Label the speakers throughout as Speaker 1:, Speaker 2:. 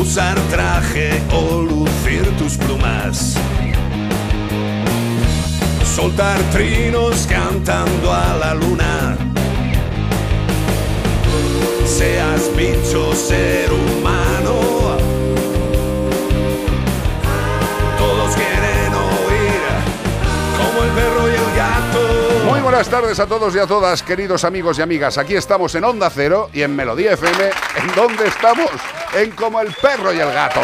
Speaker 1: Usar traje o lucir tus plumas. Soltar trinos cantando a la luna. Seas bicho, ser humano. Todos quieren oír como el perro y el gato.
Speaker 2: Muy buenas tardes a todos y a todas, queridos amigos y amigas. Aquí estamos en Onda Cero y en Melodía FM. ¿En dónde estamos? En Como el perro y el gato.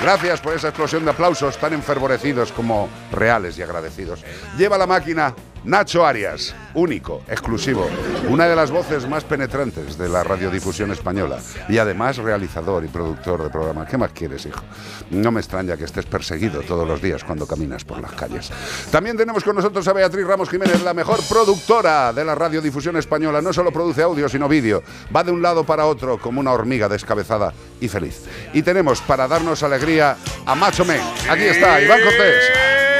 Speaker 2: Gracias por esa explosión de aplausos tan enfervorecidos como reales y agradecidos. Lleva la máquina Nacho Arias, único, exclusivo, una de las voces más penetrantes de la radiodifusión española y además realizador y productor de programa. ¿Qué más quieres, hijo? No me extraña que estés perseguido todos los días cuando caminas por las calles. También tenemos con nosotros a Beatriz Ramos Jiménez, la mejor productora de la radiodifusión española. No solo produce audio, sino vídeo. Va de un lado para otro como una hormiga descabezada y feliz. Y tenemos para darnos alegría a Macho Men. Aquí está, Iván Cortés.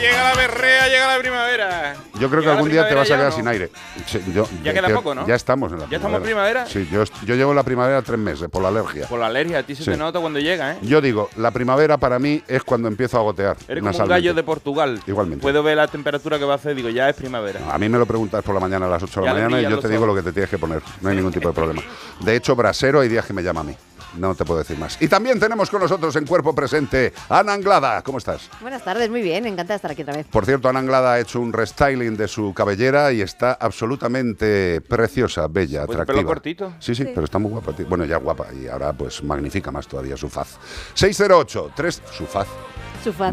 Speaker 3: Llega la berrea, llega la primavera.
Speaker 2: Yo creo que
Speaker 3: Llega
Speaker 2: algún día te vas a
Speaker 3: primavera
Speaker 2: quedar sin aire. Sí, yo-
Speaker 3: Ya queda
Speaker 2: que-
Speaker 3: poco, ¿no?
Speaker 2: Ya estamos en la
Speaker 3: ¿Ya estamos en primavera?
Speaker 2: Sí, yo, yo llevo la primavera tres meses por la alergia.
Speaker 3: Por la alergia, a ti se
Speaker 2: Sí.
Speaker 3: te nota cuando llega, ¿eh?
Speaker 2: Yo digo, la primavera para mí es cuando empiezo a gotear.
Speaker 3: Eres como un gallo de Portugal.
Speaker 2: Igualmente.
Speaker 3: Puedo ver la temperatura que va a hacer, digo, ya es primavera.
Speaker 2: A mí me lo preguntas por la mañana a las 8 de la mañana y yo te digo lo que te tienes que poner. No hay ningún tipo de problema. De hecho, brasero hay días que me llama a mí. No te puedo decir más. Y también tenemos con nosotros en cuerpo presente Ana Anglada. ¿Cómo estás?
Speaker 4: Buenas tardes, muy bien, encantada de estar aquí otra vez.
Speaker 2: Por cierto, Ana Anglada ha hecho un restyling de su cabellera y está absolutamente preciosa, bella,
Speaker 3: Pues el
Speaker 2: atractiva.
Speaker 3: pelo cortito.
Speaker 2: Sí, sí, pero está muy guapa. tío. Bueno, ya guapa y ahora pues magnifica más todavía su faz. 608 3 su faz.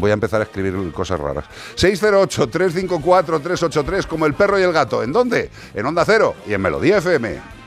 Speaker 2: Voy a empezar a escribir cosas raras. 608-354-383 como el perro y el gato. ¿En dónde? En Onda Cero y en Melodía FM.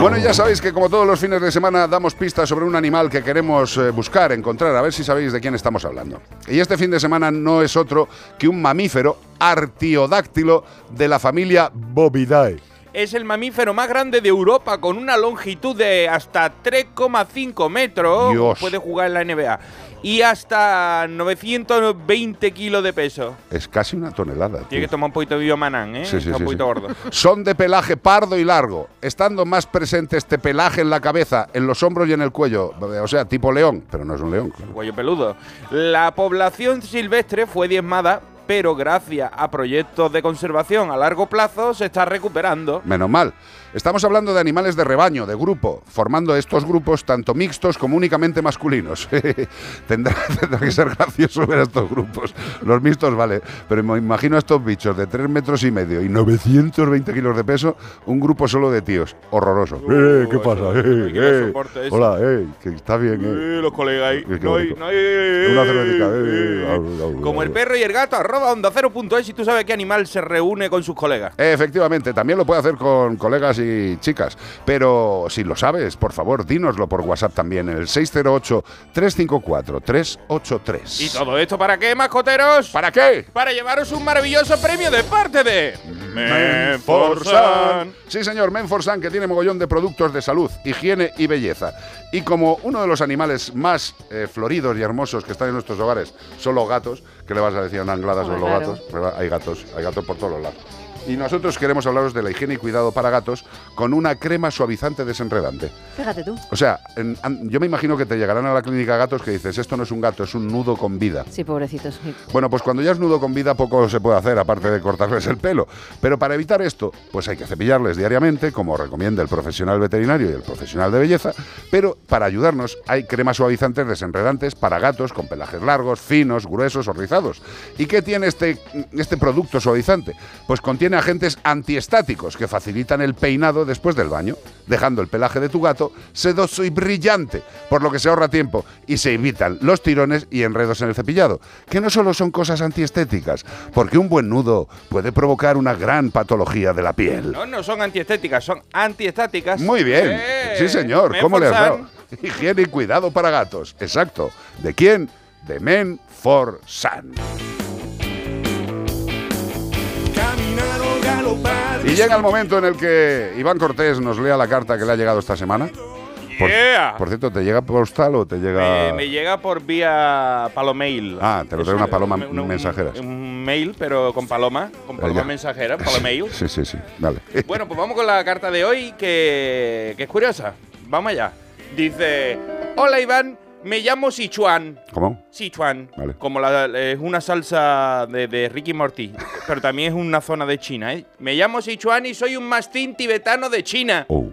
Speaker 2: Bueno, ya sabéis que como todos los fines de semana damos pistas sobre un animal que queremos eh, buscar, encontrar, a ver si sabéis de quién estamos hablando. Y este fin de semana no es otro que un mamífero artiodáctilo de la familia Bovidae.
Speaker 3: Es el mamífero más grande de Europa con una longitud de hasta 3,5 metros.
Speaker 2: Dios.
Speaker 3: Puede jugar en la NBA. Y hasta 920 kilos de peso.
Speaker 2: Es casi una tonelada.
Speaker 3: Tiene que tomar un poquito de biomanán, ¿eh?
Speaker 2: Sí, sí,
Speaker 3: Está
Speaker 2: sí,
Speaker 3: un poquito
Speaker 2: sí.
Speaker 3: gordo.
Speaker 2: Son de pelaje pardo y largo, estando más presente este pelaje en la cabeza, en los hombros y en el cuello. O sea, tipo león, pero no es un león. claro.
Speaker 3: Cuello peludo. La población silvestre fue diezmada, pero gracias a proyectos de conservación a largo plazo se está recuperando.
Speaker 2: Menos mal. Estamos hablando de animales de rebaño, de grupo, formando estos grupos tanto mixtos como únicamente masculinos. tendrá, tendrá que ser gracioso ver a estos grupos. Los mixtos, vale, pero me imagino a estos bichos de 3 metros y medio y 920 kilos de peso, un grupo solo de tíos. Horroroso. Eh, ¿Qué pasa?
Speaker 3: eso,
Speaker 2: Eh, eh. Hola, eh, que está bien, eh.
Speaker 3: Los colegas ahí. No hay, no hay-
Speaker 2: Una cervecita,
Speaker 3: Como el perro y el gato, arroba onda cero punto es y tú sabes qué animal se reúne con sus colegas.
Speaker 2: Efectivamente, también lo puede hacer con colegas y chicas. Pero si lo sabes, por favor, dínoslo por WhatsApp también en el 608-354-383.
Speaker 3: ¿Y todo esto para qué, mascoteros?
Speaker 2: ¿Para qué?
Speaker 3: Para llevaros un maravilloso premio de parte de
Speaker 2: Menforsan. Sí, señor, Menforsan, que tiene mogollón de productos de salud, higiene y belleza. Y como uno de los animales más eh, floridos y hermosos que están en nuestros hogares son los gatos, ¿qué le vas a decir a una anglada sobre los gatos? Hay gatos, hay gatos por todos los lados. Y nosotros queremos hablaros de la higiene y cuidado para gatos con una crema suavizante desenredante.
Speaker 4: Fíjate tú.
Speaker 2: O sea, en- an- yo me imagino que te llegarán a la clínica gatos que dices, esto no es un gato, es un nudo con vida.
Speaker 4: Sí, pobrecitos.
Speaker 2: Bueno, pues cuando ya es nudo con vida poco se puede hacer, aparte de cortarles el pelo. Pero para evitar esto, pues hay que cepillarles diariamente, como recomienda el profesional veterinario y el profesional de belleza. Pero para ayudarnos hay cremas suavizantes desenredantes para gatos con pelajes largos, finos, gruesos o rizados. ¿Y qué tiene este, este producto suavizante? Pues contiene agentes antiestáticos que facilitan el peinado después del baño, dejando el pelaje de tu gato sedoso y brillante, por lo que se ahorra tiempo y se evitan los tirones y enredos en el cepillado, que no solo son cosas antiestéticas, porque un buen nudo puede provocar una gran patología de la piel.
Speaker 3: No, no son antiestéticas, son antiestáticas.
Speaker 2: Muy bien,
Speaker 3: Eh,
Speaker 2: sí señor, ¿cómo le has dado? Higiene y cuidado para gatos, exacto. ¿De quién? De Men for Sun. Y llega el momento en el que Iván Cortés nos lea la carta que le ha llegado esta semana. Por,
Speaker 3: Yeah.
Speaker 2: por cierto, ¿te llega postal o te llega...?
Speaker 3: Me, me llega por vía palomail.
Speaker 2: Ah, te lo trae una paloma
Speaker 3: un- un-
Speaker 2: mensajera.
Speaker 3: Un, mail, pero con paloma, con paloma mensajera, palomail.
Speaker 2: Sí, sí, sí, dale.
Speaker 3: Bueno, pues vamos con la carta de hoy, que, que es curiosa. Vamos allá. Dice, hola Iván, me llamo Sichuan.
Speaker 2: ¿Cómo?
Speaker 3: Sichuan,
Speaker 2: Vale.
Speaker 3: como la, es una salsa de, de Ricky Morty, pero también es una zona de China. ¿eh? Me llamo Sichuan y soy un mastín tibetano de China.
Speaker 2: Oh,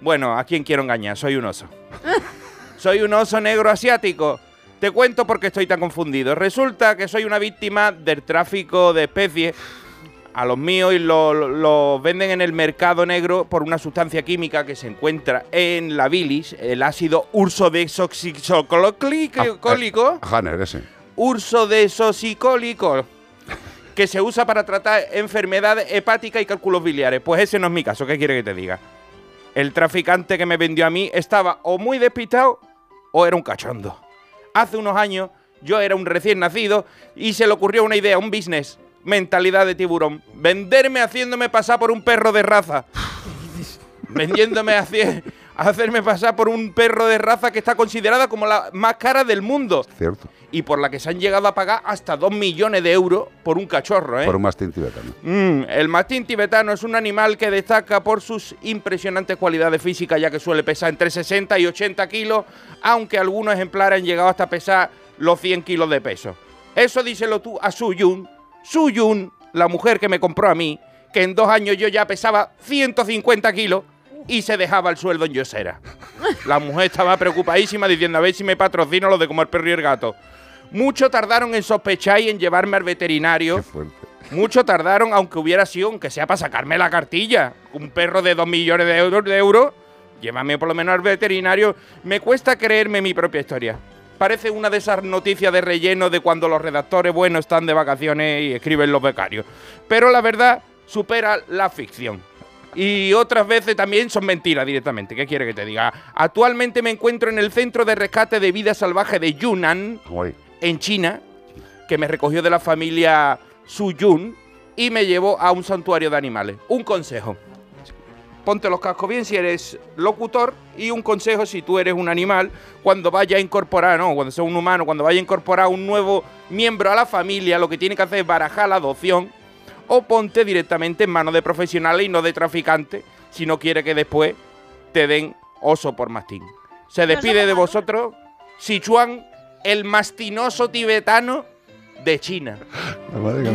Speaker 3: Bueno, ¿a quién quiero engañar? Soy un oso. soy un oso negro asiático. Te cuento por qué estoy tan confundido. Resulta que soy una víctima del tráfico de especies. A los míos y lo, lo- venden en el mercado negro por una sustancia química que se encuentra en la bilis, el ácido urso desoxicólico.
Speaker 2: ah, Hanner, ese.
Speaker 3: urso desoxicólico que se usa para tratar enfermedades hepáticas y cálculos biliares. Pues ese no es mi caso, ¿qué quiere que te diga? El traficante que me vendió a mí estaba o muy despistado o era un cachondo. Hace unos años yo era un recién nacido y se le ocurrió una idea, un business, mentalidad de tiburón, venderme haciéndome pasar por un perro de raza. Vendiéndome hacia- hacerme pasar por un perro de raza que está considerada como la más cara del mundo
Speaker 2: Cierto.
Speaker 3: y por la que se han llegado a pagar hasta 2 millones de euros por un cachorro, ¿eh?
Speaker 2: Por un mastín tibetano.
Speaker 3: Mm, el mastín tibetano es un animal que destaca por sus impresionantes cualidades físicas, ya que suele pesar entre 60 y 80 kilos, aunque algunos ejemplares han llegado hasta pesar los 100 kilos de peso. Eso díselo tú a Suyun. Suyun, la mujer que me compró a mí, que en dos años yo ya pesaba 150 kilos y se dejaba el sueldo en Yosera. La mujer estaba preocupadísima diciendo a ver si me patrocino lo de comer perro y el gato. Mucho tardaron en sospechar y en llevarme al veterinario. Mucho tardaron, aunque hubiera sido, aunque sea para sacarme la cartilla. Un perro de 2 millones de euros, de euros, llévame por lo menos al veterinario. Me cuesta creerme mi propia historia. Parece una de esas noticias de relleno de cuando los redactores buenos están de vacaciones y escriben los becarios. Pero la verdad supera la ficción. Y otras veces también son mentiras directamente. ¿Qué quiere que te diga? Actualmente me encuentro en el Centro de Rescate de Vida Salvaje de Yunnan, en China, que me recogió de la familia Suyun y me llevó a un santuario de animales. Un consejo. Ponte los cascos bien si eres locutor y un consejo si tú eres un animal cuando vaya a incorporar, no, cuando sea un humano, cuando vaya a incorporar un nuevo miembro a la familia, lo que tiene que hacer es barajar la adopción o ponte directamente en manos de profesionales y no de traficantes si no quiere que después te den oso por mastín. Se despide de vosotros Sichuan, el mastinoso tibetano de China.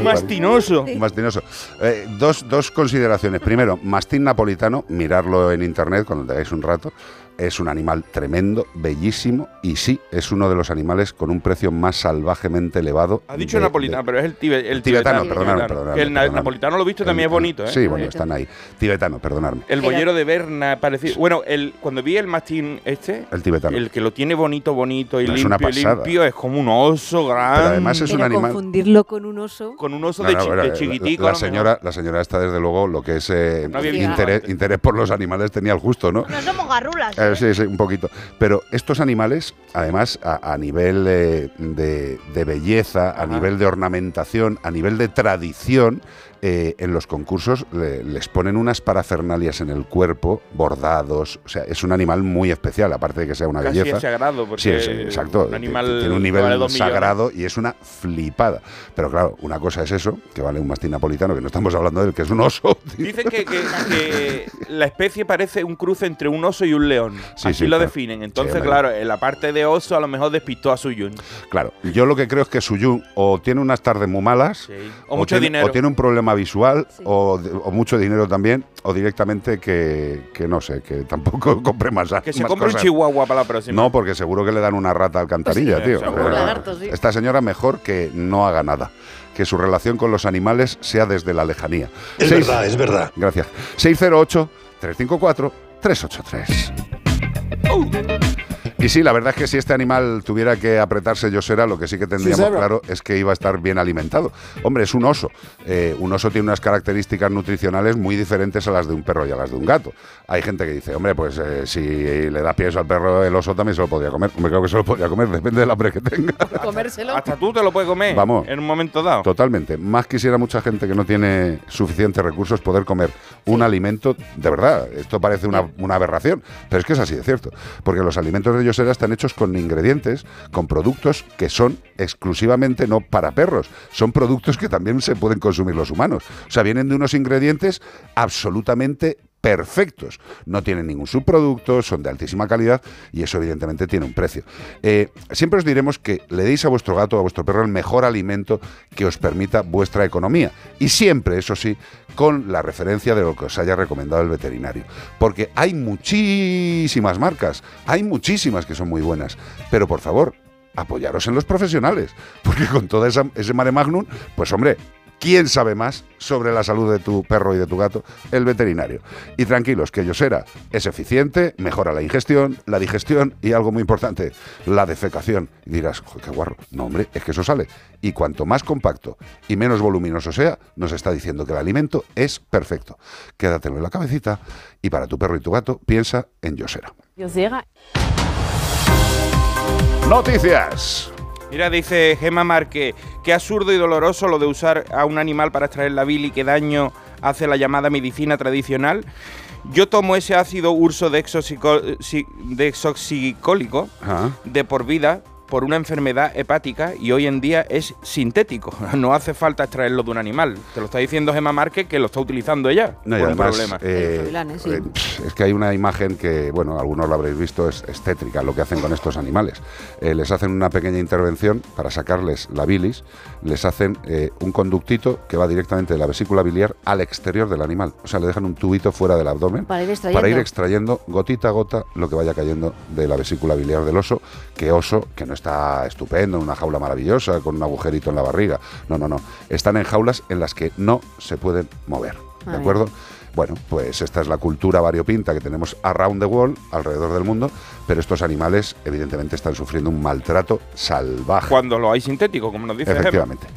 Speaker 3: Mastinoso.
Speaker 2: Mastinoso. Eh, dos, dos consideraciones. Primero, mastín napolitano, mirarlo en internet cuando tengáis un rato. Es un animal tremendo, bellísimo y sí, es uno de los animales con un precio más salvajemente elevado.
Speaker 3: Ha dicho
Speaker 2: de-
Speaker 3: napolitano,
Speaker 2: de-
Speaker 3: pero es el, tibe- el
Speaker 2: El tibetano,
Speaker 3: tibetano.
Speaker 2: perdonadme,
Speaker 3: el na- napolitano lo he visto también es bonito, ¿eh?
Speaker 2: Sí, bueno, están ahí. Tibetano, perdonadme.
Speaker 3: El bollero de Berna parecido. Bueno, el, cuando vi el mastín este,
Speaker 2: El tibetano.
Speaker 3: el que lo tiene bonito, bonito y
Speaker 2: No, es
Speaker 3: limpio,
Speaker 2: una pasada.
Speaker 3: limpio, es como un oso grande.
Speaker 2: Pero además es un animal.
Speaker 4: confundirlo con un oso.
Speaker 3: Con un oso
Speaker 2: No,
Speaker 3: de,
Speaker 2: no,
Speaker 3: chi-
Speaker 2: bueno,
Speaker 3: de
Speaker 2: la-
Speaker 3: chiquitico.
Speaker 2: La, señora, la señora está desde luego lo que es eh, interés, interés por los animales tenía el justo, ¿no?
Speaker 5: No somos garrulas.
Speaker 2: Eh,
Speaker 5: ¿eh?
Speaker 2: sí, sí, un poquito. Pero estos animales, además, a, a nivel de, de belleza, a
Speaker 3: Ajá.
Speaker 2: nivel de ornamentación, a nivel de tradición, eh, en los concursos le- les ponen unas parafernalias en el cuerpo, bordados. O sea, es un animal muy especial, aparte de que sea una
Speaker 3: Casi
Speaker 2: belleza.
Speaker 3: es sagrado, porque
Speaker 2: Sí, sí, exacto.
Speaker 3: un animal
Speaker 2: Tiene un
Speaker 3: vale
Speaker 2: nivel
Speaker 3: millones.
Speaker 2: sagrado y es una flipada. Pero claro, una cosa es eso, que vale un mastín napolitano, que no estamos hablando del que es un oso. tío.
Speaker 3: Dicen que, que- que la especie parece un cruce entre un oso y un león.
Speaker 2: Sí,
Speaker 3: Así
Speaker 2: sí,
Speaker 3: lo
Speaker 2: claro.
Speaker 3: definen. Entonces,
Speaker 2: Sí,
Speaker 3: claro, en la parte de oso a lo mejor despistó a Suyun.
Speaker 2: Claro, yo lo que creo es que Suyun o tiene unas tardes muy malas.
Speaker 3: O mucho
Speaker 2: tiene,
Speaker 3: dinero.
Speaker 2: o tiene un problema visual
Speaker 4: Sí.
Speaker 2: o, mucho dinero también, o directamente que, que no sé, que tampoco compre más
Speaker 3: Que se
Speaker 2: más
Speaker 3: compre un chihuahua para la próxima.
Speaker 2: No, porque seguro que le dan una rata alcantarilla,
Speaker 3: Pues sí,
Speaker 2: tío.
Speaker 3: seguro.
Speaker 2: Eh,
Speaker 4: Un lagarto, sí.
Speaker 2: Esta señora mejor que no haga nada. Que su relación con los animales sea desde la lejanía.
Speaker 5: Es verdad, es verdad.
Speaker 2: Gracias. 608-354-383. Y sí, la verdad es que si este animal tuviera que apretarse Yosera, lo que sí que tendríamos claro es que iba a estar bien alimentado. Hombre, es un oso. Eh, un oso tiene unas características nutricionales muy diferentes a las de un perro y a las de un gato. Hay gente que dice, hombre, pues eh, si le da pies al perro, el oso también se lo podría comer. Hombre, creo que se lo podría comer, depende del hambre que tenga.
Speaker 4: Comérselo.
Speaker 3: Hasta tú te lo puedes comer
Speaker 2: Vamos.
Speaker 3: en un momento dado.
Speaker 2: Totalmente. Más quisiera mucha gente que no tiene suficientes recursos poder comer un alimento de verdad. Esto parece una, una aberración, pero es que es así de cierto. Porque los alimentos de Están hechos con ingredientes, con productos que son exclusivamente no para perros. Son productos que también se pueden consumir los humanos. O sea, vienen de unos ingredientes absolutamente perfectos. No tienen ningún subproducto, son de altísima calidad y eso evidentemente tiene un precio. Eh, siempre os diremos que le deis a vuestro gato o a vuestro perro el mejor alimento que os permita vuestra economía. Y siempre, eso sí, con la referencia de lo que os haya recomendado el veterinario. Porque hay muchísimas marcas, hay muchísimas que son muy buenas. Pero por favor, apoyaros en los profesionales. Porque con todo esa- ese mare magnum, pues hombre, ¿Quién sabe más sobre la salud de tu perro y de tu gato? El veterinario. Y tranquilos, que Yosera es eficiente, mejora la ingestión, la digestión y algo muy importante, la defecación. Y dirás, "Joder, qué guarro. No, hombre, es que eso sale. Y cuanto más compacto y menos voluminoso sea, nos está diciendo que el alimento es perfecto. Quédatelo en la cabecita y para tu perro y tu gato, piensa en Yosera.
Speaker 4: Llega.
Speaker 2: Noticias.
Speaker 3: Mira, dice Gemma Marque, qué absurdo y doloroso lo de usar a un animal para extraer la bilis, qué daño hace la llamada medicina tradicional. Yo tomo ese ácido urso si- desoxicólico
Speaker 2: Ah.
Speaker 3: de por vida por una enfermedad hepática y hoy en día es sintético. No hace falta extraerlo de un animal. Te lo está diciendo Gemma Márquez que lo está utilizando ella.
Speaker 2: No, y
Speaker 3: por
Speaker 2: además,
Speaker 3: un problema.
Speaker 2: eh,
Speaker 4: ¿eh? Sí.
Speaker 2: eh, es que hay una imagen que, bueno, algunos lo habréis visto, es, es tétrica lo que hacen con estos animales. Eh, les hacen una pequeña intervención para sacarles la bilis, les hacen eh, un conductito que va directamente de la vesícula biliar al exterior del animal. O sea, le dejan un tubito fuera del abdomen
Speaker 4: Para ir extrayendo.
Speaker 2: para ir extrayendo gotita a gota lo que vaya cayendo de la vesícula biliar del oso, que oso que no está estupendo, en una jaula maravillosa, con un agujerito en la barriga. No, no, no. Están en jaulas en las que no se pueden mover. ¿De acuerdo? Bueno, pues esta es la cultura variopinta que tenemos around the world, alrededor del mundo, pero estos animales evidentemente están sufriendo un maltrato salvaje.
Speaker 3: Cuando lo hay sintético, como nos dice.
Speaker 2: Efectivamente.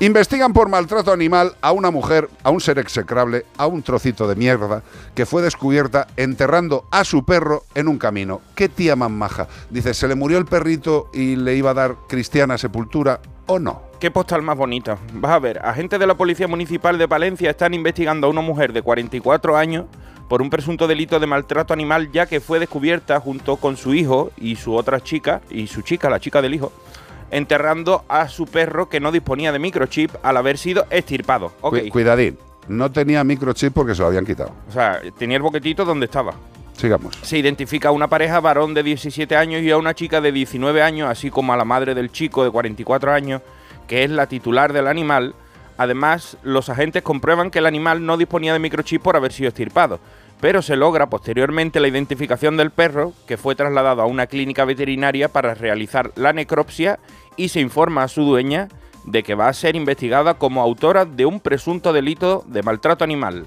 Speaker 2: Investigan por maltrato animal a una mujer, a un ser execrable, a un trocito de mierda que fue descubierta enterrando a su perro en un camino. ¿Qué tía más maja? Dice, ¿se le murió el perrito y le iba a dar cristiana sepultura o no?
Speaker 3: ¿Qué postal más bonita? Vas a ver, agentes de la Policía Municipal de Palencia están investigando a una mujer de 44 años por un presunto delito de maltrato animal ya que fue descubierta junto con su hijo y su otra chica, y su chica, la chica del hijo, enterrando a su perro que no disponía de microchip al haber sido extirpado. Ok.
Speaker 2: Cu- cuidadín, no tenía microchip porque se lo habían quitado.
Speaker 3: O sea, tenía el boquetito donde estaba. Se identifica a una pareja varón de 17 años y a una chica de 19 años, así como a la madre del chico de 44 años, que es la titular del animal. Además, los agentes comprueban que el animal no disponía de microchip por haber sido extirpado, pero se logra posteriormente la identificación del perro, que fue trasladado a una clínica veterinaria para realizar la necropsia y se informa a su dueña de que va a ser investigada como autora de un presunto delito de maltrato animal.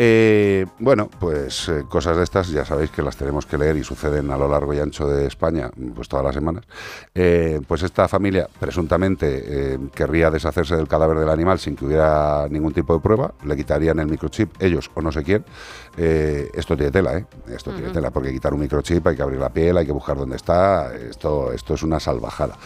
Speaker 2: Eh, bueno, pues eh, cosas de estas ya sabéis que las tenemos que leer y suceden a lo largo y ancho de España, pues todas las semanas. Eh, pues esta familia presuntamente querría deshacerse del cadáver del animal sin que hubiera ningún tipo de prueba, le quitarían el microchip, ellos o no sé quién. Esto tiene tela, ¿eh? Esto tiene tela, porque quitar un microchip hay que abrir la piel, hay que buscar dónde está, esto, esto es una salvajada.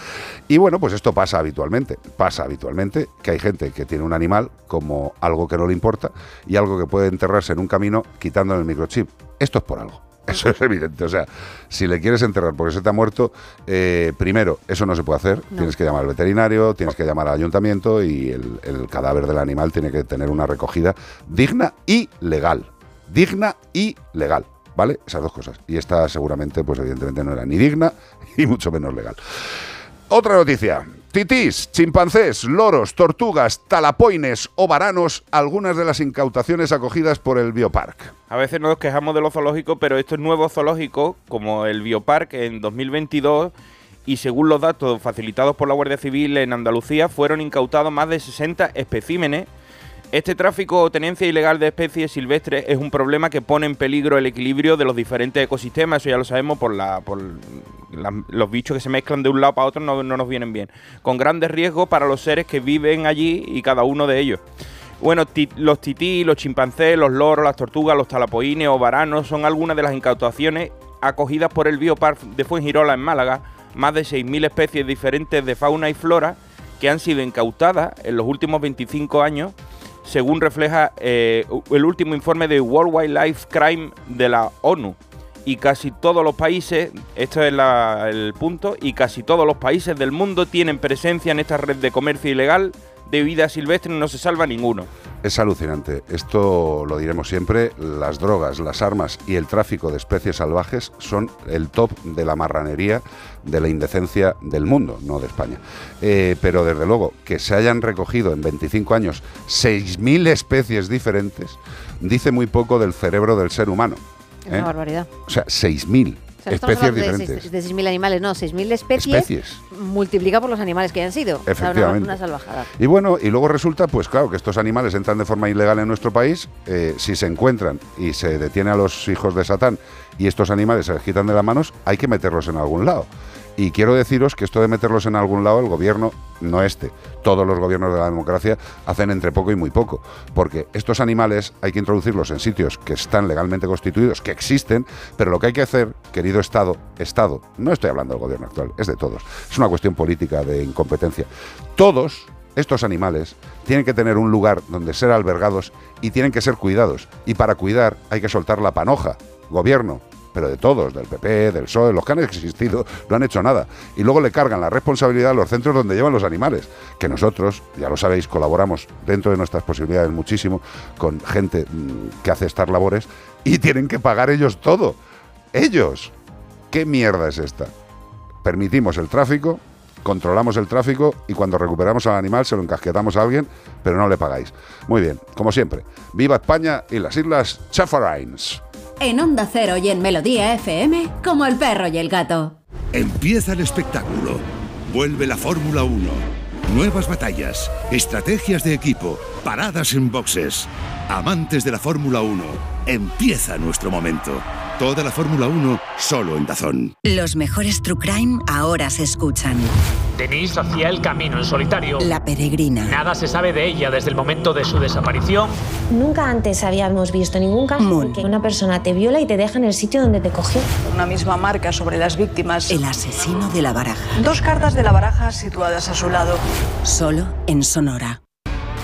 Speaker 2: Y bueno, pues esto pasa habitualmente, pasa habitualmente que hay gente que tiene un animal como algo que no le importa y algo que puede enterrarse en un camino quitándole el microchip. Esto es por algo. Eso es evidente. O sea, si le quieres enterrar porque se te ha muerto, eh, primero, eso no se puede hacer.
Speaker 4: No.
Speaker 2: Tienes que llamar al veterinario, tienes que llamar al ayuntamiento y el, el cadáver del animal tiene que tener una recogida digna y legal. Digna y legal. ¿Vale? Esas dos cosas. Y esta seguramente, pues evidentemente no era ni digna y mucho menos legal. Otra noticia. Titís, chimpancés, loros, tortugas, talapoines o varanos, algunas de las incautaciones acogidas por el Biopark.
Speaker 3: A veces nos quejamos de los zoológicos, pero estos nuevos zoológicos, como el Biopark en 2022, y según los datos facilitados por la Guardia Civil en Andalucía, fueron incautados más de 60 especímenes. Este tráfico o tenencia ilegal de especies silvestres es un problema que pone en peligro el equilibrio de los diferentes ecosistemas, eso ya lo sabemos por, la, por los bichos que se mezclan de un lado para otro no, no nos vienen bien, con grandes riesgos para los seres que viven allí y cada uno de ellos. Bueno, los tití, los chimpancés, los loros, las tortugas, los talapoines o varanos son algunas de las incautaciones acogidas por el Biopark de Fuengirola en Málaga, más de 6.000 especies diferentes de fauna y flora que han sido incautadas en los últimos 25 años, según refleja eh, el último informe de World Wildlife Crime de la ONU. Y casi todos los países, esto es la- el punto, y casi todos los países del mundo tienen presencia en esta red de comercio ilegal de vida silvestre, no se salva ninguno.
Speaker 2: Es alucinante. Esto lo diremos siempre. Las drogas, las armas y el tráfico de especies salvajes son el top de la marranería, de la indecencia del mundo, no de España. Eh, pero desde luego, que se hayan recogido en 25 años 6.000 especies diferentes, dice muy poco del cerebro del ser humano.
Speaker 4: Es
Speaker 2: ¿eh?
Speaker 4: una barbaridad.
Speaker 2: O sea, 6.000
Speaker 4: O sea,
Speaker 2: especies diferentes.
Speaker 4: seis- de 6.000 animales, no, 6.000 especies,
Speaker 2: Especies.
Speaker 4: multiplica por los animales que hayan sido.
Speaker 2: Efectivamente.
Speaker 4: una salvajada.
Speaker 2: Y bueno, y luego resulta, pues claro, que estos animales entran de forma ilegal en nuestro país. eh, si se encuentran y se detiene a los hijos de Satán y estos animales se les quitan de las manos, hay que meterlos en algún lado. Y quiero deciros que esto de meterlos en algún lado, el gobierno, no este, todos los gobiernos de la democracia hacen entre poco y muy poco. Porque estos animales hay que introducirlos en sitios que están legalmente constituidos, que existen, pero lo que hay que hacer, querido Estado, Estado, no estoy hablando del gobierno actual, es de todos, es una cuestión política de incompetencia. Todos estos animales tienen que tener un lugar donde ser albergados y tienen que ser cuidados. Y para cuidar hay que soltar la panoja, gobierno, pero de todos, del PP, del PSOE, los que han existido, no han hecho nada. Y luego le cargan la responsabilidad a los centros donde llevan los animales, que nosotros, ya lo sabéis, colaboramos dentro de nuestras posibilidades muchísimo con gente mm, que hace estas labores y tienen que pagar ellos todo. Ellos. ¿Qué mierda es esta? Permitimos el tráfico, controlamos el tráfico y cuando recuperamos al animal se lo encasquetamos a alguien, pero no le pagáis. Muy bien, como siempre, viva España y las Islas Chafarains.
Speaker 5: En Onda Cero y en Melodía FM, como el perro y el gato.
Speaker 1: Empieza el espectáculo. Vuelve la Fórmula 1. Nuevas batallas, estrategias de equipo, paradas en boxes. Amantes de la Fórmula 1, empieza nuestro momento. Toda la Fórmula 1 solo en Dazón.
Speaker 6: Los mejores True Crime ahora se escuchan.
Speaker 7: Denise hacía el camino en solitario.
Speaker 6: La Peregrina.
Speaker 7: Nada se sabe de ella desde el momento de su desaparición.
Speaker 8: Nunca antes habíamos visto ningún caso
Speaker 6: Moon.
Speaker 8: en que una persona te viola y te deja en el sitio donde te cogió.
Speaker 9: Una misma marca sobre las víctimas.
Speaker 6: El asesino de la baraja.
Speaker 9: Dos cartas de la baraja situadas a su lado.
Speaker 6: Solo en Sonora.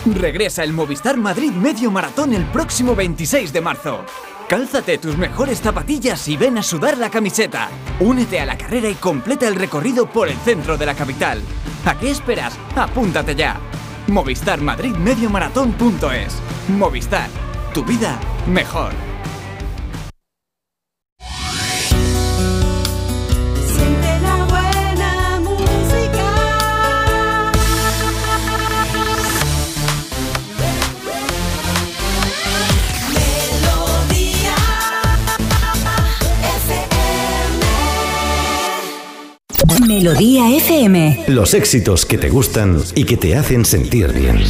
Speaker 10: Regresa el Movistar Madrid Medio Maratón el próximo 26 de marzo. Cálzate tus mejores zapatillas y ven a sudar la camiseta. Únete a la carrera y completa el recorrido por el centro de la capital. ¿A qué esperas? Apúntate ya. Movistar Madrid Medio Maratón.es. Movistar. Tu vida mejor.
Speaker 5: Melodía
Speaker 6: FM.
Speaker 11: Los éxitos que te gustan y que te hacen sentir bien.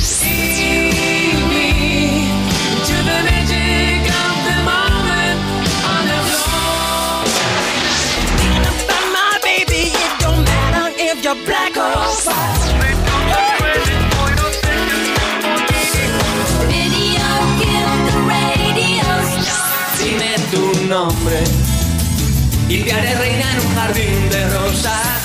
Speaker 10: Dime tu nombre y te haré reina en un jardín de rosas.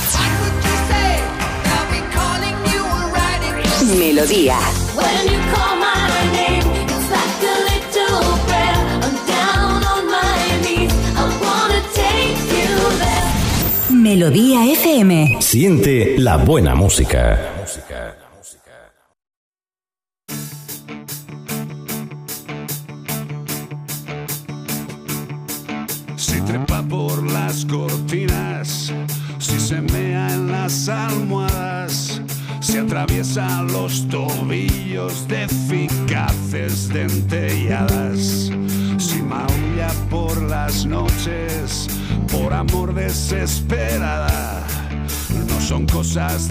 Speaker 6: Melodía.
Speaker 5: When you call my name, it's like a little prayer. I'm down on my knees. I wanna take you there.
Speaker 6: Melodía FM.
Speaker 11: Siente la buena música.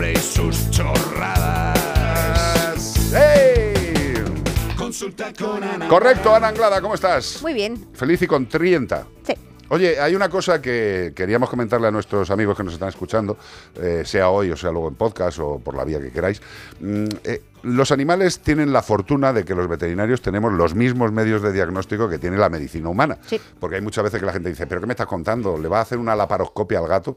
Speaker 12: hombre y sus chorradas.
Speaker 2: ¡Hey!
Speaker 12: Consulta con Ana.
Speaker 2: Correcto, Ana Anglada, ¿cómo estás?
Speaker 4: Muy bien.
Speaker 2: Feliz y contrienta.
Speaker 4: Sí.
Speaker 2: Oye, hay una cosa que queríamos comentarle a nuestros amigos que nos están escuchando, eh, sea hoy o sea luego en podcast o por la vía que queráis. Mm, eh, los animales tienen la fortuna de que los veterinarios tenemos los mismos medios de diagnóstico que tiene la medicina humana. Porque hay muchas veces que la gente dice, ¿pero qué me estás contando? ¿Le va a hacer una laparoscopia al gato?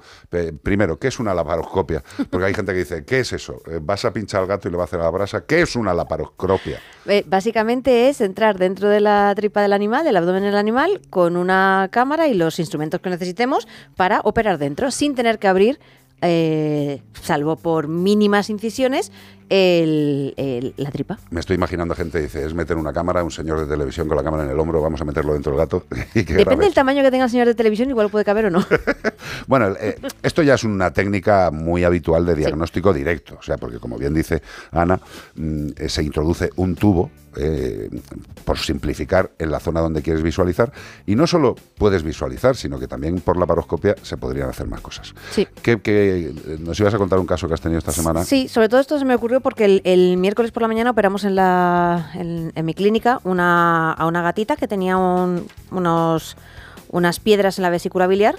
Speaker 2: Primero, ¿qué es una laparoscopia? Porque hay gente que dice, ¿qué es eso? Eh, ¿Vas a pinchar al gato y le va a hacer la brasa? ¿Qué es una laparoscopia?
Speaker 4: Eh, básicamente es entrar dentro de la tripa del animal, del abdomen del animal, con una cámara y los instrumentos que necesitemos para operar dentro, sin tener que abrir, eh, salvo por mínimas incisiones, el- el- la tripa.
Speaker 2: Me estoy imaginando gente dice, es meter una cámara, un señor de televisión con la cámara en el hombro, vamos a meterlo dentro del gato. y que
Speaker 4: Depende del tamaño que tenga el señor de televisión, igual puede caber o no.
Speaker 2: Bueno, eh, esto ya es una técnica muy habitual de diagnóstico directo, o sea, porque como bien dice Ana, mm, eh, se introduce un tubo, eh, por simplificar, en la zona donde quieres visualizar, y no solo puedes visualizar, sino que también por la paroscopia se podrían hacer más cosas.
Speaker 4: Sí.
Speaker 2: ¿Qué, qué- nos ibas a contar un caso que has tenido esta semana?
Speaker 4: Sí, sobre todo esto se me ocurrió porque el, el miércoles por la mañana operamos en, la, en, en mi clínica una, a una gatita que tenía un- unos, unas piedras en la vesícula biliar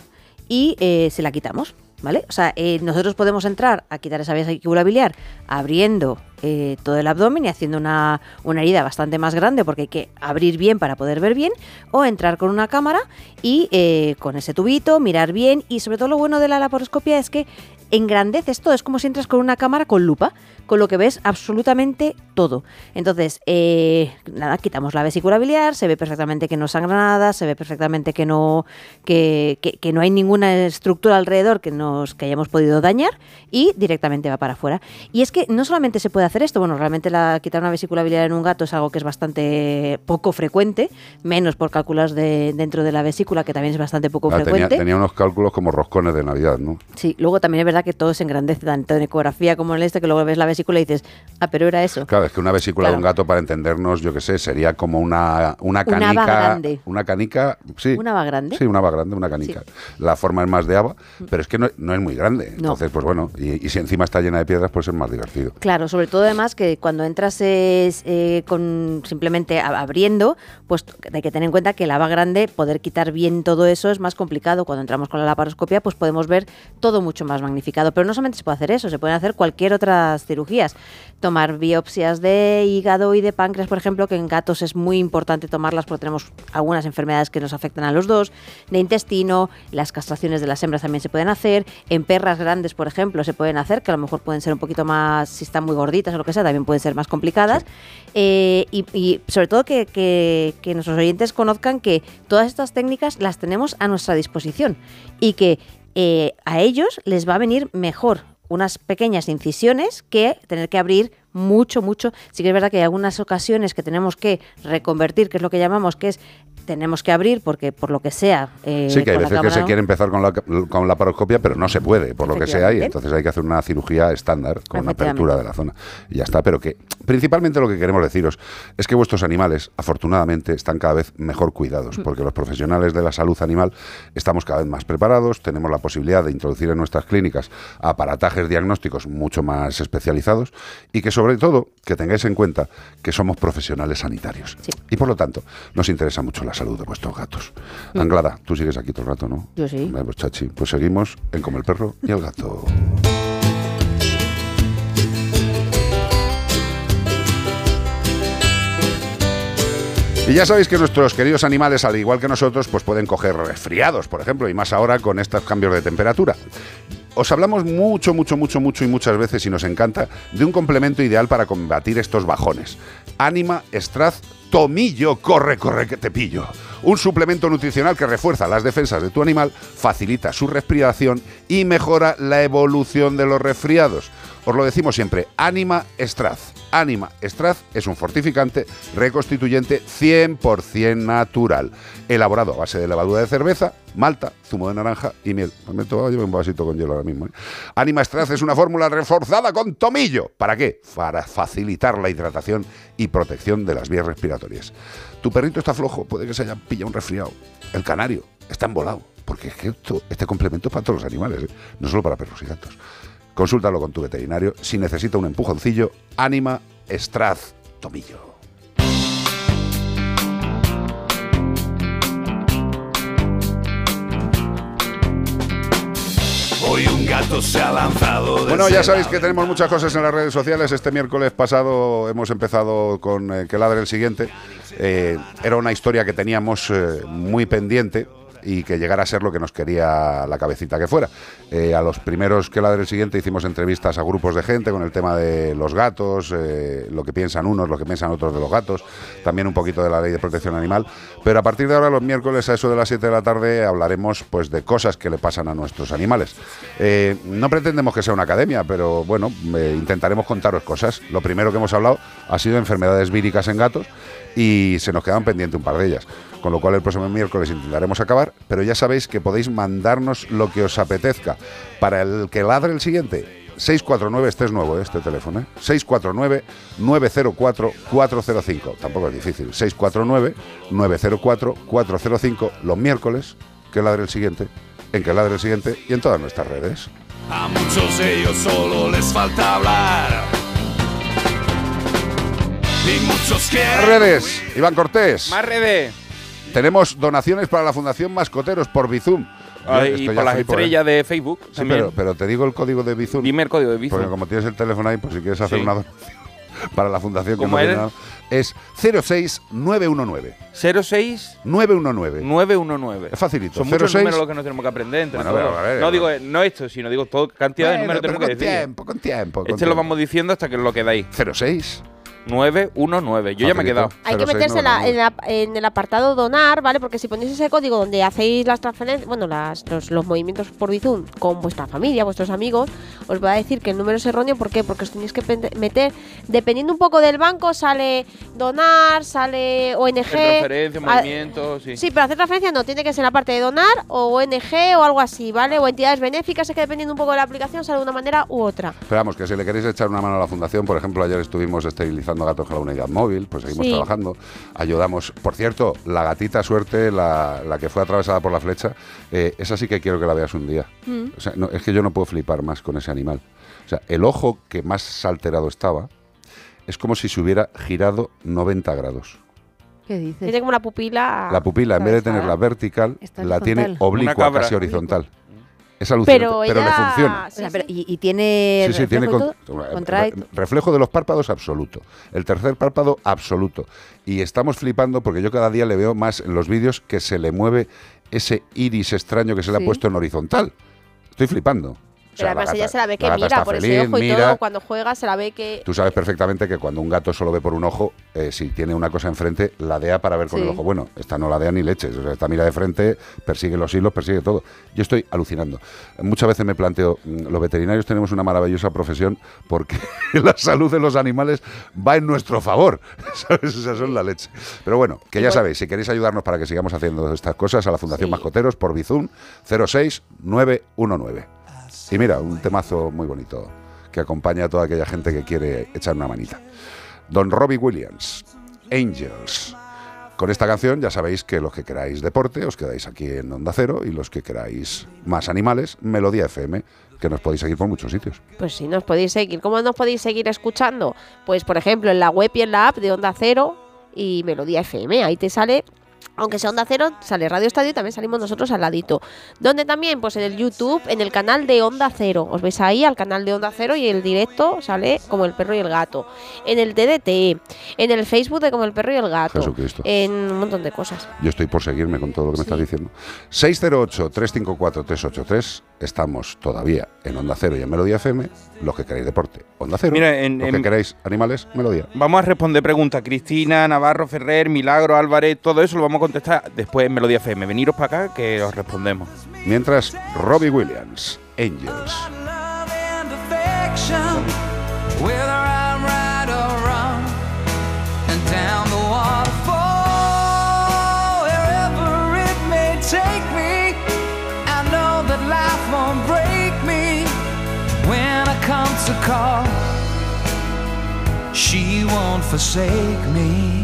Speaker 4: y eh, se la quitamos, ¿vale? O sea, eh, nosotros podemos entrar a quitar esa vesícula biliar abriendo eh, todo el abdomen y haciendo una, una herida bastante más grande porque hay que abrir bien para poder ver bien o entrar con una cámara y eh, con ese tubito mirar bien y sobre todo lo bueno de la laparoscopia es que engrandeces todo, es como si entras con una cámara con lupa, con lo que ves absolutamente todo. Entonces, eh, nada, quitamos la vesícula biliar, se ve perfectamente que no sangra nada, se ve perfectamente que no, que, que- que no hay ninguna estructura alrededor que, nos, que hayamos podido dañar y directamente va para afuera. Y es que no solamente se puede hacer esto, bueno, realmente la, quitar una vesícula biliar en un gato es algo que es bastante poco frecuente, menos por cálculos de, dentro de la vesícula, que también es bastante poco
Speaker 2: Ah, tenía,
Speaker 4: frecuente.
Speaker 2: tenía unos cálculos como roscones de Navidad, ¿no?
Speaker 4: Sí, luego también es verdad que todo se engrandece, tanto en ecografía como en este, que luego ves la vesícula y dices, ah, pero era eso.
Speaker 2: Claro, es que una vesícula de un gato, para entendernos, yo qué sé, sería como una, una
Speaker 4: Un
Speaker 2: canica.
Speaker 4: haba grande.
Speaker 2: Una canica, sí.
Speaker 4: ¿Una haba grande?
Speaker 2: Sí, una haba grande, una canica. La forma es más de haba, pero es que no, no es muy grande. Entonces, pues bueno, y, y si encima está llena de piedras, pues es más divertido.
Speaker 4: Claro, sobre todo además que cuando entras es, eh, con simplemente abriendo, pues hay que tener en cuenta que la haba grande, poder quitar bien todo eso es más complicado. Cuando entramos con la laparoscopia, pues podemos ver todo mucho más magnificado. Pero no solamente se puede hacer eso, se pueden hacer cualquier otras cirugías. Tomar biopsias de hígado y de páncreas, por ejemplo, que en gatos es muy importante tomarlas porque tenemos algunas enfermedades que nos afectan a los dos, de intestino, las castraciones de las hembras también se pueden hacer, en perras grandes, por ejemplo, se pueden hacer, que a lo mejor pueden ser un poquito más, si están muy gorditas o lo que sea, también pueden ser más complicadas. Eh, y, y sobre todo que, que- que nuestros oyentes conozcan que todas estas técnicas las tenemos a nuestra disposición y que eh, a ellos les va a venir mejor unas pequeñas incisiones que tener que abrir mucho, mucho. Sí que es verdad que hay algunas ocasiones que tenemos que reconvertir, que es lo que llamamos, que es tenemos que abrir porque por lo que sea. eh,
Speaker 2: sí, que hay veces que se quiere empezar con la, con la paroscopia, pero no se puede, por lo que sea, y entonces hay que hacer una cirugía estándar con una apertura de la zona. Y ya está, pero que principalmente lo que queremos deciros es que vuestros animales, afortunadamente, están cada vez mejor cuidados, porque los profesionales de la salud animal estamos cada vez más preparados, tenemos la posibilidad de introducir en nuestras clínicas aparatajes diagnósticos mucho más especializados y que sobre todo que tengáis en cuenta que somos profesionales sanitarios. Y por lo tanto, nos interesa mucho la salud de vuestros gatos.
Speaker 4: Mm.
Speaker 2: Anglada, tú sigues aquí todo el rato, ¿no?
Speaker 4: Yo sí.
Speaker 2: Pues chachi, pues seguimos en Como el perro y el gato. Y ya sabéis que nuestros queridos animales, al igual que nosotros, pues pueden coger resfriados, por ejemplo, y más ahora con estos cambios de temperatura. os hablamos mucho, mucho, mucho, mucho y muchas veces y nos encanta de un complemento ideal para combatir estos bajones. Anima Straz Tomillo, corre, corre, que te pillo. Un suplemento nutricional que refuerza las defensas de tu animal, facilita su respiración y mejora la evolución de los resfriados. Os lo decimos siempre, Anima Straz. Anima Straz es un fortificante reconstituyente 100% natural, elaborado a base de levadura de cerveza, malta, zumo de naranja y miel. Me meto llevo un vasito con hielo ahora mismo. ¿eh? Anima Straz es una fórmula reforzada con tomillo. ¿Para qué? Para facilitar la hidratación y protección de las vías respiratorias. Tu perrito está flojo, puede que se haya pillado un resfriado. El canario está embolado. Porque es que esto- este complemento es para todos los animales, ¿eh? no solo para perros y gatos. Consúltalo con tu veterinario. Si necesita un empujoncillo, Anima Straz Tomillo.
Speaker 12: Hoy un gato se ha lanzado.
Speaker 2: Bueno, ya sabéis que tenemos muchas cosas en las redes sociales. Este miércoles pasado hemos empezado con eh, Que ladre el siguiente. Eh, era una historia que teníamos eh, muy pendiente y que llegara a ser lo que nos quería la cabecita que fuera. Eh, a los primeros que ladre el siguiente hicimos entrevistas a grupos de gente con el tema de los gatos, eh, lo que piensan unos, lo que piensan otros de los gatos, también un poquito de la ley de protección animal. Pero a partir de ahora, los miércoles a eso de las 7 de la tarde, hablaremos pues de cosas que le pasan a nuestros animales. Eh, no pretendemos que sea una academia, pero bueno, intentaremos contaros cosas. Lo primero que hemos hablado ha sido de enfermedades víricas en gatos y se nos quedan pendientes un par de ellas. Con lo cual el próximo miércoles intentaremos acabar, pero ya sabéis que podéis mandarnos lo que os apetezca. Para el que ladre el siguiente, 649, este es nuevo, ¿eh? este teléfono, ¿eh? 649-904-405. Tampoco es difícil. 649-904-405 los miércoles, que ladre el siguiente, en que ladre el siguiente y en todas nuestras redes.
Speaker 12: A muchos de ellos solo les falta hablar. Muchos quieren.
Speaker 2: Redes, Iván Cortés.
Speaker 3: Más redes.
Speaker 2: Tenemos donaciones para la Fundación Mascoteros por Bizum. Esto
Speaker 3: y por las
Speaker 2: ¿eh?
Speaker 3: estrellas de Facebook.
Speaker 2: Sí,
Speaker 3: también.
Speaker 2: pero, pero te digo el código de Bizum.
Speaker 3: Dime el código de Bizum.
Speaker 2: Porque como tienes el teléfono ahí, pues si quieres hacer
Speaker 3: Sí.
Speaker 2: una donación para la fundación que
Speaker 3: ¿Cómo
Speaker 2: hemos
Speaker 3: es?
Speaker 2: llenado, es 06919.
Speaker 3: 06
Speaker 2: 919.
Speaker 3: 919.
Speaker 2: Es facilito.
Speaker 3: Son muchos
Speaker 2: 06.
Speaker 3: números los que nos tenemos que aprender entre
Speaker 2: Bueno,
Speaker 3: todos.
Speaker 2: pero, a ver,
Speaker 3: no digo eh, no esto, sino digo todo cantidad de números
Speaker 2: pero
Speaker 3: tenemos que
Speaker 2: con
Speaker 3: decir.
Speaker 2: tiempo, con tiempo. con
Speaker 3: Este lo vamos diciendo hasta que lo quedáis.
Speaker 2: 06
Speaker 3: 919. Yo ya me he quedado.
Speaker 13: Hay que meterse en, la- en la- en el apartado donar, ¿vale? Porque si ponéis ese código donde hacéis las transferencias, bueno, las, los, los movimientos por Bizum con vuestra familia, vuestros amigos, os va a decir que el número es erróneo. ¿Por qué? Porque os tenéis que meter, dependiendo un poco del banco, sale donar, sale ONG.
Speaker 3: Transferencia,
Speaker 13: Ah,
Speaker 3: movimientos, sí.
Speaker 13: Sí, pero hacer transferencia no, tiene que ser la parte de donar o ONG o algo así, ¿vale? O entidades benéficas, es que dependiendo un poco de la aplicación sale de una manera u otra.
Speaker 2: Esperamos que si le queréis echar una mano a la fundación, por ejemplo, ayer estuvimos esterilizando gatos con la unidad móvil, pues seguimos
Speaker 13: Sí.
Speaker 2: trabajando, ayudamos. Por cierto, la gatita suerte, la, la que fue atravesada por la flecha, eh, esa sí que quiero que la veas un día.
Speaker 13: Mm.
Speaker 2: O sea, no, es que yo no puedo flipar más con ese animal. O sea, el ojo que más alterado estaba es como si se hubiera girado 90 grados.
Speaker 4: ¿Qué dices?
Speaker 13: Tiene como una pupila.
Speaker 2: La pupila, en vez de tenerla vertical,
Speaker 4: Está
Speaker 2: la tiene
Speaker 4: horizontal.
Speaker 2: oblicua,
Speaker 3: Una cabra.
Speaker 2: casi horizontal. Es alucinante,
Speaker 13: Pero,
Speaker 2: pero, le funciona.
Speaker 4: O sea, pero- y, y tiene.
Speaker 2: Sí, sí, tiene
Speaker 4: reflejo
Speaker 2: con-
Speaker 4: todo? Contrae
Speaker 2: reflejo de los párpados absoluto. El tercer párpado absoluto. Y estamos flipando porque yo cada día le veo más en los vídeos que se le mueve ese iris extraño que se le
Speaker 13: Sí.
Speaker 2: ha puesto en horizontal. Estoy flipando. O
Speaker 13: Pero
Speaker 2: sea, la
Speaker 13: además ella se la ve que
Speaker 2: la
Speaker 13: mira por ese ojo y
Speaker 2: mira.
Speaker 13: todo. Cuando juega se la ve que.
Speaker 2: Tú sabes perfectamente que cuando un gato solo ve por un ojo, eh, si tiene una cosa enfrente, ladea para ver con
Speaker 13: Sí.
Speaker 2: el ojo. Bueno, esta no ladea ni leches. O sea, esta mira de frente, persigue los hilos, persigue todo. Yo estoy alucinando. Muchas veces me planteo, mm, los veterinarios tenemos una maravillosa profesión porque la salud de los animales va en nuestro favor. ¿Sabes? Esas son la leche. Pero bueno, que ya sabéis, si queréis ayudarnos para que sigamos haciendo estas cosas, a la Fundación
Speaker 13: Sí.
Speaker 2: Mascoteros por Bizum 06919. Y mira, un temazo muy bonito que acompaña a toda aquella gente que quiere echar una manita. Don Robbie Williams, Angels. Con esta canción ya sabéis que los que queráis deporte os quedáis aquí en Onda Cero y los que queráis más animales, Melodía FM, que nos podéis seguir por muchos sitios.
Speaker 13: Pues sí, nos podéis seguir. ¿Cómo nos podéis seguir escuchando? Pues, por ejemplo, en la web y en la app de Onda Cero y Melodía FM. Ahí te sale aunque sea Onda Cero, sale Radio Estadio y también salimos nosotros al ladito. Donde también, pues en el YouTube, en el canal de Onda Cero. Os veis ahí al canal de Onda Cero y el directo sale como el perro y el gato. En el TDT, en el Facebook de como el perro y el gato.
Speaker 2: Jesucristo.
Speaker 13: En un montón de cosas.
Speaker 2: Yo estoy por seguirme con todo lo que me estás diciendo. 608-354-383. Estamos todavía en Onda Cero y en Melodía FM. Los que queréis deporte, Onda Cero.
Speaker 3: Mira, en-
Speaker 2: los que queréis animales, Melodía.
Speaker 3: Vamos a responder preguntas. Cristina, Navarro, Ferrer, Milagro, Álvarez, todo eso lo vamos a contestar después en Melodía FM. Veniros para acá que os respondemos.
Speaker 2: Mientras, Robbie Williams, Angels.
Speaker 14: come to call. She won't forsake me.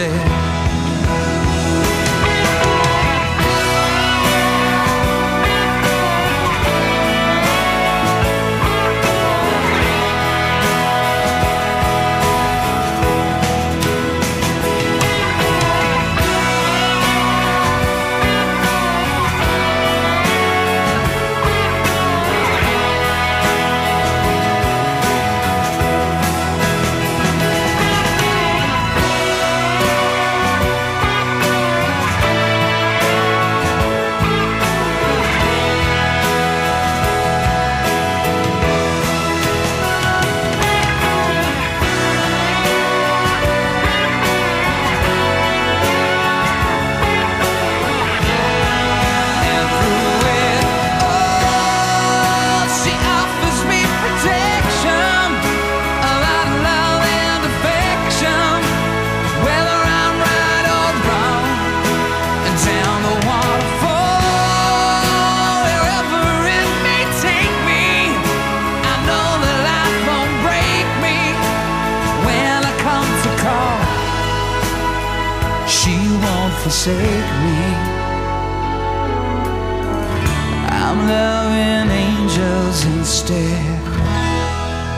Speaker 14: angels forsake me. I'm loving angels instead.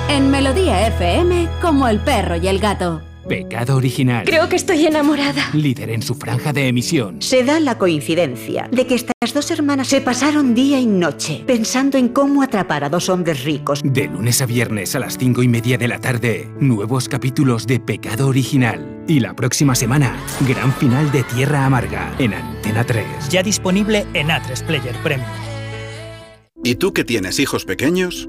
Speaker 15: En Melodía FM, como el perro y el gato.
Speaker 10: Pecado original.
Speaker 16: Creo que estoy enamorada.
Speaker 10: Líder en su franja de emisión.
Speaker 17: Se da la coincidencia de que estas dos hermanas se pasaron día y noche pensando en cómo atrapar a dos hombres ricos.
Speaker 10: De lunes a viernes a las cinco y media de la tarde, nuevos capítulos de Pecado Original. Y la próxima semana, gran final de Tierra Amarga en Antena 3.
Speaker 18: Ya disponible en A3 Player Premium.
Speaker 19: ¿Y tú que tienes hijos pequeños?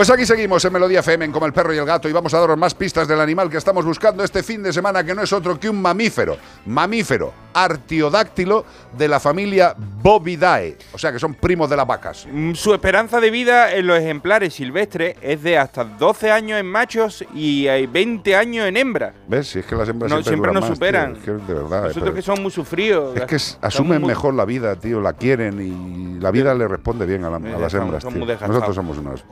Speaker 2: Pues aquí seguimos en Melodía FM, en como el perro y el gato, y vamos a daros más pistas del animal que estamos buscando este fin de semana, que no es otro que un mamífero. Mamífero artiodáctilo de la familia Bovidae. O sea que son primos de las vacas.
Speaker 3: Mm, Su esperanza de vida en los ejemplares silvestres es de hasta 12 años en machos y hay 20 años en hembras.
Speaker 2: ¿Ves? Si es que las hembras
Speaker 3: No,
Speaker 2: siempre,
Speaker 3: nos
Speaker 2: más,
Speaker 3: superan.
Speaker 2: tío. Es que de verdad.
Speaker 3: Nosotros que somos muy sufridos.
Speaker 2: Es que asumen
Speaker 3: muy-
Speaker 2: mejor la vida, tío, la quieren y la vida le responde bien a, la- a las hembras. tío. Nosotros somos unos.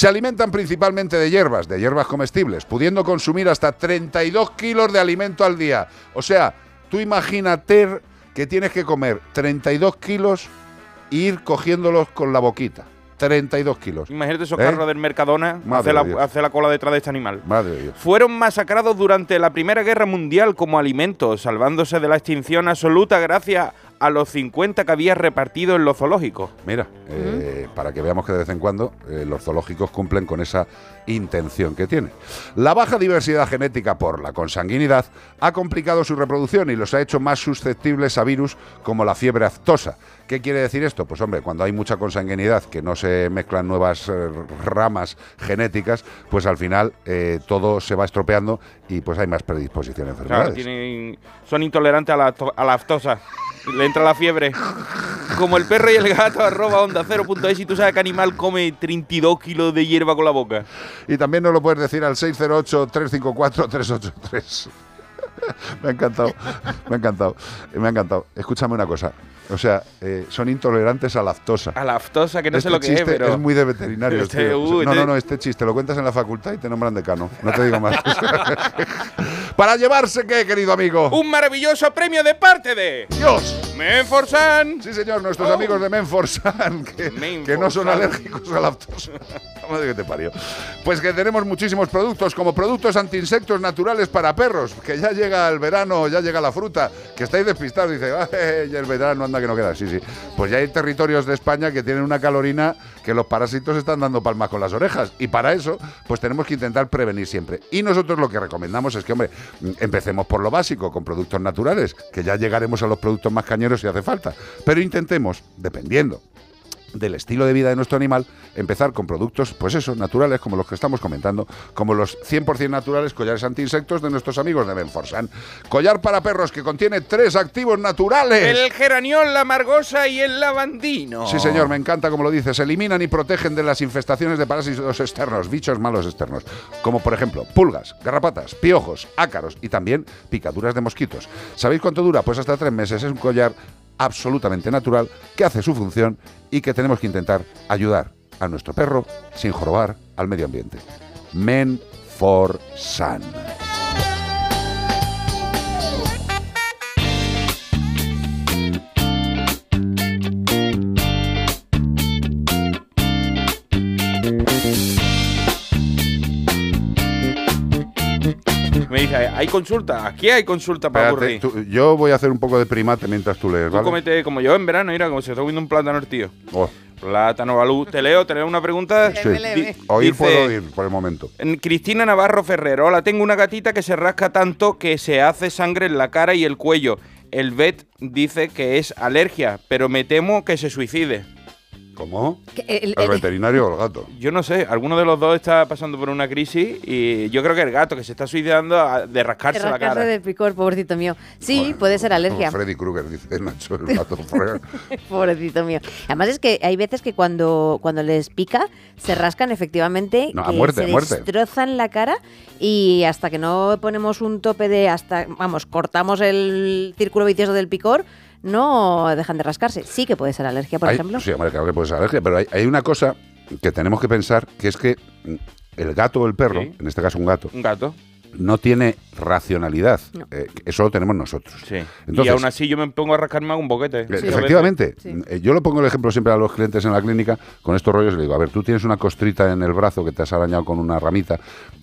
Speaker 2: Se alimentan principalmente de hierbas, de hierbas comestibles, pudiendo consumir hasta 32 kilos de alimento al día. O sea, tú imagínate que tienes que comer 32 kilos e ir cogiéndolos con la boquita. 32 kilos.
Speaker 3: Imagínate esos
Speaker 2: ¿Eh?
Speaker 3: carros del Mercadona, hace la, hace cola detrás de este animal.
Speaker 2: Madre de Dios.
Speaker 3: Fueron masacrados durante la Primera Guerra Mundial como alimento, salvándose de la extinción absoluta gracias a los 50 que había repartido en los zoológicos.
Speaker 2: Mira, eh, para que veamos que de vez en cuando eh, los zoológicos cumplen con esa intención que tienen. La baja diversidad genética por la consanguinidad ha complicado su reproducción y los ha hecho más susceptibles a virus como la fiebre aftosa. ¿Qué quiere decir esto? Pues hombre, cuando hay mucha consanguinidad, que no se mezclan nuevas eh, ramas genéticas, pues al final eh, todo se va estropeando y pues hay más predisposición a
Speaker 3: Claro, tienen, son intolerantes a la, a la aftosa. Le entra la fiebre. Como el perro y el gato, arroba onda 0.es y tú sabes que animal come 32 kilos de hierba con la boca.
Speaker 2: Y también nos lo puedes decir al 608-354-383. me ha encantado, me ha encantado, me ha encantado. Escúchame una cosa. O sea, eh, son intolerantes a lactosa.
Speaker 3: A la aftosa, que no
Speaker 2: este
Speaker 3: sé lo que es, pero...
Speaker 2: es muy de veterinarios,
Speaker 3: Este,
Speaker 2: tío.
Speaker 3: uy,
Speaker 2: no,
Speaker 3: este-
Speaker 2: no, no, este chiste lo cuentas en la facultad y te nombran decano. No te digo más. Para llevarse, ¿qué, querido amigo?
Speaker 3: Un maravilloso premio de parte de...
Speaker 2: ¡Dios!
Speaker 3: Menforsan.
Speaker 2: Sí, señor, nuestros
Speaker 3: Oh.
Speaker 2: amigos de Menforsan, que, que no son alérgicos a la lactosa. Madre que te parió. Pues que tenemos muchísimos productos, como productos antiinsectos naturales para perros, que ya llega el verano, ya llega la fruta, que estáis despistados, dice, "Ay, el verano anda que no queda. Sí, sí. Pues ya hay territorios de España que tienen una calorina que los parásitos están dando palmas con las orejas. Y para eso, pues tenemos que intentar prevenir siempre. Y nosotros lo que recomendamos es que, hombre, empecemos por lo básico, con productos naturales, que ya llegaremos a los productos más cañeros si hace falta. Pero intentemos, dependiendo del estilo de vida de nuestro animal, empezar con productos, pues eso, naturales, como los que estamos comentando, como los 100% naturales collares antiinsectos de nuestros amigos de Benforsan. Collar para perros que contiene tres activos naturales.
Speaker 3: El geraniol, la margosa y el lavandino.
Speaker 2: Sí, señor, me encanta como lo dices. Eliminan y protegen de las infestaciones de parásitos externos, bichos malos externos, como por ejemplo pulgas, garrapatas, piojos, ácaros y también picaduras de mosquitos. ¿Sabéis cuánto dura? Pues hasta tres meses. Es un collar absolutamente natural que hace su función y que tenemos que intentar ayudar a nuestro perro sin jorobar al medio ambiente. Men for Sun.
Speaker 3: Me dice, ¿hay consulta? Aquí hay consulta para
Speaker 2: Espérate, tú- yo voy a hacer un poco de primate mientras tú lees,
Speaker 3: Tú
Speaker 2: ¿vale?
Speaker 3: comete como yo en verano, mira, como se está comiendo un plátano el tío.
Speaker 2: Oh,
Speaker 3: Plátano balú. Te leo, te leo una pregunta.
Speaker 2: sí.
Speaker 3: Di-
Speaker 2: Oír
Speaker 3: dice,
Speaker 2: puedo oír por el momento.
Speaker 3: en Cristina Navarro Ferrero. Hola, tengo una gatita que se rasca tanto que se hace sangre en la cara y el cuello. El vet dice que es alergia, pero me temo que se suicide.
Speaker 2: ¿Cómo?
Speaker 4: El-
Speaker 2: ¿El
Speaker 4: el-
Speaker 2: veterinario o el gato?
Speaker 3: Yo no sé, alguno de los dos está pasando por una crisis y yo creo que el gato que se está suicidando a- de rascarse, la
Speaker 4: rascarse
Speaker 3: cara.
Speaker 4: del picor, pobrecito mío. Sí, puede ser alergia.
Speaker 2: Freddy Krueger, dice Nacho, el gato.
Speaker 4: Pobrecito mío. Además es que hay veces que cuando, cuando les pica, se rascan efectivamente,
Speaker 2: No, a
Speaker 4: que
Speaker 2: muerte,
Speaker 4: se
Speaker 2: a muerte.
Speaker 4: destrozan la cara y hasta que no ponemos un tope de hasta, vamos, cortamos el círculo vicioso del picor, no dejan de rascarse. Sí que puede ser alergia, por
Speaker 2: Hay-
Speaker 4: ejemplo.
Speaker 2: Sí, hombre, claro que puede ser alergia, pero hay, hay una cosa que tenemos que pensar, que es que el gato o el perro,
Speaker 3: Sí.
Speaker 2: en este caso un gato,
Speaker 3: Un gato.
Speaker 2: No tiene racionalidad. Eh, eso lo tenemos nosotros.
Speaker 3: Sí. y
Speaker 2: Entonces-
Speaker 3: aún así yo me pongo a rascarme un boquete.
Speaker 2: Eh, Efectivamente. Eh, Yo lo pongo el ejemplo siempre a los clientes en la clínica con estos rollos y le digo, a ver, tú tienes una costrita en el brazo que te has arañado con una ramita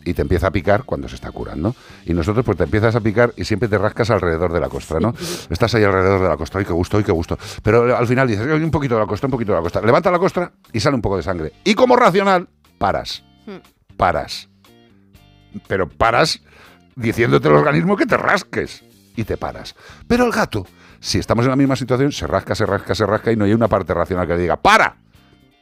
Speaker 2: y te empieza a picar cuando se está curando. Y nosotros pues te empiezas a picar y siempre te rascas alrededor de la costra, ¿no? Estás ahí alrededor de la costra, ¡ay, qué gusto, ay, qué gusto! Pero al final dices, "Ay, un poquito de la costra, un poquito de la costra. Levanta la costra y sale un poco de sangre. Y como racional, paras. Paras. Pero paras diciéndote al organismo que te rasques y te paras. Pero el gato, si estamos en la misma situación, se rasca, se rasca, se rasca y no hay una parte racional que le diga ¡para!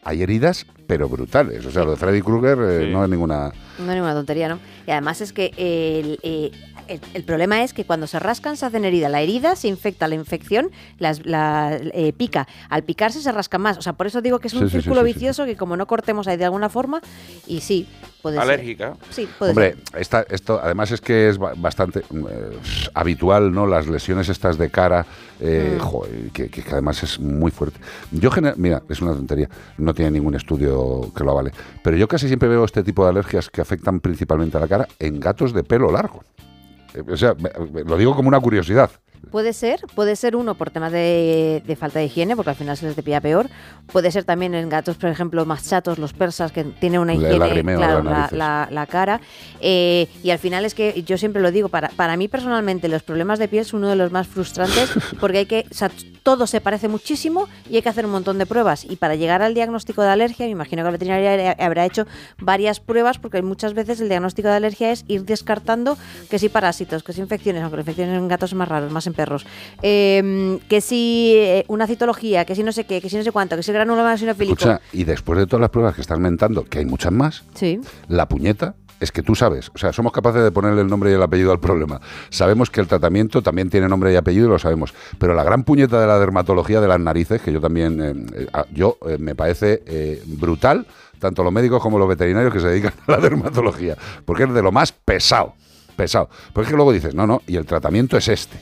Speaker 2: hay heridas, pero brutales. O sea, lo de Freddy Krueger eh,
Speaker 3: Sí.
Speaker 2: no es ninguna...
Speaker 4: No es ninguna tontería, ¿no? Y además es que el, eh, el, el problema es que cuando se rascan se hacen herida. La herida se infecta, la infección las, la, eh, pica. Al picarse se rasca más. O sea, por eso digo que es un
Speaker 2: Sí, sí, sí,
Speaker 4: círculo
Speaker 2: sí, sí.
Speaker 4: vicioso que como no cortemos ahí de alguna forma, y sí, puede
Speaker 3: Alérgica.
Speaker 4: ser. Sí, puede
Speaker 2: Hombre,
Speaker 4: ser.
Speaker 2: esta, esto además es que es ba- bastante eh, habitual, ¿no? Las lesiones estas de cara, eh,
Speaker 4: Mm.
Speaker 2: que, que- que además es muy fuerte. Yo, mira, es una tontería, no tiene ningún estudio que lo avale, pero yo casi siempre veo este tipo de alergias que afectan principalmente a la cara en gatos de pelo largo. Eh, O sea, me- me- lo digo como una curiosidad.
Speaker 4: Puede ser, puede ser uno por temas de, de falta de higiene, porque al final se les pilla peor. Puede ser también en gatos, por ejemplo, más chatos, los persas, que tienen una higiene,
Speaker 2: de
Speaker 4: claro, la, la- la cara. Eh, y al final es que yo siempre lo digo, para, para mí personalmente los problemas de piel son uno de los más frustrantes, porque hay que, o sea, todo se parece muchísimo y hay que hacer un montón de pruebas. Y para llegar al diagnóstico de alergia, me imagino que la veterinaria habrá hecho varias pruebas, porque muchas veces el diagnóstico de alergia es ir descartando que si parásitos, que si infecciones, aunque las infecciones en gatos son más raros, más en perros, eh, que si eh, una citología, que si no sé qué, que si no sé cuánto, que si el granuloma eosinofílico.
Speaker 2: Escucha, y después de todas las pruebas que estás mentando, que hay muchas más,
Speaker 4: Sí.
Speaker 2: la puñeta es que tú sabes, o sea, somos capaces de ponerle el nombre y el apellido al problema. Sabemos que el tratamiento también tiene nombre y apellido y lo sabemos. Pero la gran puñeta de la dermatología de las narices, que yo también, eh, eh, yo eh, me parece eh, brutal, tanto los médicos como los veterinarios que se dedican a la dermatología, porque es de lo más pesado, pesado. Porque es que luego dices, no, no, y el tratamiento es este.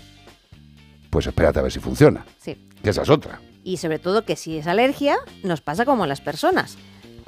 Speaker 2: Pues espérate a ver si funciona.
Speaker 4: Sí.
Speaker 2: Que esa es otra.
Speaker 4: Y sobre todo que si es alergia, nos pasa como a las personas,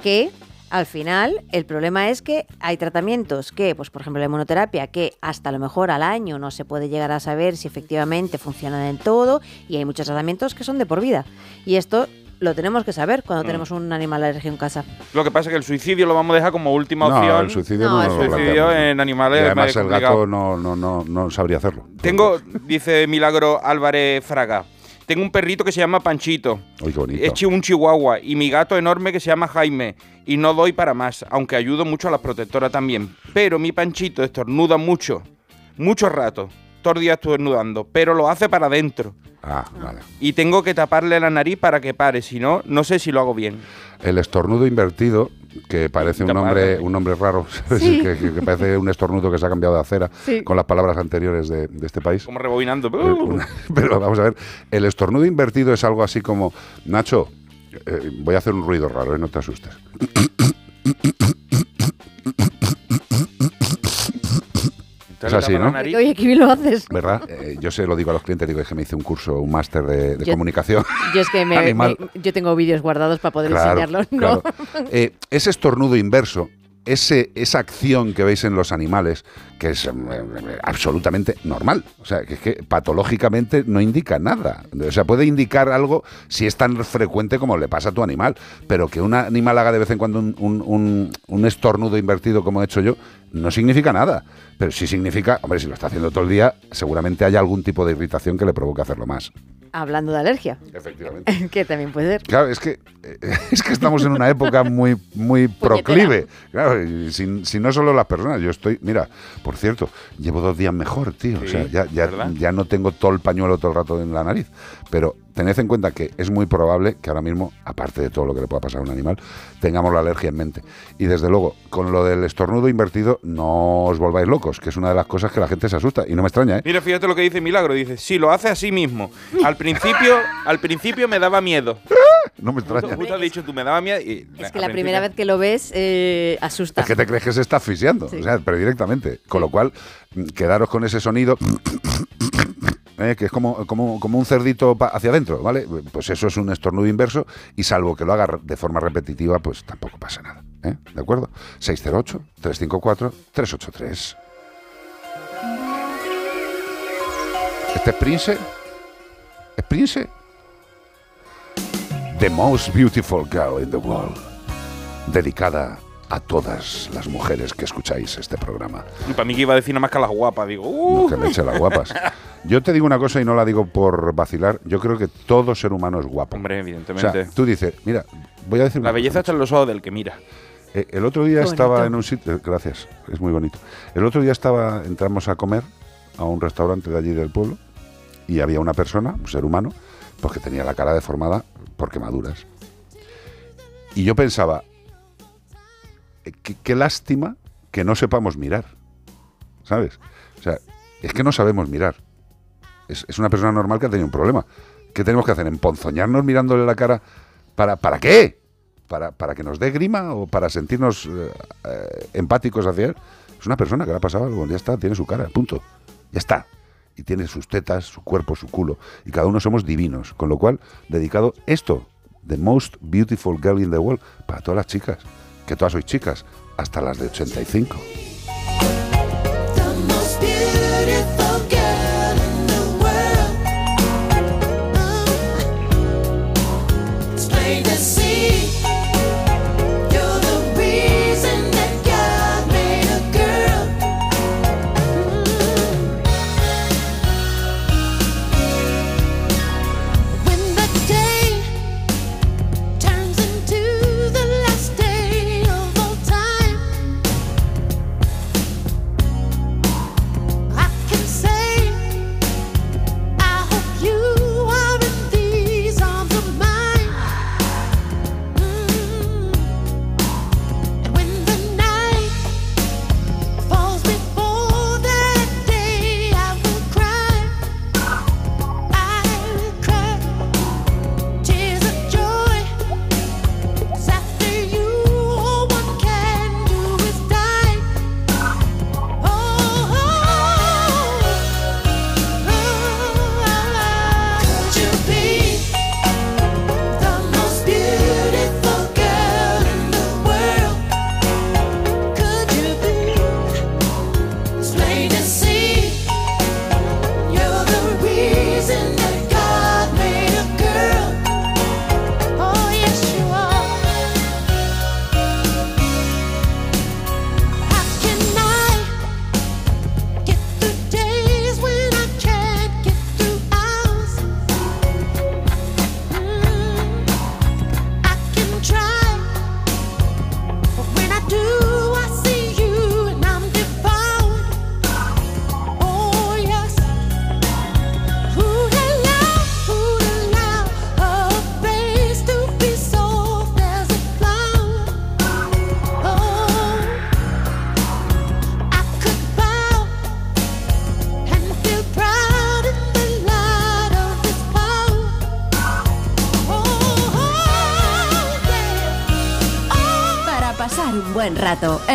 Speaker 4: que al final el problema es que hay tratamientos que, pues por ejemplo la inmunoterapia, que hasta a lo mejor al año no se puede llegar a saber si efectivamente funciona del todo, y hay muchos tratamientos que son de por vida. Y esto lo tenemos que saber cuando
Speaker 3: Mm.
Speaker 4: tenemos un animal alérgico en casa.
Speaker 3: Lo que pasa es que el suicidio lo vamos a dejar como última
Speaker 2: No,
Speaker 3: opción.
Speaker 2: el suicidio
Speaker 4: No,
Speaker 2: no,
Speaker 4: el
Speaker 2: lo
Speaker 3: suicidio en animales
Speaker 2: Y además
Speaker 3: más
Speaker 2: el gato no, no, no, no sabría hacerlo.
Speaker 3: Tengo, dice Milagro Álvarez Fraga, tengo un perrito que se llama Panchito.
Speaker 2: Uy, qué bonito.
Speaker 3: Es un chihuahua y mi gato enorme que se llama Jaime y no doy para más, aunque ayudo mucho a la protectora también. Pero mi Panchito estornuda mucho, mucho rato, todo el día estornudando, pero lo hace para adentro.
Speaker 2: Ah, vale.
Speaker 3: Y tengo que taparle la nariz para que pare, si no, no sé si lo hago bien.
Speaker 2: El estornudo invertido, que parece un nombre, un nombre raro, que, que- que parece un estornudo que se ha cambiado de acera
Speaker 3: Sí.
Speaker 2: con las palabras anteriores de, de este país.
Speaker 3: Como rebobinando.
Speaker 2: Eh, una- Pero vamos a ver, el estornudo invertido es algo así como, Nacho, eh, voy a hacer un ruido raro, ¿eh? no te asustes. Es así, ¿no?
Speaker 4: Oye, qué bien lo haces.
Speaker 2: ¿Verdad? Eh, yo se lo digo a los clientes, digo es que me hice un curso, un máster de, de
Speaker 4: Yo-
Speaker 2: comunicación.
Speaker 4: Yo es que me-
Speaker 2: animal.
Speaker 4: me- yo tengo vídeos guardados para poder
Speaker 2: Claro,
Speaker 4: enseñarlos, ¿no?
Speaker 2: claro. Eh, ese estornudo inverso, ese, esa acción que veis en los animales, que es eh, absolutamente normal, o sea, que, es que patológicamente no indica nada. O sea, puede indicar algo si es tan frecuente como le pasa a tu animal, pero que un animal haga de vez en cuando un, un- un- un estornudo invertido como he hecho yo, no significa nada. Pero sí significa, hombre, si lo está haciendo todo el día, seguramente hay algún tipo de irritación que le provoque hacerlo más.
Speaker 4: Hablando de alergia.
Speaker 2: Efectivamente.
Speaker 4: que también puede ser.
Speaker 2: Claro, es que, eh, es que estamos en una época muy, muy proclive. Claro, si, si no solo las personas, yo estoy, mira, por cierto, llevo dos días mejor, tío. o sea, ya, ya, ya no tengo todo el pañuelo todo el rato en la nariz. Pero tened en cuenta que es muy probable que ahora mismo, aparte de todo lo que le pueda pasar a un animal, tengamos la alergia en mente. Y desde luego, con lo del estornudo invertido, no os volváis locos, que es una de las cosas que la gente se asusta. Y no me extraña, ¿eh?
Speaker 3: Mira, fíjate lo que dice Milagro. Dice, sí, lo hace a sí mismo. Al principio, al principio me daba miedo.
Speaker 2: No me extraña.
Speaker 3: Justo has dicho tú, me daba miedo. y-
Speaker 4: Es que la primera vez que lo ves eh, asusta.
Speaker 2: Es que te crees que se está asfixiando, o sea, pero directamente. Con lo cual, mm, quedaros con ese sonido. Eh, que es como, como, un cerdito hacia adentro, ¿vale? Pues eso es un estornudo inverso y salvo que lo haga de forma repetitiva, pues tampoco pasa nada. ¿eh? ¿De acuerdo? 608-354-383. ¿Este es Prince? ¿Es Prince? The most beautiful girl in the world. Dedicada a todas las mujeres que escucháis este programa.
Speaker 3: Y para mí que iba a decir nada más que a las guapas. Digo, uh.
Speaker 2: No, que leche las guapas. Yo te digo una cosa y no la digo por vacilar. Yo creo que todo ser humano es guapo.
Speaker 3: Hombre,
Speaker 2: O
Speaker 3: evidentemente.
Speaker 2: sea, tú dices, mira, voy a decir
Speaker 3: la belleza está en los ojos del que mira.
Speaker 2: eh, el otro día estaba en un sitio, eh, gracias, es muy bonito. El otro día estaba, entramos a comer a un restaurante de allí del pueblo y había una persona, un ser humano, pues que tenía la cara deformada por quemaduras. Y yo pensaba, qué, qué lástima que no sepamos mirar, ¿sabes? O sea, es que no sabemos mirar. Es, es una persona normal que ha tenido un problema. ¿Qué tenemos que hacer? ¿Emponzoñarnos mirándole la cara? ¿Para, para qué? ¿Para, ¿Para que nos dé grima o para sentirnos eh, eh, empáticos hacia él? Es una persona que le ha pasado algo, ya está, tiene su cara, punto. Ya está. Y tiene sus tetas, su cuerpo, su culo. Y cada uno somos divinos. Con lo cual, dedicado esto, The Most Beautiful Girl in the World, para todas las chicas. Que todas sois chicas, hasta las de 85.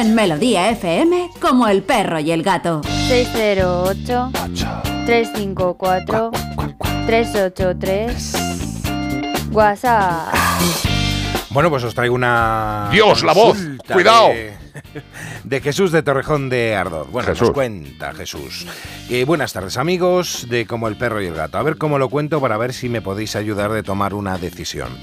Speaker 15: En Melodía FM como el perro y el gato.
Speaker 16: 608 354 383 WhatsApp.
Speaker 20: Bueno, pues os traigo una.
Speaker 2: Dios, la voz. Cuidado.
Speaker 20: De, de Jesús de Torrejón de Ardor. Bueno,
Speaker 2: Jesús.
Speaker 20: nos cuenta Jesús. Eh, buenas tardes, amigos de Como el perro y el gato. A ver cómo lo cuento para ver si me podéis ayudar de tomar una decisión.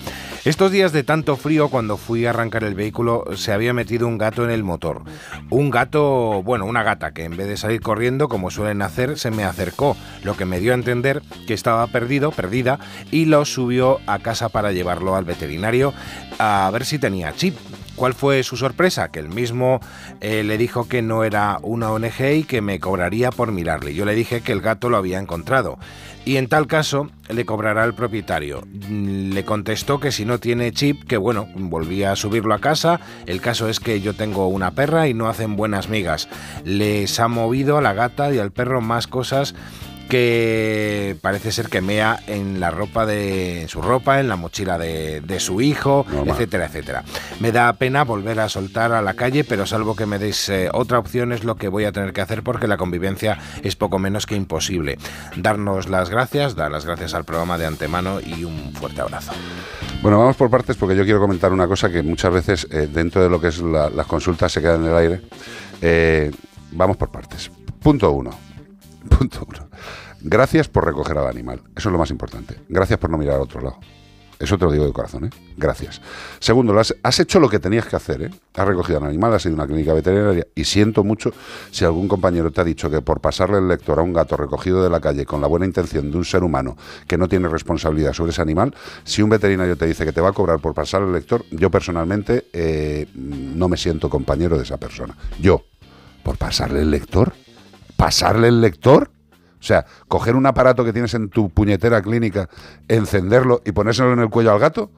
Speaker 20: Estos días de tanto frío, cuando fui a arrancar el vehículo, se había metido un gato en el motor. Un gato, bueno, una gata que en vez de salir corriendo, como suelen hacer, se me acercó, lo que me dio a entender que estaba perdido, perdida, y lo subió a casa para llevarlo al veterinario a ver si tenía chip. ¿Cuál fue su sorpresa? Que el mismo eh, le dijo que no era una ONG y que me cobraría por mirarle. Yo le dije que el gato lo había encontrado. Y en tal caso le cobrará el propietario. Mm, Le contestó que si no tiene chip, que bueno, volvía a subirlo a casa. El caso es que yo tengo una perra y no hacen buenas migas. Les ha movido a la gata y al perro más cosas que parece ser que mea en la ropa de en su ropa, en la mochila de, de su hijo, etcétera, etcétera. Me da pena volver a soltar a la calle, pero salvo que me deis eh, otra opción es lo que voy a tener que hacer porque la convivencia es poco menos que imposible. Darnos las gracias, dar las gracias al programa de antemano y un fuerte abrazo.
Speaker 2: Bueno, vamos por partes porque yo quiero comentar una cosa que muchas veces eh, dentro de lo que es la- las consultas se queda en el aire. Eh, vamos por partes. Punto uno. Punto uno. Gracias por recoger al animal. Eso es lo más importante. Gracias por no mirar a otro lado. Eso te lo digo de corazón, ¿eh? Gracias. Segundo, has, has hecho lo que tenías que hacer, ¿eh? Has recogido al animal, has ido a una clínica veterinaria y siento mucho si algún compañero te ha dicho que por pasarle el lector a un gato recogido de la calle con la buena intención de un ser humano que no tiene responsabilidad sobre ese animal, si un veterinario te dice que te va a cobrar por pasar el lector, yo personalmente eh, no me siento compañero de esa persona. Yo, por pasarle el lector, pasarle el lector. O sea, coger un aparato que tienes en tu puñetera clínica, encenderlo y ponérselo en el cuello al gato.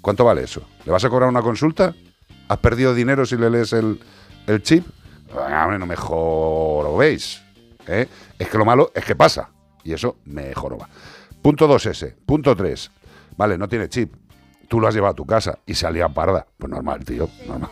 Speaker 2: ¿Cuánto vale eso? ¿Le vas a cobrar una consulta? ¿Has perdido dinero si le lees el, el chip? Ah, hombre, no me jorobéis. ¿eh? Es que lo malo es que pasa. Y eso me joroba. Punto 2S. Punto 3. Vale, no tiene chip. Tú lo has llevado a tu casa y salía parda. Pues normal, tío. Normal.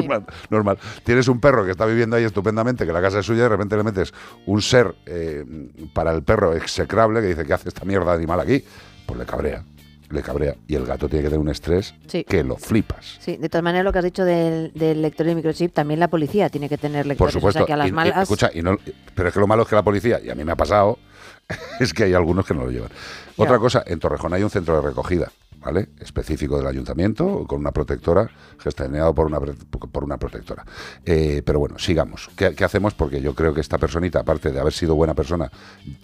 Speaker 2: Normal, normal. Tienes un perro que está viviendo ahí estupendamente, que la casa es suya, y de repente le metes un ser eh, para el perro execrable que dice, ¿qué hace esta mierda de animal aquí? Pues le cabrea, le cabrea. Y el gato tiene que tener un estrés
Speaker 4: Sí.
Speaker 2: que lo flipas.
Speaker 4: Sí, de todas maneras, lo que has dicho del, del lector de microchip, también la policía tiene que tener
Speaker 2: Por
Speaker 4: lectores.
Speaker 2: supuesto.
Speaker 4: O sea, que a las
Speaker 2: Y- y-
Speaker 4: malas.
Speaker 2: escucha, y no- pero es que lo malo es que la policía, y a mí me ha pasado, es que hay algunos que no lo llevan. Otra cosa, en Torrejón hay un centro de recogida, ¿vale? Específico del ayuntamiento, con una protectora, gestionado por una, por una protectora. Eh, pero bueno, sigamos. ¿Qué, qué hacemos? Porque yo creo que esta personita, aparte de haber sido buena persona,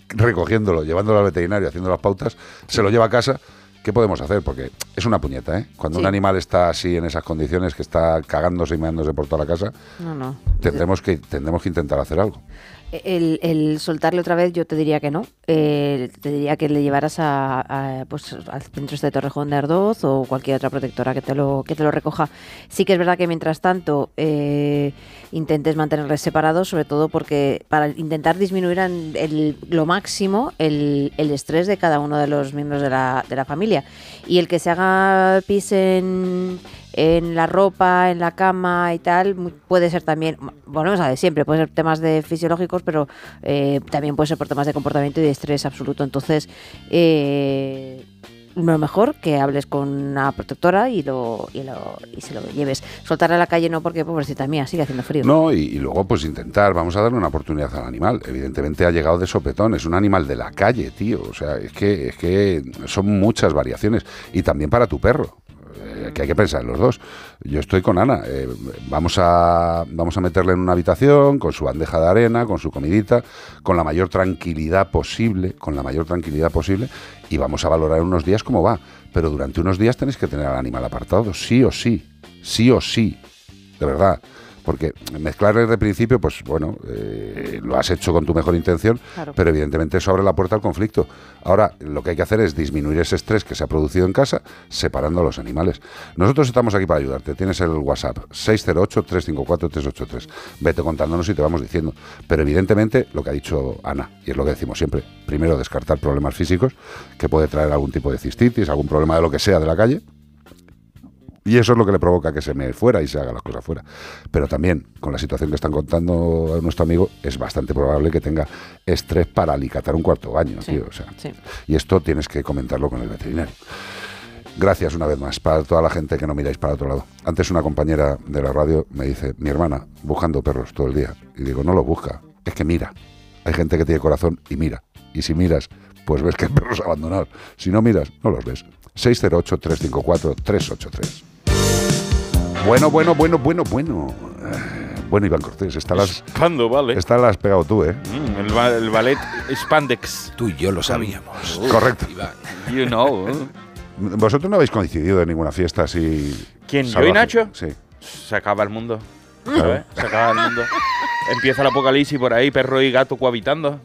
Speaker 2: recogiéndolo, llevándolo al veterinario, haciendo las pautas, se lo lleva a casa. ¿Qué podemos hacer? Porque es una puñeta, ¿eh? Cuando
Speaker 4: Sí.
Speaker 2: un animal está así en esas condiciones, que está cagándose y meándose por toda la casa,
Speaker 4: No, no.
Speaker 2: tendremos que, tendremos que intentar hacer algo.
Speaker 4: El, el soltarle otra vez, yo te diría que no. Eh, te diría que le llevaras a, pues, al centro este de Torrejón de Ardoz o cualquier otra protectora que te lo, que te lo recoja. Sí que es verdad que mientras tanto eh, intentes mantenerles separados, sobre todo porque para intentar disminuir en el- lo máximo el, estrés de cada uno de los miembros de la, de la familia. Y el que se haga pis en, en la ropa, en la cama y tal, puede ser también, volvemos a de siempre, puede ser temas de fisiológicos, pero eh, también puede ser por temas de comportamiento y de estrés absoluto. Entonces, eh, lo mejor que hables con una protectora y lo, y lo y se lo lleves. Soltar a la calle no, porque pobrecita mía, sigue haciendo frío.
Speaker 2: No, y, y luego pues intentar, vamos a darle una oportunidad al animal. Evidentemente ha llegado de sopetón, es un animal de la calle, tío. O sea, es que, es que son muchas variaciones. Y también para tu perro. Eh, que hay que pensar en los dos. Yo estoy con Ana. eh, vamos, a, vamos a meterle en una habitación con su bandeja de arena, con su comidita, con la mayor tranquilidad posible, con la mayor tranquilidad posible, y vamos a valorar unos días cómo va. Pero durante unos días tenéis que tener al animal apartado, sí o sí, sí o sí, de verdad. Porque mezclar desde el principio, pues bueno, eh, lo has hecho con tu mejor intención,
Speaker 4: Claro.
Speaker 2: pero evidentemente eso abre la puerta al conflicto. Ahora, lo que hay que hacer es disminuir ese estrés que se ha producido en casa, separando a los animales. Nosotros estamos aquí para ayudarte. Tienes el WhatsApp 608-354-383. Vete contándonos y te vamos diciendo. Pero evidentemente, lo que ha dicho Ana, y es lo que decimos siempre, primero descartar problemas físicos, que puede traer algún tipo de cistitis, algún problema de lo que sea de la calle, y eso es lo que le provoca que se me fuera y se haga las cosas fuera. Pero también, con la situación que están contando a nuestro amigo, es bastante probable que tenga estrés para alicatar un cuarto baño,
Speaker 4: Sí,
Speaker 2: tío. O sea,
Speaker 4: sí.
Speaker 2: Y esto tienes que comentarlo con el veterinario. Gracias una vez más para toda la gente que no miráis para otro lado. Antes una compañera de la radio me dice, mi hermana, buscando perros todo el día. Y digo, no lo busca, es que mira. Hay gente que tiene corazón y mira. Y si miras, pues ves que hay perros abandonados. Si no miras, no los ves. 608-354-383. Bueno, bueno, bueno, bueno, bueno. Eh, Bueno, Iván Cortés, esta las,
Speaker 3: ¿Cuándo, vale?
Speaker 2: esta la has pegado tú, ¿eh?
Speaker 3: Mm, el, ba- el ballet Spandex.
Speaker 20: Tú y yo lo sabíamos.
Speaker 2: Correcto.
Speaker 3: You know. ¿eh?
Speaker 2: ¿Vosotros no habéis coincidido en ninguna fiesta así?
Speaker 3: ¿Quién, yo y
Speaker 2: salvaje?
Speaker 3: Nacho?
Speaker 2: Sí.
Speaker 3: Se acaba el mundo. ¿Sabes? Se acaba el mundo. Empieza el apocalipsis por ahí, perro y gato cohabitando.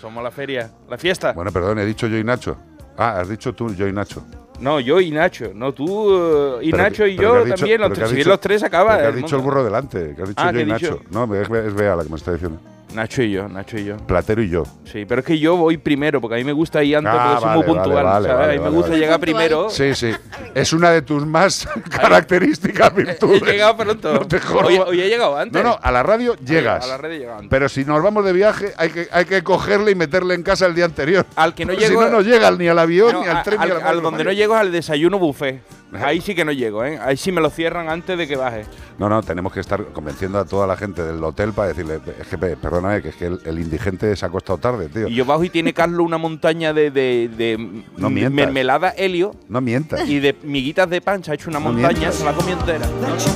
Speaker 3: Somos la feria, la fiesta.
Speaker 2: Bueno, perdón, he dicho yo y Nacho. Ah, has dicho tú, yo y Nacho.
Speaker 3: No, yo y Nacho. No, tú eh, y
Speaker 2: Pero
Speaker 3: Nacho y yo
Speaker 2: dicho-
Speaker 3: también. Los tres,
Speaker 2: has
Speaker 3: si
Speaker 2: dicho-
Speaker 3: los tres acaba.
Speaker 2: que has dicho el burro delante, que has dicho
Speaker 3: Ah,
Speaker 2: yo
Speaker 3: ¿qué
Speaker 2: y Nacho.
Speaker 3: dicho?
Speaker 2: No, es, es Bea la que me está diciendo.
Speaker 3: Nacho y yo, Nacho y yo.
Speaker 2: Platero y yo.
Speaker 3: Sí, pero es que yo voy primero, porque a mí me gusta ir antes,
Speaker 2: Ah,
Speaker 3: porque soy
Speaker 2: vale,
Speaker 3: muy puntual,
Speaker 2: vale, vale,
Speaker 3: ¿sabes?
Speaker 2: vale,
Speaker 3: a mí me gusta
Speaker 2: vale.
Speaker 3: llegar primero.
Speaker 2: Sí, sí. Es una de tus más características virtudes.
Speaker 3: He llegado pronto.
Speaker 2: No te jodas.
Speaker 3: Hoy, hoy he llegado antes.
Speaker 2: No, no, a la radio llegas.
Speaker 3: A la he llegado antes.
Speaker 2: Pero si nos vamos de viaje, hay que, hay que cogerle y meterle en casa el día anterior.
Speaker 3: Al que no
Speaker 2: Si
Speaker 3: llego-
Speaker 2: no, no llega ni al avión,
Speaker 3: No,
Speaker 2: ni al
Speaker 3: a-
Speaker 2: tren, ni
Speaker 3: al,
Speaker 2: a la
Speaker 3: al donde no llego es al desayuno buffet. Ahí sí que no llego, ¿eh? Ahí sí me lo cierran antes de que baje.
Speaker 2: No, no, tenemos que estar convenciendo a toda la gente del hotel para decirle, es que, pe- perdóname, que es que el, el indigente se ha acostado tarde, tío.
Speaker 3: Y yo bajo y tiene Carlos una montaña de, de, de
Speaker 2: No
Speaker 3: mermelada helio
Speaker 2: No mientas.
Speaker 3: y de miguitas de pan. Se ha hecho una
Speaker 2: No
Speaker 3: montaña,
Speaker 2: mientas.
Speaker 3: se la comió entera.
Speaker 5: So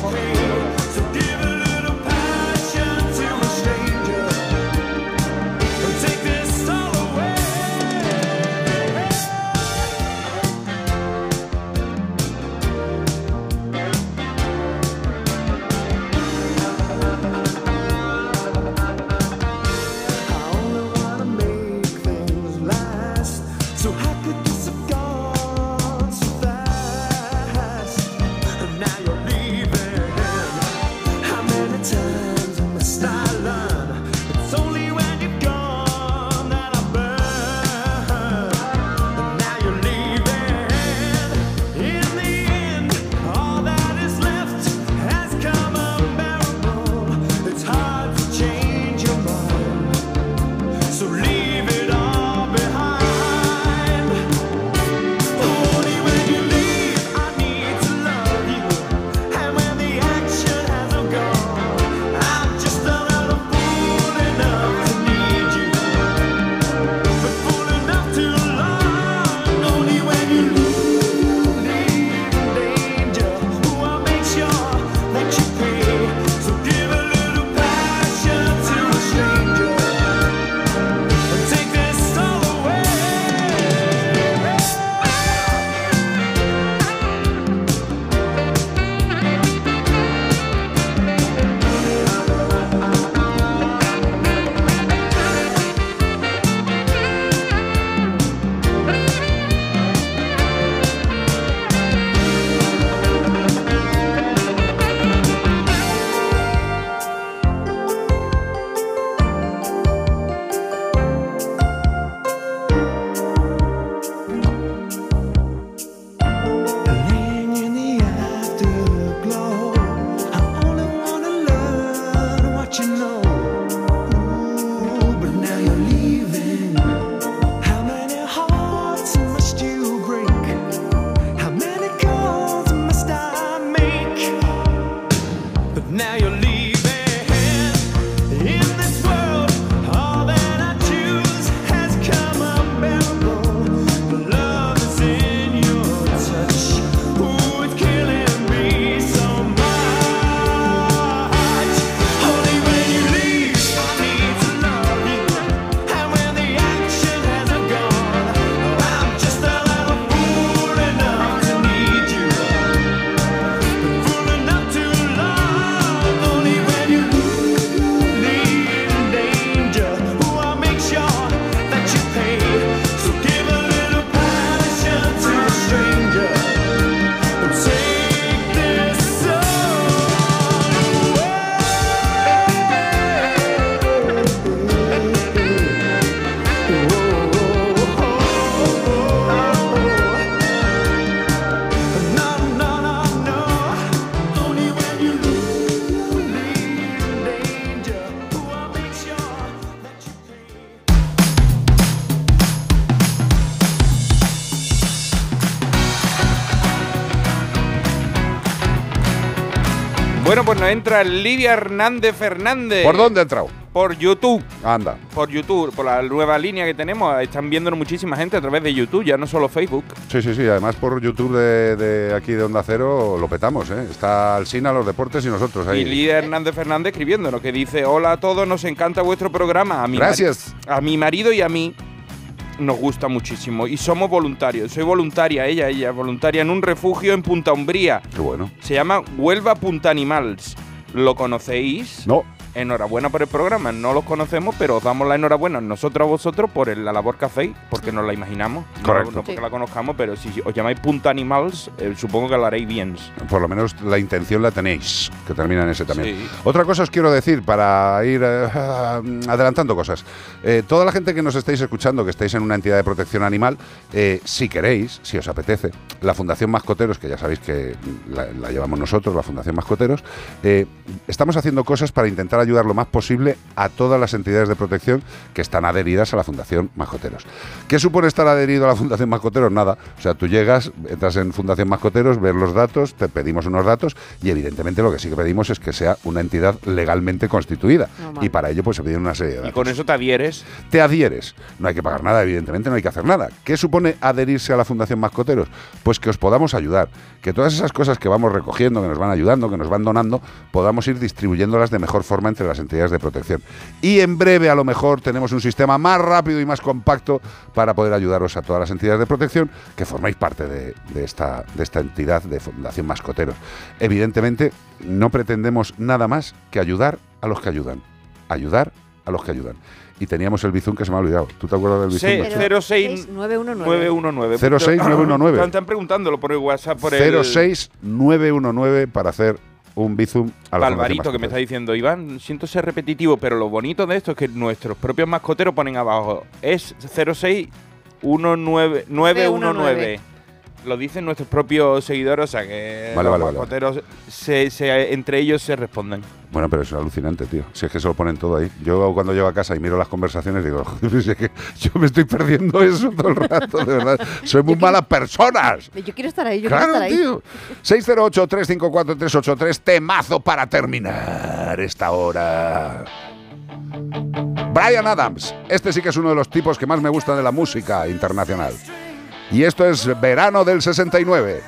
Speaker 3: entra Lidia Hernández Fernández.
Speaker 2: ¿Por dónde ha entrado?
Speaker 3: Por YouTube.
Speaker 2: Anda.
Speaker 3: Por YouTube, por la nueva línea que tenemos. Están viéndonos muchísima gente a través de YouTube, ya no solo Facebook.
Speaker 2: Sí, sí, sí. Además, por YouTube de, de aquí de Onda Cero lo petamos, ¿eh? Está Alsina, los deportes y nosotros ahí.
Speaker 3: Y Lidia Hernández Fernández escribiéndonos que dice: Hola a todos, nos encanta vuestro programa. A mi
Speaker 2: Gracias.
Speaker 3: A mi marido y a mí nos gusta muchísimo. Y somos voluntarios. Soy voluntaria, ella, ella, voluntaria en un refugio en Punta Umbría.
Speaker 2: Qué bueno.
Speaker 3: Se llama Huelva Punta Animals. ¿Lo conocéis?
Speaker 2: No.
Speaker 3: Enhorabuena por el programa. No los conocemos, pero os damos la enhorabuena nosotros a vosotros por la labor que hacéis, porque nos la imaginamos.
Speaker 2: Correcto.
Speaker 3: No, porque la conozcamos, pero si os llamáis Punta Animals, eh, supongo que lo haréis bien.
Speaker 2: Por lo menos la intención la tenéis, que termina en ese también.
Speaker 3: Sí.
Speaker 2: Otra cosa os quiero decir para ir eh, adelantando cosas. Eh, toda la gente que nos estáis escuchando, que estáis en una entidad de protección animal, eh, si queréis, si os apetece, la Fundación Mascoteros, que ya sabéis que la, la llevamos nosotros, la Fundación Mascoteros, eh, estamos haciendo cosas para intentar ayudar lo más posible a todas las entidades de protección que están adheridas a la Fundación Mascoteros. ¿Qué supone estar adherido a la Fundación Mascoteros? Nada. O sea, tú llegas, entras en Fundación Mascoteros, ves los datos, te pedimos unos datos y evidentemente lo que sí que pedimos es que sea una entidad legalmente constituida. Y para ello pues se piden una serie de
Speaker 3: Y
Speaker 2: datos.
Speaker 3: con eso te adhieres.
Speaker 2: Te adhieres. No hay que pagar nada, evidentemente, no hay que hacer nada. ¿Qué supone adherirse a la Fundación Mascoteros? Pues que os podamos ayudar. Que todas esas cosas que vamos recogiendo, que nos van ayudando, que nos van donando, podamos ir distribuyéndolas de mejor forma entre las entidades de protección. Y en breve, a lo mejor, tenemos un sistema más rápido y más compacto para poder ayudaros a todas las entidades de protección que formáis parte de, de esta, de esta entidad de Fundación Mascoteros. Evidentemente, no pretendemos nada más que ayudar a los que ayudan. Ayudar a los que ayudan. Y teníamos el bizum que se me ha olvidado. ¿Tú te acuerdas del bizum?
Speaker 3: Se-
Speaker 2: Nacho?
Speaker 3: 06
Speaker 4: 919.
Speaker 3: 919.
Speaker 2: 06919.
Speaker 3: Están- preguntándolo por el WhatsApp, por el
Speaker 2: 06919 para hacer un bizum a la Fundación
Speaker 3: que me está diciendo, Iván, siento ser repetitivo, pero lo bonito de esto es que nuestros propios mascoteros ponen abajo, es 0619919. Lo dicen nuestros propios seguidores, o sea que
Speaker 2: Vale,
Speaker 3: los
Speaker 2: vale,
Speaker 3: se- se- entre ellos se responden.
Speaker 2: Bueno, pero es alucinante, tío. Si es que se lo ponen todo ahí. Yo cuando llego a casa y miro las conversaciones digo, "Joder, si es que yo me estoy perdiendo eso todo el rato, de verdad. Soy muy malas personas.
Speaker 4: Yo quiero estar ahí, yo
Speaker 2: Claro,
Speaker 4: quiero estar ahí.
Speaker 2: tío. 608-354-383, temazo para terminar esta hora. Brian Adams. Este sí que es uno de los tipos que más me gusta de la música internacional. Y esto es verano del 69.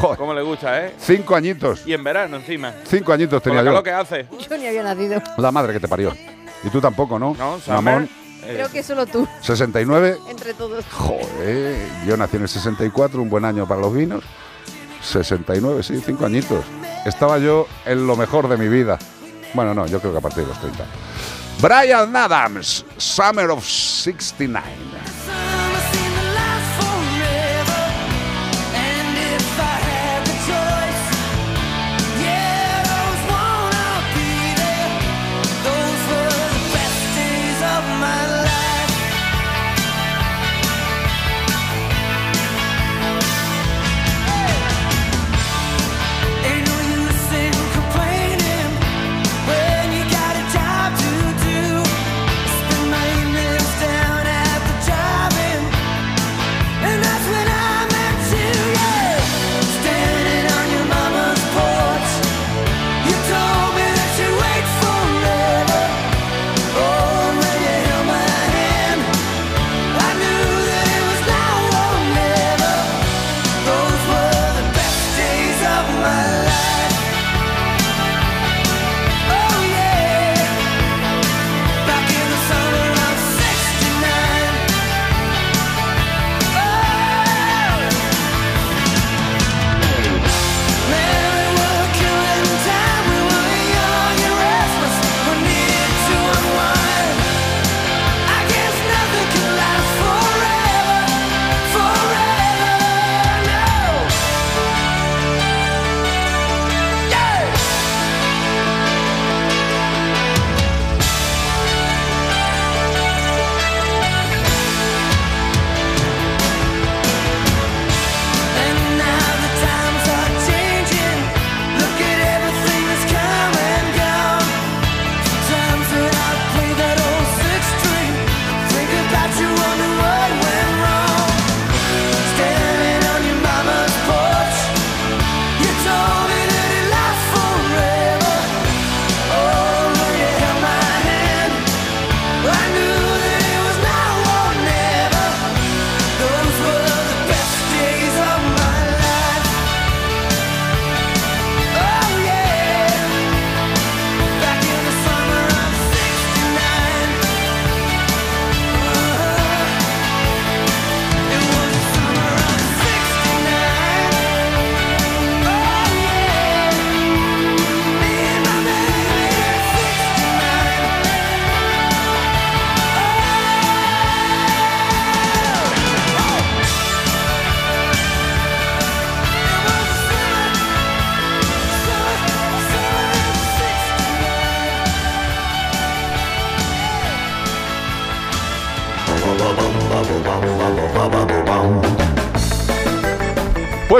Speaker 2: Joder,
Speaker 3: ¿Cómo le gusta, eh?
Speaker 2: cinco añitos.
Speaker 3: Y en verano encima.
Speaker 2: Cinco añitos tenía
Speaker 3: lo
Speaker 2: yo.
Speaker 3: que hace.
Speaker 4: Yo ni había nacido.
Speaker 2: La madre que te parió. Y tú tampoco, ¿no?
Speaker 3: No,
Speaker 2: Mamón.
Speaker 3: Eh,
Speaker 4: Creo que solo tú,
Speaker 2: 69.
Speaker 4: entre todos.
Speaker 2: Joder, yo nací en el 64, un buen año para los vinos. 69, sí, cinco añitos. Estaba yo en lo mejor de mi vida. Bueno, no, yo creo que a partir de los 30. Brian Adams, Summer of 69.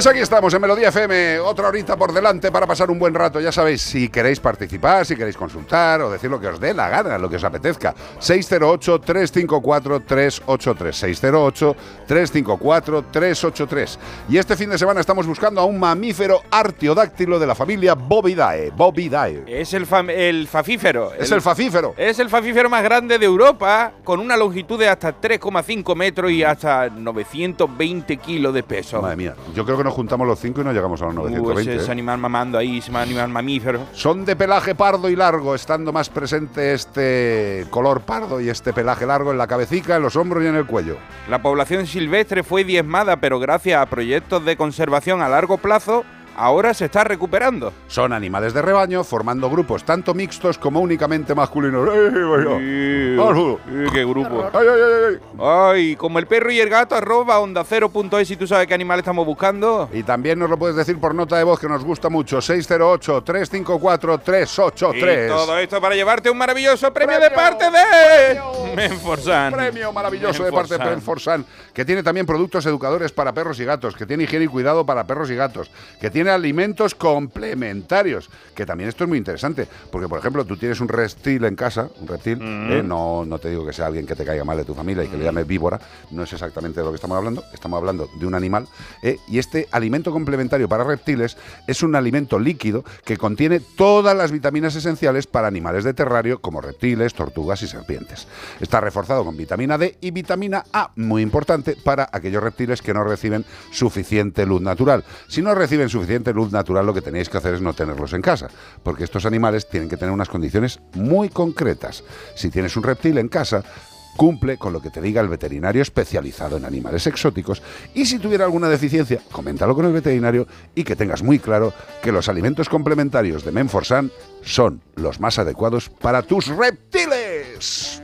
Speaker 2: Pues aquí estamos en Melodía FM, otra horita por delante para pasar un buen rato. Ya sabéis, si queréis participar, si queréis consultar o decir lo que os dé la gana, lo que os apetezca. 608-354-383. 608-354-383. Y este fin de semana estamos buscando a un mamífero artiodáctilo de la familia Bovidae. Bovidae.
Speaker 3: Es el, el fafífero.
Speaker 2: Es el fafífero.
Speaker 3: Es el fafífero más grande de Europa, con una longitud de hasta 3,5 metros y hasta 920 kilos de peso.
Speaker 2: Madre mía, yo creo que nos juntamos los cinco y no llegamos a los
Speaker 3: Uh,
Speaker 2: 920.
Speaker 3: ese, ese
Speaker 2: ¿eh?
Speaker 3: animal mamando ahí, ese animal mamífero.
Speaker 2: Son de pelaje pardo y largo, estando más presente este color pardo y este pelaje largo en la cabecita, en los hombros y en el cuello.
Speaker 3: La población silvestre fue diezmada, pero gracias a proyectos de conservación a largo plazo, ahora se está recuperando.
Speaker 2: Son animales de rebaño, formando grupos tanto mixtos como únicamente masculinos. ¡Saludo!
Speaker 3: Eh, ¡Qué grupo!
Speaker 2: ¡Ay, ay, ay, ay!
Speaker 3: Ay, como el perro y el gato, arroba onda cero punto es, si tú sabes qué animal estamos buscando.
Speaker 2: Y también nos lo puedes decir por nota de voz que nos gusta mucho. 608-354-383.
Speaker 3: Y todo esto para llevarte un maravilloso premio, de parte de Menforsan.
Speaker 2: Premio maravilloso de parte de
Speaker 3: Menforsan.
Speaker 2: Que tiene también productos educadores para perros y gatos, que tiene higiene y cuidado para perros y gatos, que tiene alimentos complementarios, que también esto es muy interesante, porque por ejemplo tú tienes un reptil en casa, un reptil,
Speaker 3: Mm.
Speaker 2: eh, no, no te digo que sea alguien que te caiga mal de tu familia y que le llame víbora, no es exactamente de lo que estamos hablando, estamos hablando de un animal, eh, y este alimento complementario para reptiles es un alimento líquido que contiene todas las vitaminas esenciales para animales de terrario como reptiles, tortugas y serpientes. Está reforzado con vitamina D y vitamina A, muy importante para aquellos reptiles que no reciben suficiente luz natural. Si no reciben suficiente luz natural, lo que tenéis que hacer es no tenerlos en casa, porque estos animales tienen que tener unas condiciones muy concretas. Si tienes un reptil en casa, cumple con lo que te diga el veterinario especializado en animales exóticos y si tuviera alguna deficiencia, coméntalo con el veterinario y que tengas muy claro que los alimentos complementarios de Menforsan son los más adecuados para tus reptiles.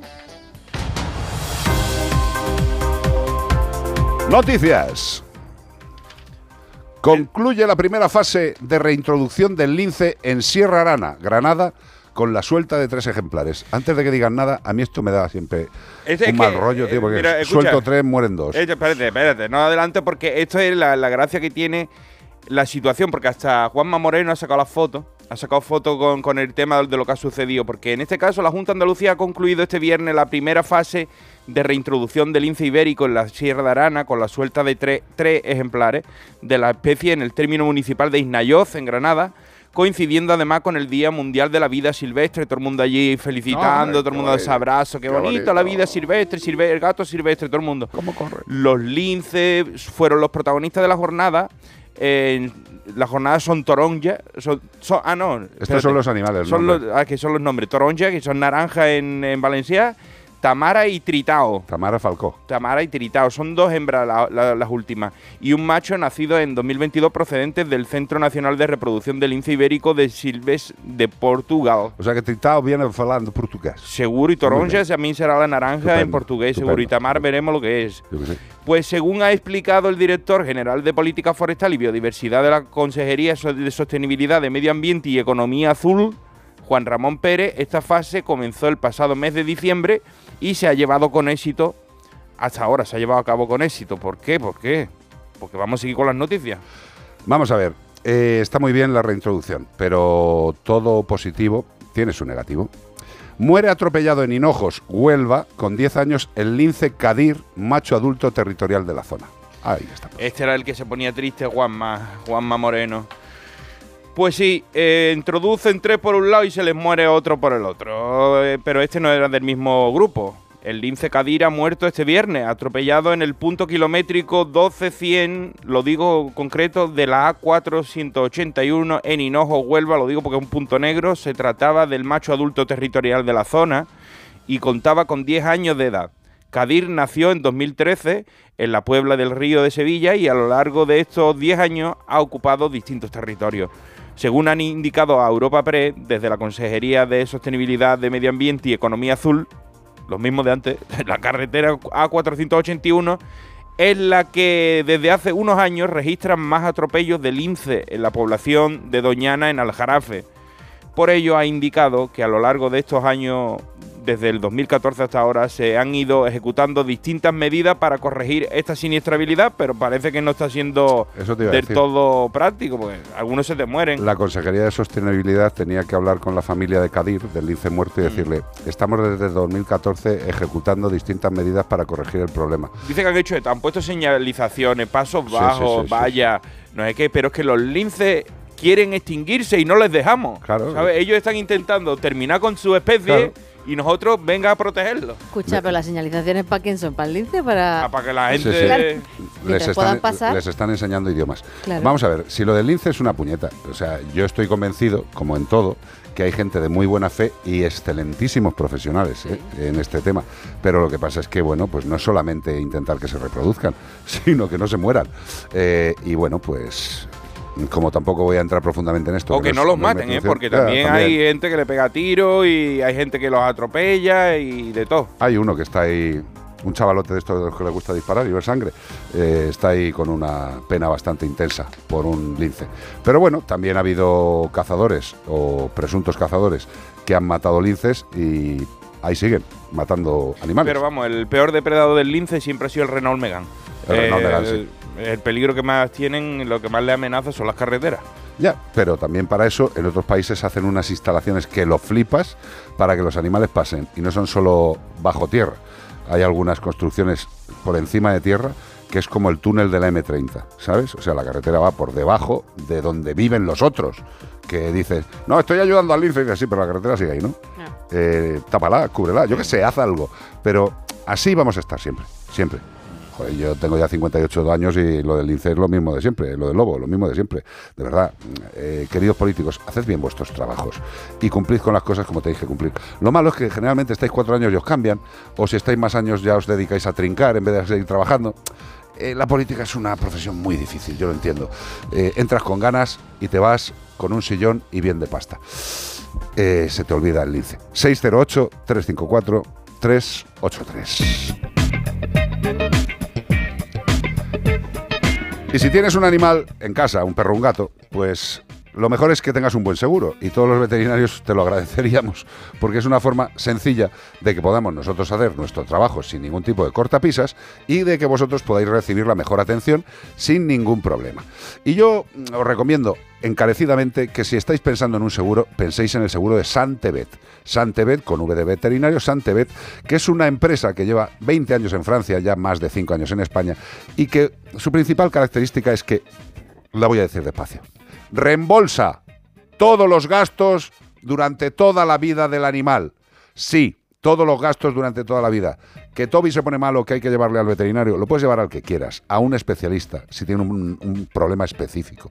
Speaker 2: Noticias. Concluye la primera fase de reintroducción del lince en Sierra Arana, Granada, con la suelta de tres ejemplares. Antes de que digan nada, a mí esto me da siempre
Speaker 3: Es- es
Speaker 2: un mal
Speaker 3: que,
Speaker 2: rollo, tío,
Speaker 3: eh,
Speaker 2: porque
Speaker 3: mira, escucha.
Speaker 2: suelto tres, mueren dos.
Speaker 3: Eh, espérate, espérate, no adelante porque esto es la, la gracia que tiene la situación, porque hasta Juanma Moreno ha sacado las fotos, ha sacado fotos con, con el tema de lo que ha sucedido, porque en este caso la Junta de Andalucía ha concluido este viernes la primera fase de reintroducción del lince ibérico en la Sierra de Arana con la suelta de tre- tres ejemplares de la especie en el término municipal de Isnayoz, en Granada, coincidiendo además con el Día Mundial de la Vida Silvestre, todo el mundo allí felicitando, todo el mundo ese
Speaker 2: bonito,
Speaker 3: abrazo, qué,
Speaker 2: qué
Speaker 3: bonito,
Speaker 2: bonito.
Speaker 3: la vida silvestre, silve- el gato silvestre, todo el mundo. Los linces fueron los protagonistas de la jornada. Eh, la jornada son toronja. Son, son- ah, no. espérate.
Speaker 2: son los animales,
Speaker 3: Son los, ah, que son los nombres. Toronja, que son naranja en, en Valencia. Tamara y Tritao.
Speaker 2: Tamara Falcó.
Speaker 3: Tamara y Tiritao. Son dos hembras la- la- las últimas. Y un macho nacido en 2022 procedente del Centro Nacional de Reproducción del Lince Ibérico de Silves de Portugal.
Speaker 2: O sea que Tritao viene hablando portugués.
Speaker 3: Seguro y Toronja también será la naranja en
Speaker 2: Estupendo,
Speaker 3: portugués, seguro. Y
Speaker 2: estupendo.
Speaker 3: Tamar veremos lo que es.
Speaker 2: Yo qué sé.
Speaker 3: Pues según ha explicado el director general de Política Forestal y Biodiversidad de la Consejería de Sostenibilidad de Medio Ambiente y Economía Azul, Juan Ramón Pérez, esta fase comenzó el pasado mes de diciembre y se ha llevado con éxito, hasta ahora se ha llevado a cabo con éxito. ¿Por qué? ¿Por qué? Porque vamos a seguir con las noticias.
Speaker 2: Vamos a ver, eh, está muy bien la reintroducción, pero todo positivo tiene su negativo. Muere atropellado en Hinojos, Huelva, con 10 años, el lince Cadir, macho adulto territorial de la zona. Ahí está.
Speaker 3: Este era el que se ponía triste, Juanma, Juanma Moreno. Pues sí, eh, introducen tres por un lado y se les muere otro por el otro. Eh, pero este no era del mismo grupo. El lince Kadir ha muerto este viernes, atropellado en el punto kilométrico 12100, lo digo concreto, de la A481 en Hinojo, Huelva, lo digo porque es un punto negro. Se trataba del macho adulto territorial de la zona y contaba con 10 años de edad. Kadir nació en 2013 en la Puebla del Río de Sevilla y a lo largo de estos 10 años ha ocupado distintos territorios. Según han indicado a Europa Press, desde la Consejería de Sostenibilidad de Medio Ambiente y Economía Azul, los mismos de antes, la carretera A481 es la que desde hace unos años registra más atropellos de lince en la población de Doñana en Aljarafe. Por ello ha indicado que a lo largo de estos años desde el 2014 hasta ahora se han ido ejecutando distintas medidas para corregir esta siniestrabilidad, pero parece que no está siendo del
Speaker 2: decir.
Speaker 3: todo práctico, porque algunos se te mueren.
Speaker 2: La Consejería de Sostenibilidad tenía que hablar con la familia de Kadir, del lince muerto, y
Speaker 3: Mm.
Speaker 2: decirle, estamos desde 2014 ejecutando distintas medidas para corregir el problema.
Speaker 3: Dice que han hecho, han puesto señalizaciones, pasos bajos,
Speaker 2: sí, sí, sí.
Speaker 3: vallas, no sé qué, pero es que los linces quieren extinguirse y no les dejamos.
Speaker 2: Claro.
Speaker 3: ¿sabes? Ellos están intentando terminar con su especie
Speaker 2: Claro.
Speaker 3: Y nosotros venga a protegerlo.
Speaker 4: Escucha, pero las señalizaciones para quién son, para el lince, para...
Speaker 3: Ah, para que la gente...
Speaker 2: sí.
Speaker 4: Claro.
Speaker 2: Les,
Speaker 4: Mientras
Speaker 2: están,
Speaker 4: puedan pasar.
Speaker 2: les están enseñando idiomas.
Speaker 4: Claro.
Speaker 2: Vamos a ver, si lo del lince es una puñeta, o sea, yo estoy convencido, como en todo, que hay gente de muy buena fe y excelentísimos profesionales ¿eh? en este tema. Pero lo que pasa es que, bueno, pues no es solamente intentar que se reproduzcan, sino que no se mueran. Eh, y bueno, pues como tampoco voy a entrar profundamente en esto.
Speaker 3: O que no los maten, ¿eh? porque
Speaker 2: Claro,
Speaker 3: también, hay gente que le pega tiro y hay gente que los atropella y de todo.
Speaker 2: Hay uno que está ahí, un chavalote de estos de los que le gusta disparar y ver sangre, eh, está ahí con una pena bastante intensa por un lince. Pero bueno, también ha habido cazadores o presuntos cazadores que han matado linces y ahí siguen matando animales.
Speaker 3: Pero vamos, el peor depredador del lince siempre ha sido el Renault Megane.
Speaker 2: El Renault
Speaker 3: Eh,
Speaker 2: Megane, sí.
Speaker 3: El peligro que más tienen, lo que más le amenaza son las carreteras.
Speaker 2: Ya, pero también para eso en otros países hacen unas instalaciones que lo flipas para que los animales pasen y no son solo bajo tierra. Hay algunas construcciones por encima de tierra que es como el túnel de la M30, ¿sabes? O sea, la carretera va por debajo de donde viven los otros. Que dices, no, estoy ayudando al lince, y dices, sí, pero la carretera sigue ahí, ¿no? Eh, tápala, cúbrela, yo qué sé, haz algo. Pero así vamos a estar siempre, siempre. Yo tengo ya 58 años y lo del lince es lo mismo de siempre, lo del lobo, lo mismo de siempre. De verdad, eh, queridos políticos, haced bien vuestros trabajos y cumplid con las cosas como tenéis que cumplir. Lo malo es que generalmente estáis cuatro años y os cambian, o si estáis más años ya os dedicáis a trincar en vez de seguir trabajando. Eh, la política es una profesión muy difícil, yo lo entiendo. Eh, entras con ganas y te vas con un sillón y bien de pasta. Se te olvida el lince. 608-354-383. Y si tienes un animal en casa, un perro un gato, pues lo mejor es que tengas un buen seguro y todos los veterinarios te lo agradeceríamos porque es una forma sencilla de que podamos nosotros hacer nuestro trabajo sin ningún tipo de cortapisas y de que vosotros podáis recibir la mejor atención sin ningún problema. Y yo mm, os recomiendo encarecidamente que si estáis pensando en un seguro, penséis en el seguro de Santebet. Santebet, con V de veterinario, Santebet, que es una empresa que lleva 20 años en Francia, ya más de 5 años en España, y que su principal característica es que, la voy a decir despacio, reembolsa todos los gastos durante toda la vida del animal. Sí, todos los gastos durante toda la vida. Que Toby se pone malo, que hay que llevarle al veterinario, lo puedes llevar al que quieras, a un especialista, si tiene un, un problema específico,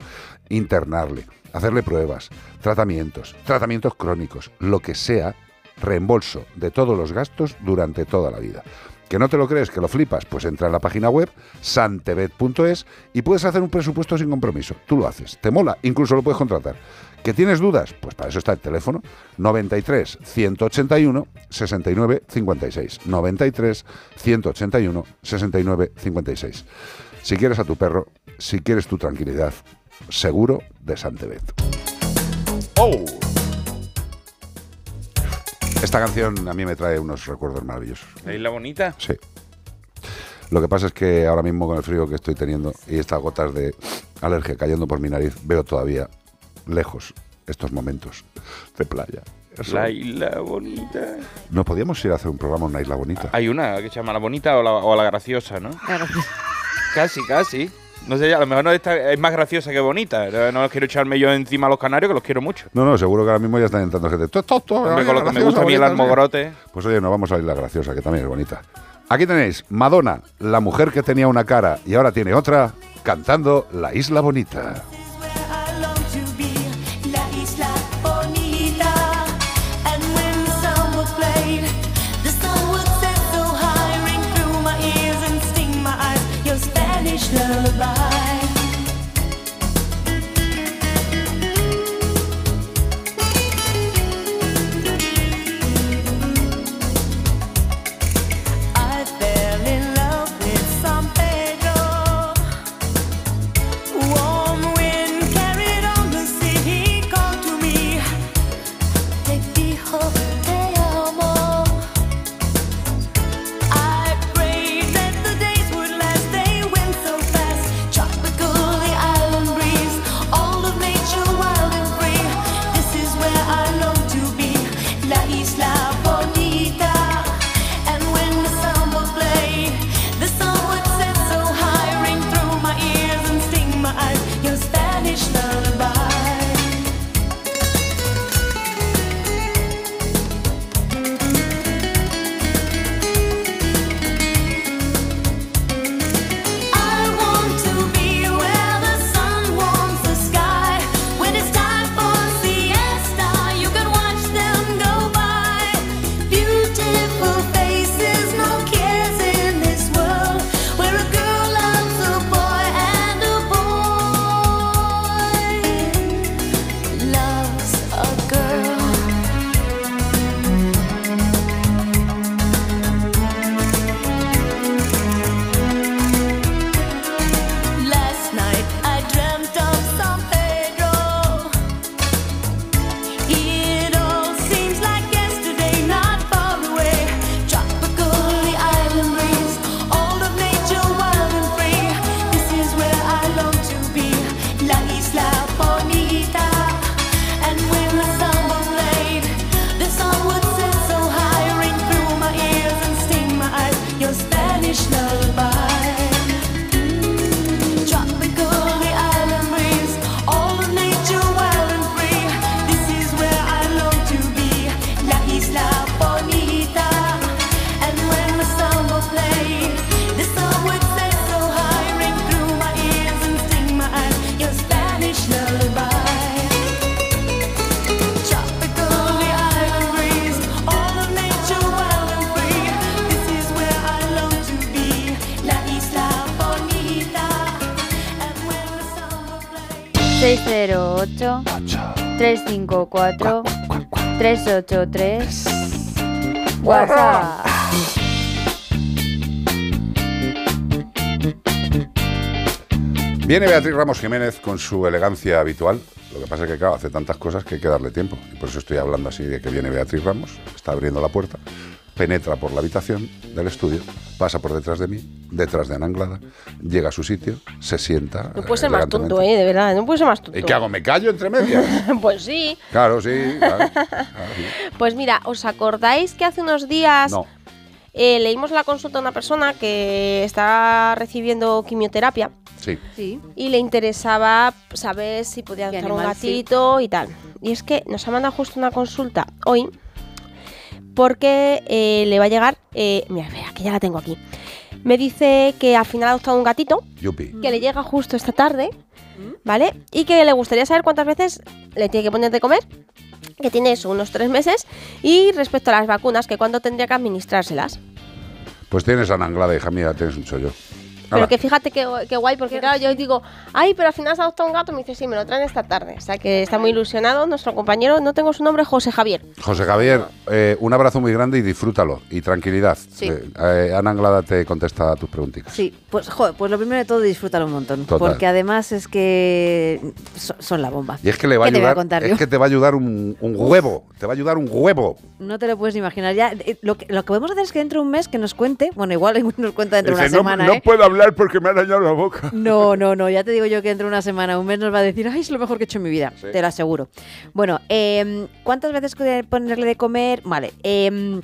Speaker 2: internarle, hacerle pruebas, tratamientos, tratamientos crónicos, lo que sea, reembolso de todos los gastos durante toda la vida. ¿Que no te lo crees, que lo flipas? Pues entra en la página web santebet.es y puedes hacer un presupuesto sin compromiso. Tú lo haces, te mola, incluso lo puedes contratar. ¿Que tienes dudas? Pues para eso está el teléfono 93 181 69 56. 93 181 69 56. Si quieres a tu perro, si quieres tu tranquilidad, seguro de Santebet. ¡Oh! Esta canción a mí me trae unos recuerdos maravillosos.
Speaker 3: ¿La isla bonita?
Speaker 2: Sí. Lo que pasa es que ahora mismo con el frío que estoy teniendo y estas gotas de alergia cayendo por mi nariz, veo todavía lejos estos momentos de playa. Eso-
Speaker 3: La isla bonita.
Speaker 2: No podíamos ir a hacer un programa en una isla bonita.
Speaker 3: Hay una que se llama La Bonita o La, o la Graciosa, ¿no? Casi, casi. No sé, a lo mejor no está- es más graciosa que bonita. No, no quiero echarme yo encima a los canarios, que los quiero mucho.
Speaker 2: No, no, seguro que ahora mismo ya están entrando gente. "To, to, to,
Speaker 3: Hombre,
Speaker 2: ay,
Speaker 3: con lo que me gusta a mí el
Speaker 2: bonita, sí".
Speaker 3: almogrote.
Speaker 2: Pues oye, nos vamos a ir la graciosa, que también es bonita. Aquí tenéis Madonna, la mujer que tenía una cara y ahora tiene otra, cantando La Isla Bonita.
Speaker 16: 383 WhatsApp.
Speaker 2: Viene Beatriz Ramos Jiménez con su elegancia habitual. Lo que pasa es que, claro, hace tantas cosas que hay que darle tiempo. Y por eso estoy hablando así de que viene Beatriz Ramos, está abriendo la puerta, penetra por la habitación del estudio, pasa por detrás de mí, detrás de Ana Anglada, llega a su sitio, se sienta.
Speaker 13: No puede ser más
Speaker 2: elegantemente.
Speaker 13: tonto, ¿eh? De verdad, no puede ser más tonto.
Speaker 2: ¿Y qué hago? ¿Me callo entre medias?
Speaker 13: pues sí.
Speaker 2: claro, sí. claro.
Speaker 13: Pues mira, ¿os acordáis que hace unos días
Speaker 2: No.
Speaker 13: eh, leímos la consulta a una persona que está recibiendo quimioterapia
Speaker 2: Sí.
Speaker 13: y le interesaba saber si podía
Speaker 4: ¿Qué
Speaker 13: adoptar un
Speaker 4: sí?
Speaker 13: gatito y tal? Y es que nos ha mandado justo una consulta hoy porque eh, le va a llegar. eh, mira, espera, que ya la tengo aquí. Me dice que al final ha adoptado un gatito
Speaker 2: Yupi.
Speaker 13: que le llega justo esta tarde, ¿vale? Y que le gustaría saber cuántas veces le tiene que poner de comer, que tiene eso, unos tres meses, y respecto a las vacunas, que cuándo tendría que administrárselas.
Speaker 2: Pues tienes a Ana Anglada, hija mía, tienes un chollo.
Speaker 13: Pero que fíjate que, que guay, porque claro, yo digo, ay, pero al final se ha adoptado un gato, me dice, sí, me lo traen esta tarde. O sea que está muy ilusionado nuestro compañero, no tengo su nombre, José Javier.
Speaker 2: José Javier, eh, un abrazo muy grande y disfrútalo. Y tranquilidad.
Speaker 4: Sí.
Speaker 2: Eh, eh, Ana Anglada te contesta a tus preguntitas.
Speaker 4: Sí, pues, joder, pues lo primero de todo, disfrútalo un montón.
Speaker 2: Total.
Speaker 4: Porque además es que so- son la bomba.
Speaker 2: Y es que le va a
Speaker 4: ¿Qué te voy a
Speaker 2: ayudar,
Speaker 4: contar
Speaker 2: es
Speaker 4: yo?
Speaker 2: que te va a ayudar un, un huevo, te va a ayudar un huevo.
Speaker 4: No te lo puedes ni imaginar. Ya, eh, lo, que, lo que podemos hacer es que dentro de un mes que nos cuente, bueno, igual nos cuenta dentro de una
Speaker 2: no,
Speaker 4: semana,
Speaker 2: no
Speaker 4: ¿eh?
Speaker 2: puedo hablar porque me ha dañado la boca.
Speaker 4: No, no, no, ya te digo yo que dentro de una semana, un mes nos va a decir, ay, es lo mejor que he hecho en mi vida, te lo aseguro. Bueno, em, ¿cuántas veces ponerle de comer? Vale, em,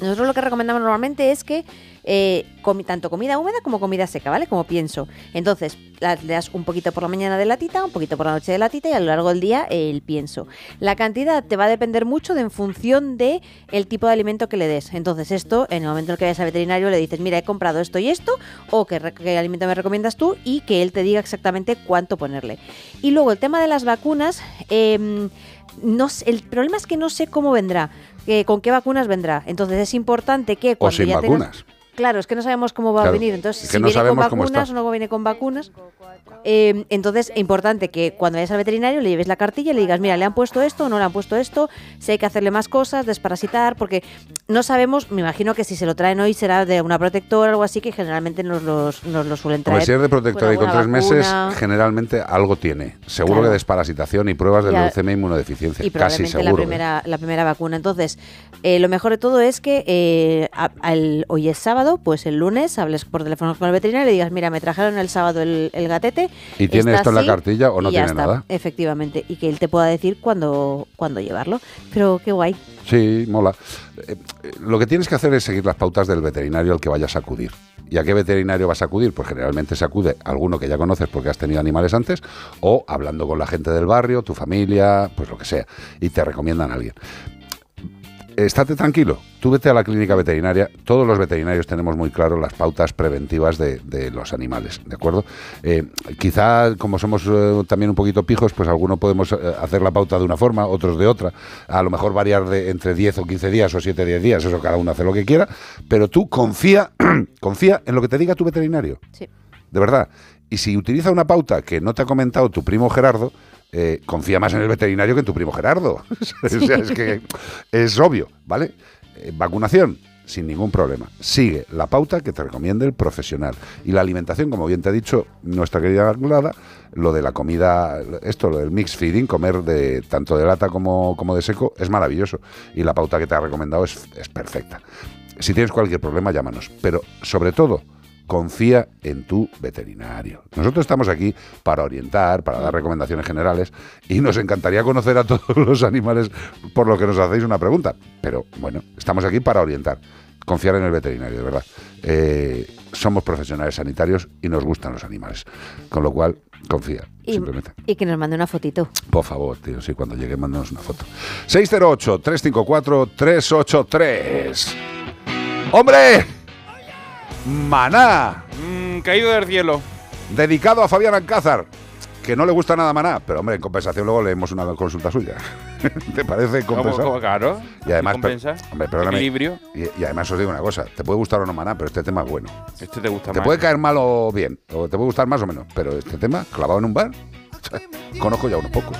Speaker 4: nosotros lo que recomendamos normalmente es que eh, tanto comida húmeda como comida seca, ¿vale? Como pienso. Entonces, la- le das un poquito por la mañana de latita, un poquito por la noche de latita y a lo largo del día eh, el pienso. La cantidad te va a depender mucho de en función de el tipo de alimento que le des. Entonces, esto, en el momento en el que vayas al veterinario, le dices, mira, he comprado esto y esto, o qué, alimento me recomiendas tú, y que él te diga exactamente cuánto ponerle. Y luego, el tema de las vacunas, em, no el problema es que no sé cómo vendrá, eh, con qué vacunas vendrá. Entonces, es importante que
Speaker 2: O
Speaker 4: cuando
Speaker 2: sin
Speaker 4: ya tengas-
Speaker 2: vacunas.
Speaker 4: Claro, es que no sabemos cómo va
Speaker 2: Claro,
Speaker 4: a venir. Entonces,
Speaker 2: es que
Speaker 4: si
Speaker 2: no
Speaker 4: viene con
Speaker 2: cómo
Speaker 4: vacunas
Speaker 2: está.
Speaker 4: o no viene con vacunas. eh, entonces, es importante que cuando vayas al veterinario le lleves la cartilla y le digas, mira, le han puesto esto, no le han puesto esto, si hay que hacerle más cosas, desparasitar, porque no sabemos, me imagino que si se lo traen hoy será de una protectora o algo así, que generalmente nos, los, nos lo suelen traer.
Speaker 2: Hombre, si es de protectora y con tres meses, generalmente algo tiene. Seguro
Speaker 4: Claro.
Speaker 2: que desparasitación y pruebas de leucemia e inmunodeficiencia.
Speaker 4: y
Speaker 2: Casi
Speaker 4: probablemente la
Speaker 2: seguro. ¿eh?
Speaker 4: primera, la primera vacuna. Entonces, eh, lo mejor de todo es que eh, a- al- hoy es sábado, pues el lunes hables por teléfono con el veterinario y le digas, mira, me trajeron el sábado el, el gatete.
Speaker 2: ¿Y tiene esto en la
Speaker 4: así",
Speaker 2: cartilla o no tiene
Speaker 4: está,
Speaker 2: nada?
Speaker 4: Efectivamente, y que él te pueda decir cuándo, cuándo llevarlo. Pero qué guay.
Speaker 2: Sí, mola. Eh, lo que tienes que hacer es seguir las pautas del veterinario al que vayas a acudir. ¿Y a qué veterinario vas a acudir? Pues generalmente se acude a alguno que ya conoces porque has tenido animales antes o hablando con la gente del barrio, tu familia, pues lo que sea, y te recomiendan a alguien. Estate tranquilo, tú vete a la clínica veterinaria, todos los veterinarios tenemos muy claro las pautas preventivas de, de los animales, ¿de acuerdo? Eh, quizá como somos eh, también un poquito pijos, pues algunos podemos eh, hacer la pauta de una forma, otros de otra, a lo mejor variar de entre 10 o 15 días o 7 o 10 días, eso cada uno hace lo que quiera, pero tú confía, confía en lo que te diga tu veterinario,
Speaker 4: Sí.
Speaker 2: de verdad. Y si utiliza una pauta que no te ha comentado tu primo Gerardo, eh, confía más en el veterinario que en tu primo Gerardo. o sea, es que es obvio, ¿vale? Eh, vacunación, sin ningún problema. Sigue la pauta que te recomiende el profesional. Y la alimentación, como bien te ha dicho nuestra querida Anglada, lo de la comida, esto, lo del mix feeding, comer de tanto de lata como, como de seco, es maravilloso. Y la pauta que te ha recomendado es, es perfecta. Si tienes cualquier problema, llámanos. Pero sobre todo, confía en tu veterinario. Nosotros estamos aquí para orientar, para dar recomendaciones generales y nos encantaría conocer a todos los animales por lo que nos hacéis una pregunta. Pero bueno, estamos aquí para orientar. Confiar en el veterinario, de verdad. Eh, somos profesionales sanitarios y nos gustan los animales. Con lo cual, confía,
Speaker 4: Y,
Speaker 2: simplemente.
Speaker 4: y que nos mande una fotito.
Speaker 2: Por favor, tío, sí, cuando llegue, mándanos una foto. 608-354-383. ¡Hombre! Maná,
Speaker 3: Mm, caído del cielo.
Speaker 2: dedicado a Fabián Alcázar, que no le gusta nada Maná, pero hombre, en compensación luego leemos una consulta suya. ¿Te parece
Speaker 3: ¿Cómo,
Speaker 2: compensar?
Speaker 3: cómo, claro.
Speaker 2: Y además,
Speaker 3: compensa.
Speaker 2: hombre,
Speaker 3: Equilibrio.
Speaker 2: Y, y además os digo una cosa, te puede gustar o no Maná, pero este tema es bueno.
Speaker 3: Este te gusta
Speaker 2: Te
Speaker 3: más.
Speaker 2: puede caer mal o bien, o te puede gustar más o menos, pero este tema, clavado en un bar,
Speaker 14: Conozco ya unos pocos.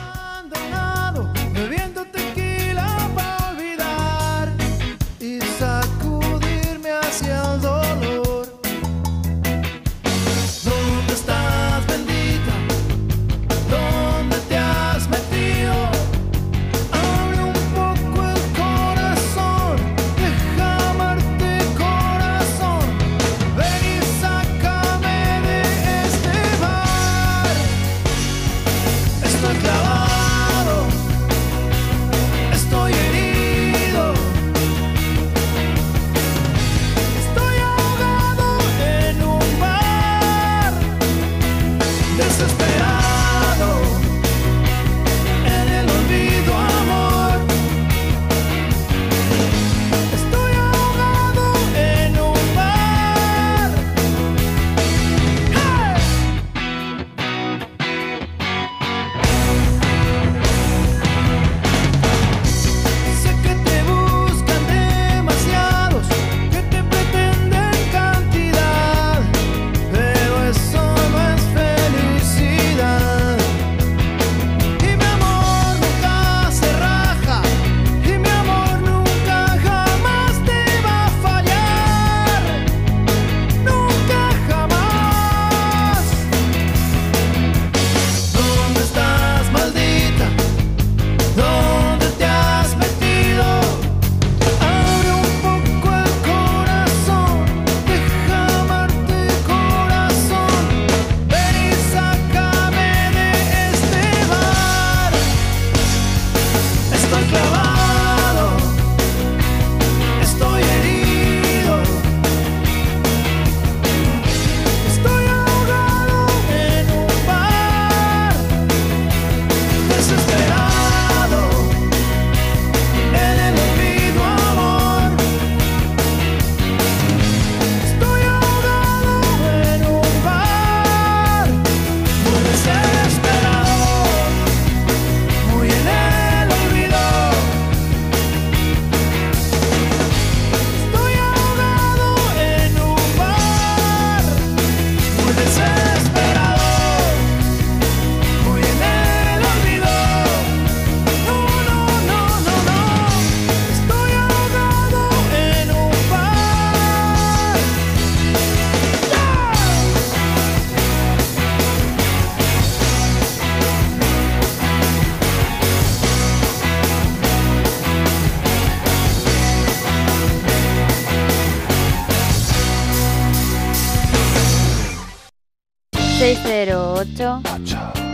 Speaker 16: ...608...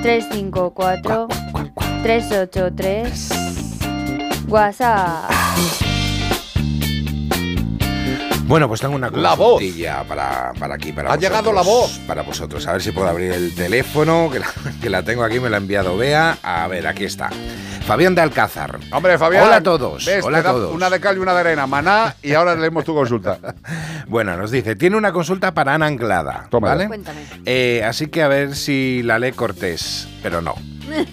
Speaker 16: ...354... ...383... WhatsApp...
Speaker 20: Bueno, pues tengo una
Speaker 14: La voz.
Speaker 20: para, para aquí, para
Speaker 14: Ha
Speaker 20: vosotros,
Speaker 14: llegado la voz.
Speaker 20: Para vosotros. A ver si puedo abrir el teléfono, que la, que la tengo aquí, me la ha enviado Bea. A ver, aquí está. Fabián de Alcázar.
Speaker 14: Hombre, Fabián.
Speaker 20: Hola a todos.
Speaker 14: ¿ves?
Speaker 20: Hola a todos.
Speaker 14: Una de cal y una de arena. Maná, y ahora leemos tu consulta.
Speaker 20: Bueno, nos dice, tiene una consulta para Ana Anglada.
Speaker 14: Tómala.
Speaker 20: ¿vale?
Speaker 4: Cuéntame.
Speaker 20: Eh, así que a ver si la lee Cortés, pero no.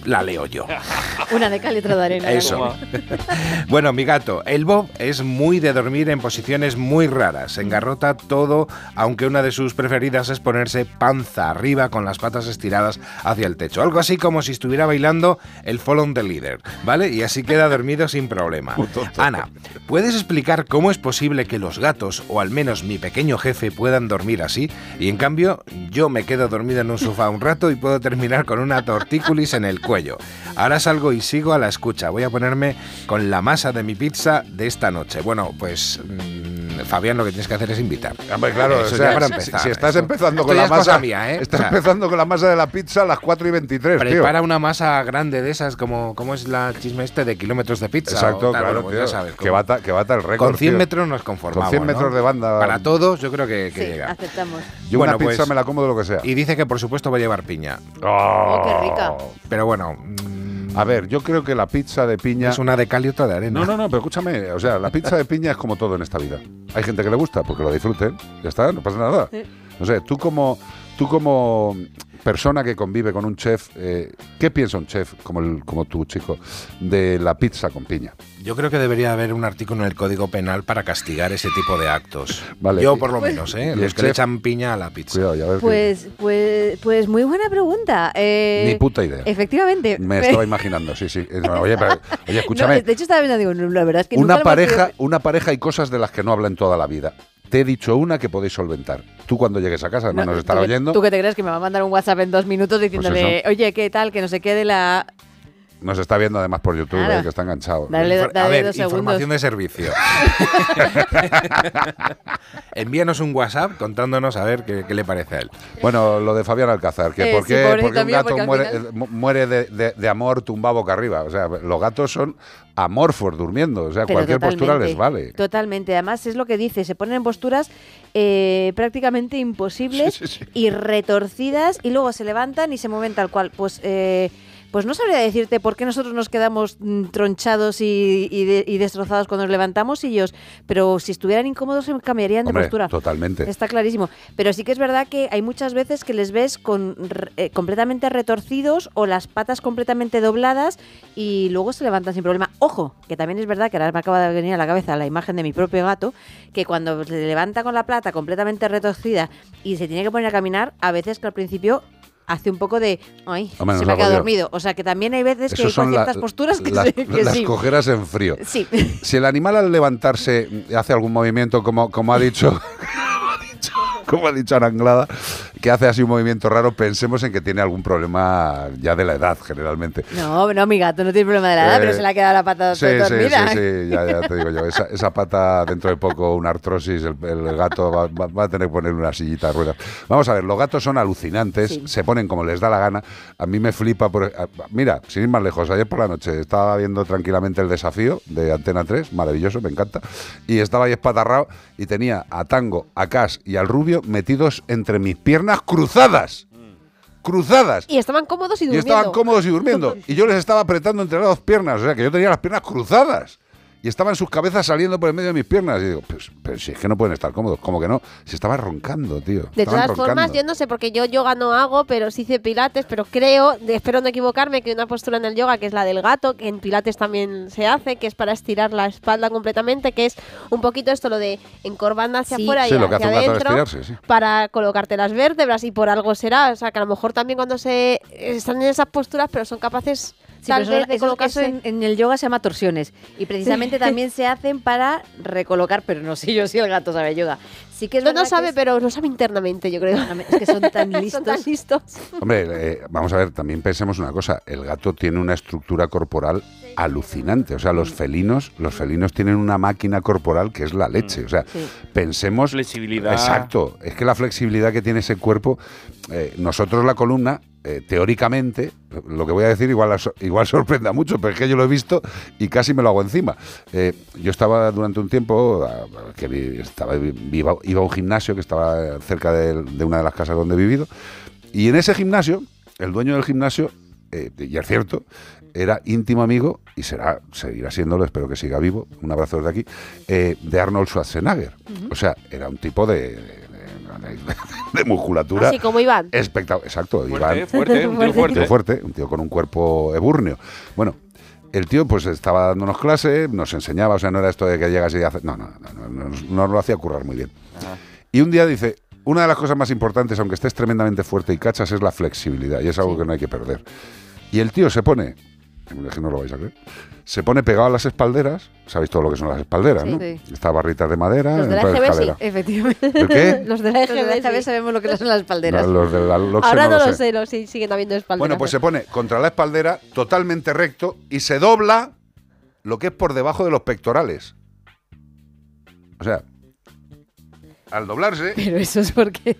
Speaker 20: La leo yo.
Speaker 4: Una de cal y otra de arena.
Speaker 20: Eso. bueno, mi gato, el Bob es muy de dormir en posiciones muy raras. Engarrota todo, aunque una de sus preferidas es ponerse panza arriba con las patas estiradas hacia el techo. Algo así como si estuviera bailando el Follow the Leader, ¿vale? Y así queda dormido sin problema. Ana, ¿puedes explicar cómo es posible que los gatos, o al menos mi pequeño jefe, puedan dormir así? Y en cambio, yo me quedo dormido en un sofá un rato y puedo terminar con una tortícolis en el cuello. Ahora salgo y sigo a la escucha. Voy a ponerme con la masa de mi pizza de esta noche. Bueno, pues mm, Fabián, lo que tienes que hacer es invitar.
Speaker 14: Hombre, claro,
Speaker 20: Eso
Speaker 14: o
Speaker 20: ya
Speaker 14: sea,
Speaker 20: para
Speaker 14: si-
Speaker 20: empezar.
Speaker 14: si estás
Speaker 20: Eso-
Speaker 14: empezando con
Speaker 20: ya
Speaker 14: la masa,
Speaker 20: mía, ¿eh?
Speaker 14: estás
Speaker 20: O sea,
Speaker 14: empezando con la masa de la pizza a las 4 y 23, tío.
Speaker 20: Prepara una masa grande de esas, como, como es la chisme este de kilómetros de pizza.
Speaker 14: Exacto,
Speaker 20: o
Speaker 14: claro,
Speaker 20: bueno, pues
Speaker 14: tío,
Speaker 20: ya sabes.
Speaker 14: que bata, que bata el récord.
Speaker 20: Con 100
Speaker 14: tío.
Speaker 20: metros nos conformamos.
Speaker 14: Con 100 metros
Speaker 20: ¿no?
Speaker 14: de banda.
Speaker 20: Para todos, yo creo que, que
Speaker 4: Sí,
Speaker 20: llega.
Speaker 4: aceptamos.
Speaker 14: Yo
Speaker 20: Bueno,
Speaker 14: una pizza
Speaker 20: pues-
Speaker 14: me la como de lo que sea.
Speaker 20: Y dice que por supuesto va a llevar piña.
Speaker 4: Oh, qué rica.
Speaker 20: Pero bueno, mm,
Speaker 14: A ver, yo creo que la pizza de piña.
Speaker 20: es una de cal y otra de arena.
Speaker 14: No, no, no, pero escúchame, o sea, la pizza de piña es como todo en esta vida. Hay gente que le gusta porque lo disfruten, ya está, no pasa nada. No sé, tú como tú como
Speaker 2: persona que convive con un chef, eh, ¿qué piensa un chef como, el, como tú, chico, de la pizza con piña?
Speaker 20: Yo creo que debería haber un artículo en el Código Penal para castigar ese tipo de actos.
Speaker 2: Vale.
Speaker 20: Yo por lo
Speaker 4: Pues-
Speaker 20: menos, ¿eh? Los que le echan piña a la pizza.
Speaker 2: Cuidado, ya ves que-
Speaker 4: Pues, pues, pues muy buena pregunta. Eh,
Speaker 2: Ni puta idea.
Speaker 4: Efectivamente.
Speaker 2: Me estaba imaginando, sí, sí. Eh, Oye, pero- oye,
Speaker 4: No,
Speaker 2: escúchame.
Speaker 4: de hecho, estaba pensando, digo, la verdad es que
Speaker 2: una pareja, una pareja y cosas de las que no hablan toda la vida. Te he dicho una que podéis solventar. Tú cuando llegues a casa, no,
Speaker 4: No,
Speaker 2: nos estará
Speaker 4: ¿tú que-
Speaker 2: oyendo.
Speaker 4: ¿Tú que te crees que me va a mandar un WhatsApp en dos minutos diciéndole,
Speaker 2: eso.
Speaker 4: oye, qué tal, que no se quede la...
Speaker 2: Nos está viendo además por YouTube,
Speaker 4: Claro.
Speaker 2: eh, que está enganchado.
Speaker 4: Dale- dale
Speaker 20: a ver,
Speaker 4: dos
Speaker 20: información
Speaker 4: segundos.
Speaker 20: de servicio. Envíanos un WhatsApp contándonos a ver qué, qué le parece a él.
Speaker 2: Bueno, lo de Fabián Alcázar, que
Speaker 4: Eh,
Speaker 2: por
Speaker 4: sí,
Speaker 2: qué, porque un gato
Speaker 4: porque
Speaker 2: muere,
Speaker 4: final-
Speaker 2: eh, mu- muere de, de- de amor tumbado boca arriba. O sea, los gatos son amorfos durmiendo. O sea,
Speaker 4: Pero
Speaker 2: cualquier postura les vale.
Speaker 4: Totalmente. Además, es lo que dice, se ponen en posturas eh, prácticamente imposibles
Speaker 2: Sí, sí, sí.
Speaker 4: y retorcidas y luego se levantan y se mueven tal cual. Pues... eh, pues no sabría decirte por qué nosotros nos quedamos mm, tronchados y, y de- y destrozados cuando nos levantamos y ellos, pero si estuvieran incómodos se cambiarían de postura.
Speaker 2: totalmente.
Speaker 4: Está clarísimo. Pero sí que es verdad que hay muchas veces que les ves con eh, completamente retorcidos o las patas completamente dobladas y luego se levantan sin problema. Ojo, que también es verdad que ahora me acaba de venir a la cabeza la imagen de mi propio gato, que cuando se levanta con la plata completamente retorcida y se tiene que poner a caminar, a veces que al principio hace un poco de ay,
Speaker 2: Hombre,
Speaker 4: se me ha quedado dormido. O sea que también hay veces que hay
Speaker 2: son la-
Speaker 4: ciertas posturas que, que
Speaker 2: las
Speaker 4: sí.
Speaker 2: cojeras en frío.
Speaker 4: Sí.
Speaker 2: Si el animal al levantarse hace algún movimiento, como, como ha dicho, como ha dicho Ana Anglada, que hace así un movimiento raro, pensemos en que tiene algún problema ya de la edad, generalmente.
Speaker 4: No, no, mi gato no tiene problema de la edad,
Speaker 2: Eh,
Speaker 4: pero se le ha quedado la pata
Speaker 2: Sí, sí,
Speaker 4: dormida.
Speaker 2: sí, sí, ya, ya te digo yo. Esa, esa pata, dentro de poco, una artrosis, el, el gato va, va- va a tener que poner una sillita de ruedas. Vamos a ver, los gatos son alucinantes, se ponen como les da la gana. A mí me flipa. Por, a- mira, sin ir más lejos, ayer por la noche estaba viendo tranquilamente el desafío de Antena 3, maravilloso, me encanta. Y estaba ahí espatarrado y tenía a Tango, a Cas y al Rubio metidos entre mis piernas cruzadas. Cruzadas.
Speaker 13: Y estaban cómodos y
Speaker 2: Y
Speaker 13: durmiendo.
Speaker 2: estaban cómodos y durmiendo. Y yo les estaba apretando entre las dos piernas. O sea, que yo tenía las piernas cruzadas. Y estaban sus cabezas saliendo por el medio de mis piernas. Y digo, pues, pero si es que no pueden estar cómodos. Como que no. Si estaba roncando, tío.
Speaker 13: De todas formas, yo no sé, porque yo yoga no hago, pero sí hice pilates, pero creo, espero no equivocarme, que hay una postura en el yoga que es la del gato, que en pilates también se hace, que es para estirar la espalda completamente, que es un poquito esto, lo de encorvando hacia
Speaker 4: Sí.
Speaker 13: afuera
Speaker 2: Sí,
Speaker 13: y
Speaker 2: lo que hace
Speaker 13: hacia
Speaker 2: un gato es
Speaker 13: adentro,
Speaker 2: estirarse, sí.
Speaker 13: para colocarte las vértebras, y por algo será, o sea, que a lo mejor también cuando se están en esas posturas, pero son capaces
Speaker 4: Sí,
Speaker 13: tal
Speaker 4: pero
Speaker 13: vez
Speaker 4: eso,
Speaker 13: de
Speaker 4: eso-
Speaker 13: colocarse...
Speaker 4: eso en, en el yoga se llama torsiones. Y precisamente también se hacen para recolocar, pero no sé yo si el gato sabe yoga. Sí que es
Speaker 13: no, no
Speaker 4: que
Speaker 13: sabe,
Speaker 4: es-
Speaker 13: pero lo sabe internamente, yo creo.
Speaker 4: Es que son tan listos.
Speaker 13: Son tan listos.
Speaker 2: Hombre, eh, vamos a ver, también pensemos una cosa. El gato tiene una estructura corporal alucinante. O sea, los felinos, los felinos tienen una máquina corporal que es la leche. O sea, pensemos.
Speaker 3: Flexibilidad.
Speaker 2: Exacto. Es que la flexibilidad que tiene ese cuerpo. eh, nosotros la columna. eh, teóricamente, lo que voy a decir igual, igual sorprende a mucho, pero es que yo lo he visto y casi me lo hago encima. Eh, yo estaba durante un tiempo, ah, que estaba, iba, iba a un gimnasio que estaba cerca de, de una de las casas donde he vivido, y en ese gimnasio, el dueño del gimnasio, eh, y es cierto, era íntimo amigo, y será, seguirá siéndolo, espero que siga vivo, un abrazo desde aquí, eh, de Arnold Schwarzenegger. O sea, era un tipo de, de- de- de musculatura.
Speaker 13: Así como Iván.
Speaker 2: Espectacular, exacto.
Speaker 3: Fuerte,
Speaker 2: Iván.
Speaker 3: fuerte, un tío
Speaker 2: Un
Speaker 3: fuerte.
Speaker 2: tío fuerte, un tío con un cuerpo eburneo. Bueno, el tío pues estaba dándonos clase, nos enseñaba, o sea, no era esto de que llegas y haces... No, no, no, no, no, nos- nos lo hacía currar muy bien. Y un día dice, una de las cosas más importantes, aunque estés tremendamente fuerte y cachas, es la flexibilidad, y es algo que no hay que perder. Y el tío se pone, que no lo vais a creer, se pone pegado a las espalderas, sabéis todo lo que son las espalderas,
Speaker 4: Sí.
Speaker 2: ¿no?
Speaker 4: Sí.
Speaker 2: Estas barritas de madera,
Speaker 13: Los de la EGB sí.
Speaker 4: Efectivamente.
Speaker 2: ¿El qué?
Speaker 13: Los de la
Speaker 4: Los de la
Speaker 13: EGB,
Speaker 4: sabemos lo que son las espalderas.
Speaker 2: No, los de la Loxe
Speaker 13: Ahora no,
Speaker 2: lo
Speaker 13: lo
Speaker 2: sé.
Speaker 13: sé, lo sí, siguen habiendo espaldas.
Speaker 2: Bueno, pues se pone contra la espaldera, totalmente recto, y se dobla lo que es por debajo de los pectorales. O sea, al doblarse...
Speaker 4: Pero eso es porque...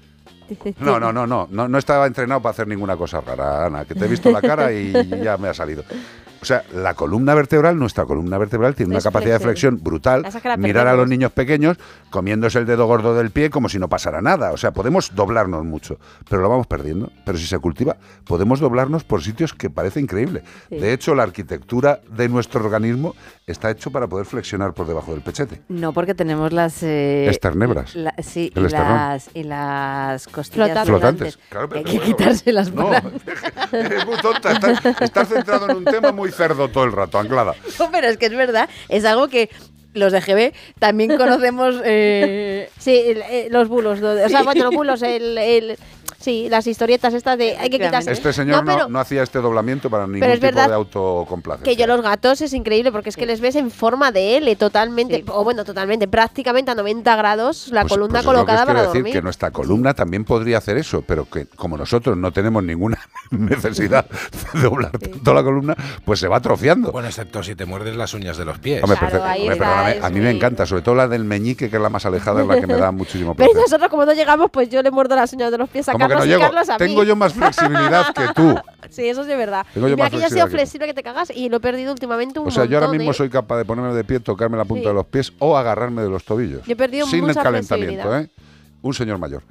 Speaker 2: No, no, no, no, no, no estaba entrenado para hacer ninguna cosa rara, Ana, que te he visto la cara y ya me ha salido. O sea, la columna vertebral, nuestra columna vertebral tiene una capacidad de
Speaker 13: flexión.
Speaker 2: brutal. Mirar a los niños pequeños comiéndose el dedo gordo del pie como si no pasara nada. O sea, podemos doblarnos mucho, pero lo vamos perdiendo. Pero si se cultiva, podemos doblarnos por sitios que parece increíble.
Speaker 4: Sí.
Speaker 2: De hecho, la arquitectura de nuestro organismo está hecho para poder flexionar por debajo del pechete.
Speaker 4: No, porque tenemos las... eh,
Speaker 2: Esternebras.
Speaker 4: la- sí,
Speaker 2: El
Speaker 4: y
Speaker 2: esternón.
Speaker 4: las, y las costillas
Speaker 2: Flotantes.
Speaker 4: flotantes.
Speaker 2: Claro,
Speaker 4: Que
Speaker 2: pero
Speaker 4: hay que
Speaker 2: bueno,
Speaker 4: quitárselas
Speaker 2: no,
Speaker 4: para-
Speaker 2: Eres muy tonta. Estás, estás centrado en un tema muy cerdo todo el rato, anclada.
Speaker 4: No, pero es que es verdad, es algo que los de GB también conocemos. eh,
Speaker 13: Sí, el- eh, los bulos. lo de- O sea, bueno, los bulos, el, el- sí, las historietas estas de hay que quitarse.
Speaker 2: Este señor no,
Speaker 13: pero
Speaker 2: no hacía este doblamiento para ningún
Speaker 13: es
Speaker 2: tipo de autocomplacencia.
Speaker 13: que yo los gatos es increíble porque es que les ves en forma de L totalmente, o bueno, totalmente, prácticamente a 90 grados la
Speaker 2: Pues-
Speaker 13: columna
Speaker 2: pues
Speaker 13: colocada
Speaker 2: quiero
Speaker 13: para
Speaker 2: decir,
Speaker 13: dormir.
Speaker 2: que nuestra columna también podría hacer eso, pero que como nosotros no tenemos ninguna necesidad de doblar toda la columna, pues se va atrofiando.
Speaker 20: Bueno, excepto si te muerdes las uñas de los pies.
Speaker 2: Hombre, perfecto. Hombre, perdóname, a mí me encanta, sobre todo la del meñique, que es la más alejada, es la que me da muchísimo
Speaker 13: Pero
Speaker 2: placer.
Speaker 13: nosotros como no llegamos, pues yo le muerdo las uñas de los pies a
Speaker 2: que no llego, tengo yo más flexibilidad que tú.
Speaker 13: Sí, eso es verdad.
Speaker 2: Tengo yo
Speaker 13: Mira
Speaker 2: más
Speaker 13: que yo he sido flexible que te cagas y lo he perdido últimamente un
Speaker 2: O sea, yo ahora mismo
Speaker 13: ¿eh?
Speaker 2: soy capaz de ponerme de pie, tocarme la punta
Speaker 13: Sí.
Speaker 2: de los pies o agarrarme de los tobillos.
Speaker 13: Yo he perdido
Speaker 2: Sin el calentamiento. ¿eh? Un señor mayor.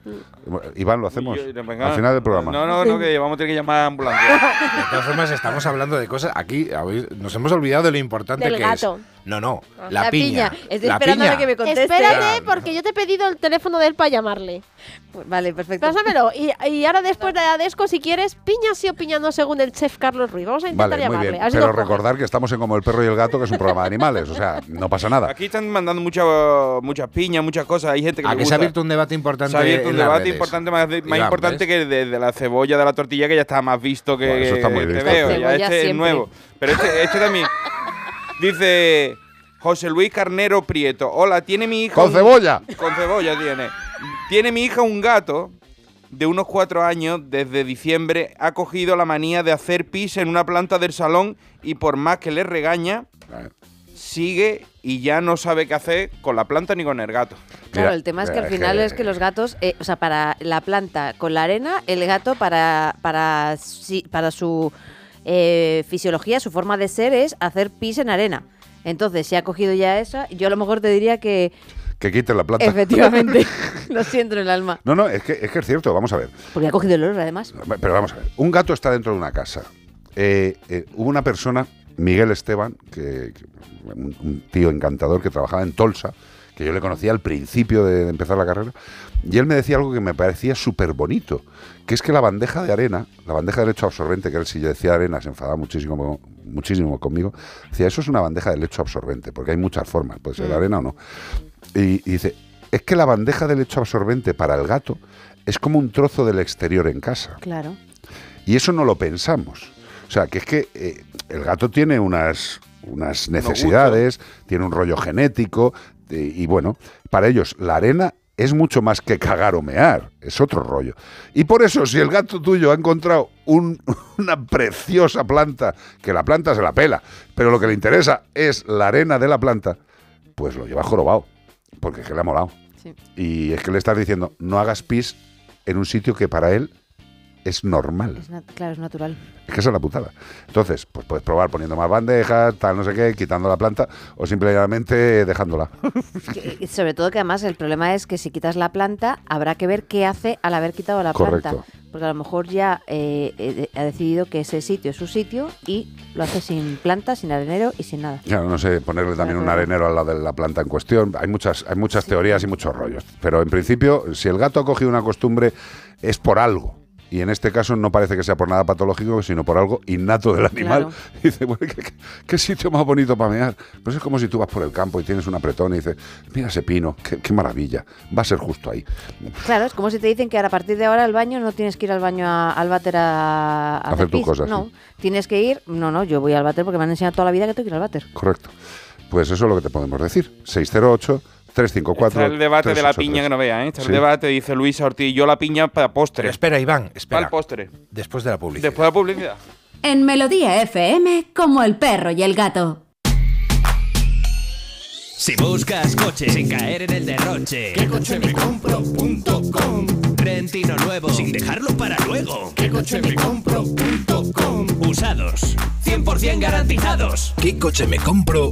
Speaker 2: Iván, lo hacemos
Speaker 3: Yo- venga.
Speaker 2: al final del programa.
Speaker 3: No, no, no, que vamos a tener que llamar a ambulancia.
Speaker 20: De todas formas, estamos hablando de cosas. Aquí nos hemos olvidado de lo importante
Speaker 13: Del
Speaker 20: que
Speaker 13: gato.
Speaker 20: es. No, no, la,
Speaker 13: La
Speaker 20: piña.
Speaker 13: piña.
Speaker 4: Estoy
Speaker 20: la
Speaker 4: esperando
Speaker 20: piña.
Speaker 4: a que me conteste.
Speaker 13: Espérate, porque yo te he pedido el teléfono de él para llamarle.
Speaker 4: Vale, perfecto.
Speaker 13: Pásamelo. Y, y ahora después de Adesco, si quieres, piña sí o piña no según el chef Carlos Ruiz. Vamos a intentar
Speaker 2: Vale, muy
Speaker 13: llamarle.
Speaker 2: bien. Pero recordar que estamos en Como el perro y el gato, que es un programa de animales. O sea, no pasa nada.
Speaker 3: Aquí están mandando muchas muchas piñas, muchas cosas. Hay gente que
Speaker 20: A
Speaker 3: le
Speaker 20: que se
Speaker 3: gusta.
Speaker 20: ha abierto un debate importante.
Speaker 3: Se ha abierto un debate
Speaker 20: redes.
Speaker 3: importante, más, de- más importante que de, de la cebolla de la tortilla, que ya está más visto que
Speaker 2: Bueno, eso está muy
Speaker 3: te
Speaker 2: visto.
Speaker 3: veo. Ya este es nuevo. Pero este, este también. Dice José Luis Carnero Prieto. Hola, tiene mi hija.
Speaker 2: ¡Con
Speaker 3: un-
Speaker 2: cebolla!
Speaker 3: Con cebolla tiene. Tiene mi hija un gato de unos cuatro años. Desde diciembre ha cogido la manía de hacer pis en una planta del salón y por más que le regaña, sigue y ya no sabe qué hacer con la planta ni con el gato.
Speaker 4: Claro, el tema es que al
Speaker 2: eh,
Speaker 4: final
Speaker 2: que-
Speaker 4: es que los gatos, eh, o sea, para la planta con la arena, el gato para, para, para su eh, fisiología, su forma de ser es hacer pis en arena. Entonces, si ha cogido ya esa, yo a lo mejor te diría que
Speaker 2: Que quite la planta.
Speaker 4: efectivamente, lo siento en el alma.
Speaker 2: No, no, es que, es que es cierto, vamos a ver.
Speaker 4: Porque ha cogido el olor además.
Speaker 2: Pero vamos a ver. Un gato está dentro de una casa. Eh, eh, hubo una persona, Miguel Esteban, que, que- un, un tío encantador que trabajaba en Tolsa, que yo le conocía al principio de empezar la carrera, y él me decía algo que me parecía súper bonito, que es que la bandeja de arena, la bandeja de lecho absorbente, que él si yo decía arena se enfadaba muchísimo, muchísimo conmigo, decía, eso es una bandeja de lecho absorbente, porque hay muchas formas, puede ser
Speaker 4: Mm.
Speaker 2: arena o no. Y, y dice, es que la bandeja de lecho absorbente para el gato es como un trozo del exterior en casa.
Speaker 4: Claro.
Speaker 2: Y eso no lo pensamos. O sea, que es que eh, el gato tiene unas, unas necesidades, tiene un rollo genético, eh, y bueno, para ellos la arena es mucho más que cagar o mear, es otro rollo. Y por eso, si el gato tuyo ha encontrado un- una preciosa planta, que la planta se la pela, pero lo que le interesa es la arena de la planta, pues lo lleva jorobado, porque es que le ha molado.
Speaker 4: Sí.
Speaker 2: Y es que le estás diciendo, no hagas pis en un sitio que para él es normal.
Speaker 4: Es claro, es natural.
Speaker 2: Es que esa es la putada. Entonces, pues puedes probar poniendo más bandejas, tal, no sé qué, quitando la planta o simplemente dejándola.
Speaker 4: Y sobre todo que además el problema es que si quitas la planta, habrá que ver qué hace al haber quitado la
Speaker 2: Correcto.
Speaker 4: planta. Porque a lo mejor ya eh, eh, ha decidido que ese sitio es su sitio y lo hace sin planta, sin arenero y sin nada.
Speaker 2: Claro, no sé, ponerle también un arenero al lado de la planta en cuestión. Hay muchas, hay muchas teorías y muchos rollos. Pero en principio, si el gato ha cogido una costumbre, es por algo. Y en este caso no parece que sea por nada patológico, sino por algo innato del animal.
Speaker 4: Claro.
Speaker 2: Y dice, bueno, ¿qué, qué- qué sitio más bonito para mear? Pues es como si tú vas por el campo y tienes un apretón y dices, mira ese pino, qué, qué maravilla, va a ser justo ahí.
Speaker 4: Claro, es como si te dicen que ahora, a partir de ahora al baño no tienes que ir al baño a- al váter a, a
Speaker 2: Hacer tus cosas,
Speaker 4: No,
Speaker 2: sí.
Speaker 4: tienes que ir. No, no, yo voy al váter porque me han enseñado toda la vida que tengo que ir al váter.
Speaker 2: Correcto. Pues eso es lo que te podemos decir. 608 354
Speaker 3: Está el debate de la
Speaker 2: 383.
Speaker 3: piña que no vean, ¿eh? Está
Speaker 2: Sí.
Speaker 3: el debate, dice Luis Ortiz. Yo la piña para postre.
Speaker 20: Pero espera, Iván, espera.
Speaker 3: Para el postre.
Speaker 20: Después de la publicidad.
Speaker 3: Después de la publicidad.
Speaker 15: En Melodía FM, como el perro y el gato.
Speaker 10: Si buscas coche sin caer en el derroche,
Speaker 14: ¿Qué coche me compro.com?
Speaker 21: Rentino nuevo, sin dejarlo para luego. ¿Qué coche me compro.com? Usados, 100% garantizados.
Speaker 22: ¿Qué coche me compro?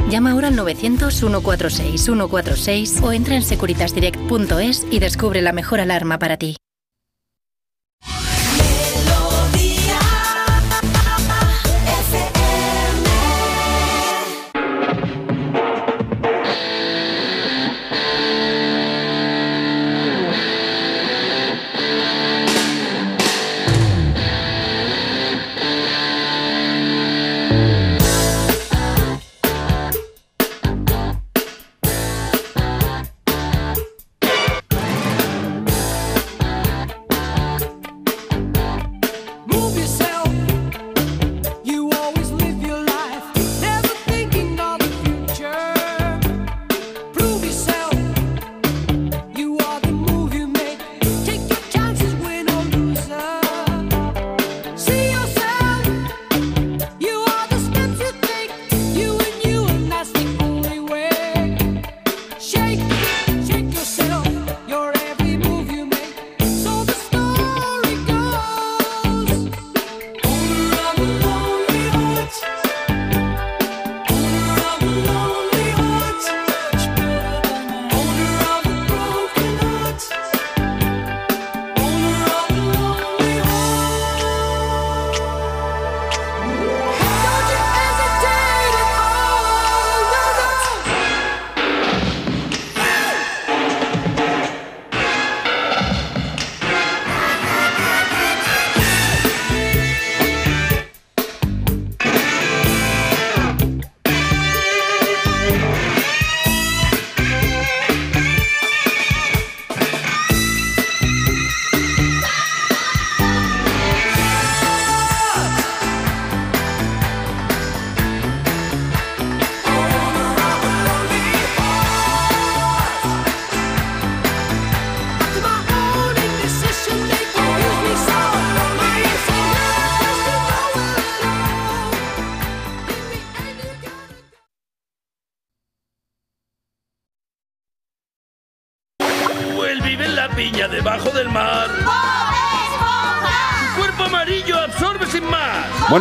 Speaker 14: Llama ahora al 900-146-146 o entra en securitasdirect.es y descubre la mejor alarma para ti.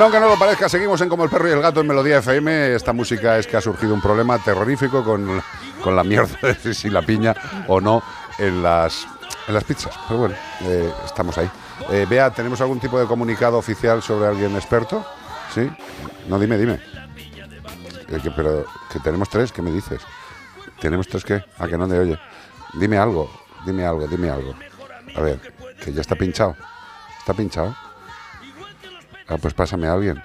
Speaker 2: Bueno, aunque no lo parezca, seguimos en Como el perro y el gato en Melodía FM. Esta música es que ha surgido un problema terrorífico con, con la mierda de si la piña o no en las, en las pizzas. Pero bueno, eh, estamos ahí. Eh, Bea, ¿tenemos algún tipo de comunicado oficial sobre alguien experto? ¿Sí? No, dime, dime. Eh, pero que tenemos tres, ¿qué me dices? ¿Tenemos tres qué? ¿A que no te oye? Dime algo, dime algo, dime algo. A ver, que ya está pinchado. ¿Está pinchado? Ah, pues pásame a alguien.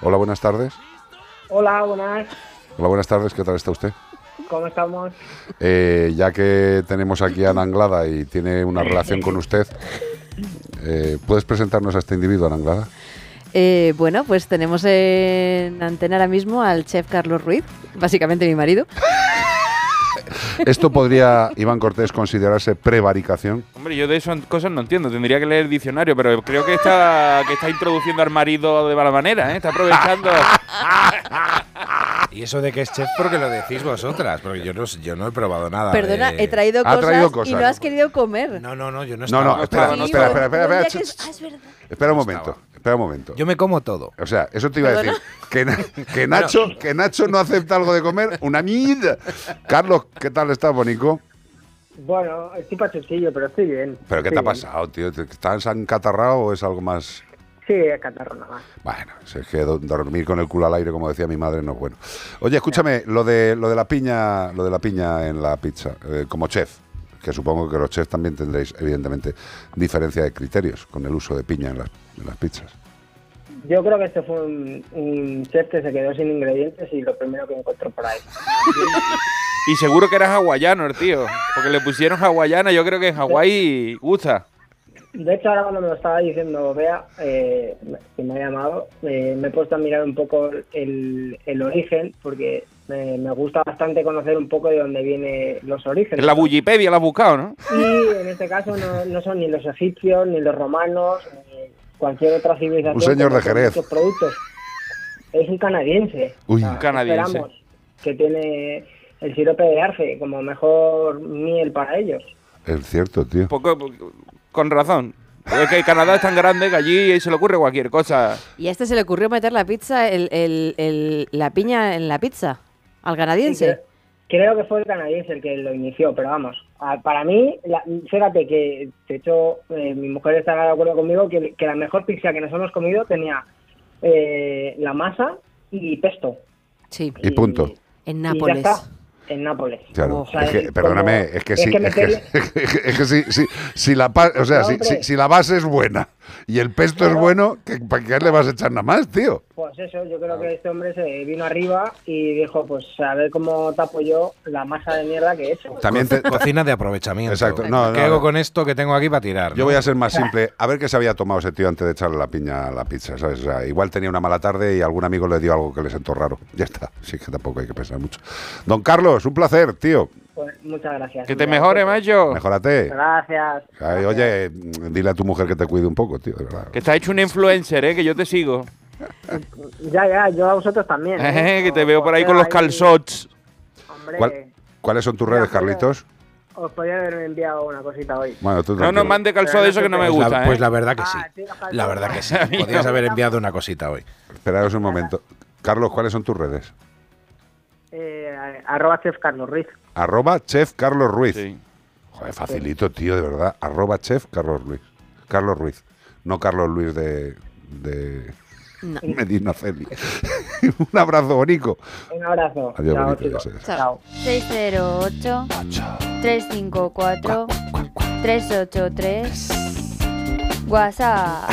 Speaker 2: Hola, buenas tardes.
Speaker 23: Hola, buenas.
Speaker 2: Hola, buenas tardes. ¿Qué tal está usted?
Speaker 23: ¿Cómo estamos?
Speaker 2: Eh, ya que tenemos aquí a Ana Anglada y tiene una relación con usted, eh, ¿puedes presentarnos a este individuo, Ana Anglada?
Speaker 4: Eh, bueno, pues tenemos en antena ahora mismo al chef Carlos Ruiz, básicamente mi marido.
Speaker 2: ¿Esto podría, Iván Cortés, considerarse prevaricación?
Speaker 3: Hombre, yo de esas cosas no entiendo. Tendría que leer el diccionario, pero creo que está, que está introduciendo al marido de mala manera, ¿eh? Está aprovechando.
Speaker 20: Y eso de que es chef porque lo decís vosotras, porque yo no, yo no he probado nada.
Speaker 4: Perdona,
Speaker 20: de-
Speaker 4: he traído, cosas,
Speaker 2: traído
Speaker 4: y no has querido comer.
Speaker 20: No, no, no, yo no
Speaker 2: No, no,
Speaker 20: estaba.
Speaker 2: espera,
Speaker 20: no
Speaker 2: espera, espera, espera, espera,
Speaker 4: ah,
Speaker 2: espera un momento, espera un momento.
Speaker 20: Yo me como todo.
Speaker 2: O sea, eso te iba a decir. Que, Na- que Nacho, que Nacho no acepta algo de comer, una mierda. Carlos, ¿qué tal estás, Bonico?
Speaker 23: Bueno, estoy pachuchillo, pero estoy bien.
Speaker 2: ¿Pero qué te ha pasado, tío? ¿Te- ¿Estás encatarrado o es algo más...?
Speaker 23: Sí, es catarro nada más.
Speaker 2: Bueno, si es que do- dormir con el culo al aire, como decía mi madre, no es bueno. Oye, escúchame, lo de, lo de la piña, lo de la piña en la pizza, eh, como chef, que supongo que los chefs también tendréis, evidentemente, diferencia de criterios con el uso de piña en las, en las pizzas.
Speaker 23: Yo creo que este fue un, un chef que se quedó sin ingredientes y lo primero que encontró por ahí.
Speaker 3: Y seguro que era hawaiano el tío. Porque le pusieron hawaiana, yo creo que en Hawái gusta.
Speaker 23: De hecho, ahora cuando me lo estaba diciendo Bea, eh, que me ha llamado, eh, me he puesto a mirar un poco el, el origen, porque me, me gusta bastante conocer un poco de dónde vienen los orígenes.
Speaker 3: En la Wikipedia la has buscado, ¿no?
Speaker 23: Y en este caso no, no son ni los egipcios, ni los romanos, ni cualquier otra civilización.
Speaker 2: Un señor de Jerez.
Speaker 23: productos. Es un canadiense.
Speaker 2: Uy.
Speaker 3: Un canadiense.
Speaker 23: Esperamos que tiene el sirope de arce como mejor miel para ellos.
Speaker 2: Es cierto, tío.
Speaker 3: Poco, con razón. Es que Canadá es tan grande que allí se le ocurre cualquier cosa.
Speaker 4: Y a este se le ocurrió meter la pizza, el, el- el- la piña en la pizza, al canadiense.
Speaker 23: Creo que fue el canadiense el que lo inició, pero vamos, a- para mí, la- fíjate que, de hecho, eh, mi mujer estará de acuerdo conmigo que, que la mejor pizza que nos hemos comido tenía eh, la masa y pesto.
Speaker 4: Sí.
Speaker 2: Y punto.
Speaker 4: En
Speaker 23: Y ya
Speaker 4: Nápoles.
Speaker 23: está, en Nápoles.
Speaker 2: Claro,
Speaker 23: O sea,
Speaker 2: es que,
Speaker 23: como-
Speaker 2: perdóname, es que sí, es que,
Speaker 23: meterle-
Speaker 2: es que si, si, si la, pa- o sea,
Speaker 23: No,
Speaker 2: si, si- si la base es buena y el pesto es bueno, ¿qué- ¿para qué le vas a echar nada más, tío?
Speaker 23: Pues eso, yo creo que este hombre se vino arriba y dijo, pues a ver cómo tapo yo la masa de mierda que he hecho.
Speaker 2: También te-
Speaker 20: Cocina de aprovechamiento.
Speaker 2: Exacto. No,
Speaker 20: ¿Qué
Speaker 2: no,
Speaker 20: hago
Speaker 2: no.
Speaker 20: con esto que tengo aquí para tirar?
Speaker 2: Yo
Speaker 20: no?
Speaker 2: voy a ser más simple. A ver qué se había tomado ese tío antes de echarle la piña a la pizza, ¿sabes? O sea, igual tenía una mala tarde y algún amigo le dio algo que le sentó raro. Ya está. Sí, que tampoco hay que pensar mucho. Don Carlos, un placer, tío.
Speaker 23: Pues muchas gracias.
Speaker 3: Que te mejore, macho.
Speaker 2: Mejórate.
Speaker 23: Gracias.
Speaker 2: Ay, oye, dile a tu mujer que te cuide un poco, tío, de verdad.
Speaker 3: Que estás hecho un influencer, ¿eh? Que yo te sigo.
Speaker 23: Ya, ya, yo a vosotros también. ¿eh?
Speaker 3: que te veo por ahí con los calzots.
Speaker 23: Hombre,
Speaker 2: ¿Cuál- ¿Cuáles son tus redes, Carlitos?
Speaker 23: os podría haber enviado una cosita hoy.
Speaker 2: Bueno, tú
Speaker 3: No nos mande calzot de eso que no me
Speaker 20: Pues la-
Speaker 3: gusta,
Speaker 20: Pues
Speaker 3: ¿eh?
Speaker 20: la verdad que sí.
Speaker 23: Ah,
Speaker 20: La verdad que sí. Podrías haber enviado una cosita hoy.
Speaker 2: Esperaos un momento. Carlos, ¿cuáles son tus redes?
Speaker 23: Eh, arroba chef Carlos Ruiz.
Speaker 2: Arroba Chef Carlos Ruiz. Joder, facilito, tío, de verdad. Arroba Chef Carlos Ruiz. Carlos Ruiz. No Carlos Luis de, de
Speaker 4: No.
Speaker 2: Medina Celi. Un abrazo, Bonico.
Speaker 23: Un abrazo.
Speaker 2: Adiós,
Speaker 23: Chao,
Speaker 2: sé.
Speaker 23: Chao.
Speaker 16: 608 354 383 WhatsApp.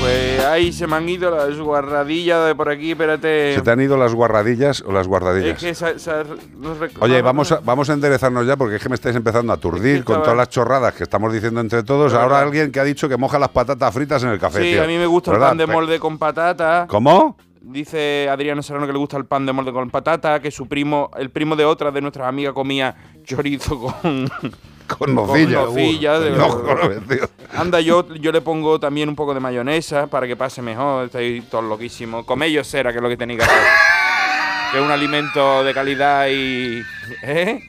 Speaker 3: Pues ahí se me han ido las guarradillas de por aquí, espérate.
Speaker 2: ¿Se te han ido las guarradillas o las
Speaker 3: Es
Speaker 2: guardadillas?
Speaker 3: que esa- esa- los rec-
Speaker 2: Oye, vamos a, vamos a enderezarnos ya porque es que me estáis empezando a aturdir con todas las chorradas que estamos diciendo entre todos. Ahora alguien que ha dicho que moja las patatas fritas en el café.
Speaker 3: Sí,
Speaker 2: tío.
Speaker 3: a mí me gusta el pan de molde con patata.
Speaker 2: ¿Cómo?
Speaker 3: Dice Adriana Serrano que le gusta el pan de molde con patata, que su primo, el primo de otra de nuestras amigas comía chorizo con
Speaker 2: Con nocilla.
Speaker 3: nocilla, de-
Speaker 2: No.
Speaker 3: Anda, yo, yo le pongo también un poco de mayonesa para que pase mejor. Estoy todo loquísimo. Comello cera, que es lo que tenéis que hacer. que es un alimento de calidad y. ¿Eh?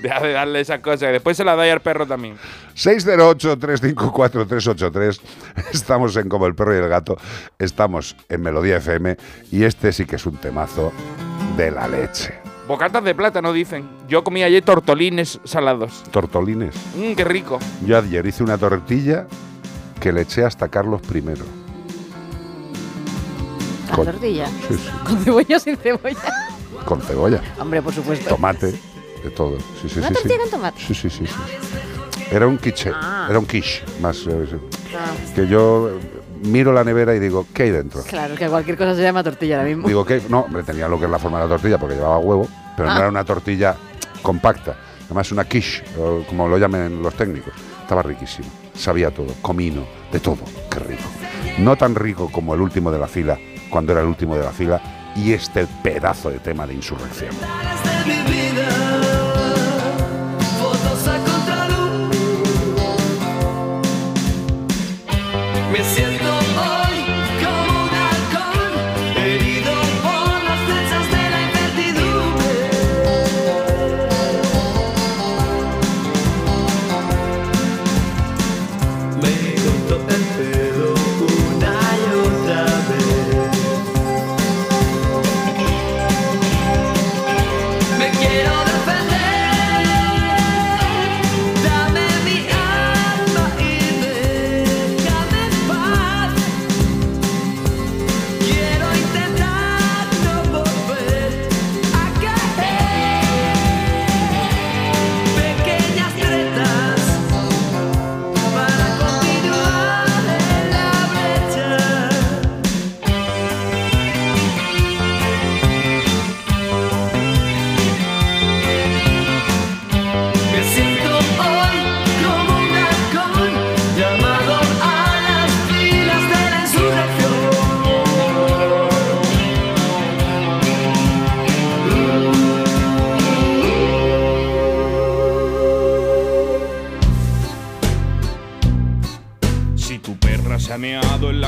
Speaker 3: Deja de darle esas cosas. que Después se las dais al perro también.
Speaker 2: 608-354-383. Estamos en Como el Perro y el Gato. Estamos en Melodía FM. Y este sí que es un temazo de la leche.
Speaker 3: Bocatas de plátano, dicen. Yo comí ayer tortolines salados.
Speaker 2: Tortolines.
Speaker 3: Mmm, qué rico.
Speaker 2: Yo ayer hice una tortilla que le eché hasta Carlos I.
Speaker 4: La
Speaker 2: Con-
Speaker 4: tortilla.
Speaker 2: Sí, sí.
Speaker 4: Con cebolla o sin cebolla.
Speaker 2: Con cebolla,
Speaker 4: Hombre, por supuesto.
Speaker 2: tomate, de todo. Sí, sí,
Speaker 4: ¿Una
Speaker 2: sí, sí.
Speaker 4: tortilla con tomate?
Speaker 2: Sí, sí, sí. sí. Era un quiche,
Speaker 4: Ah.
Speaker 2: era un quiche, más eh, sí.
Speaker 4: Ah.
Speaker 2: que yo miro la nevera y digo, ¿qué hay dentro?
Speaker 4: Claro, que cualquier cosa se llama tortilla ahora mismo.
Speaker 2: Digo, ¿qué? No, hombre, tenía lo que es la forma de la tortilla porque llevaba huevo, pero no
Speaker 4: Ah.
Speaker 2: era una tortilla compacta. Además, una quiche, como lo llamen los técnicos. Estaba riquísimo, sabía todo, comino, de todo, qué rico. No tan rico como el último de la fila, cuando era el último de la fila, y este pedazo de tema de insurrección.
Speaker 14: Me siento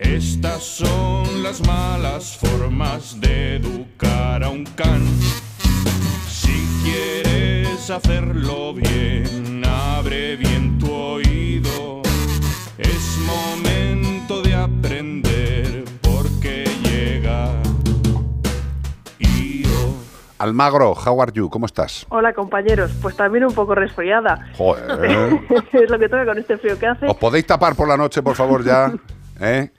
Speaker 24: Estas son las malas formas de educar a un can. Si quieres hacerlo bien, abre bien tu oído. Es momento de aprender porque llega.
Speaker 2: Almagro, how are you? ¿Cómo estás?
Speaker 25: Hola compañeros, pues también un poco resfriada.
Speaker 2: Joder.
Speaker 25: es lo que toca con este frío que hace.
Speaker 2: ¿Os podéis tapar por la noche, por favor, ya? ¿Eh?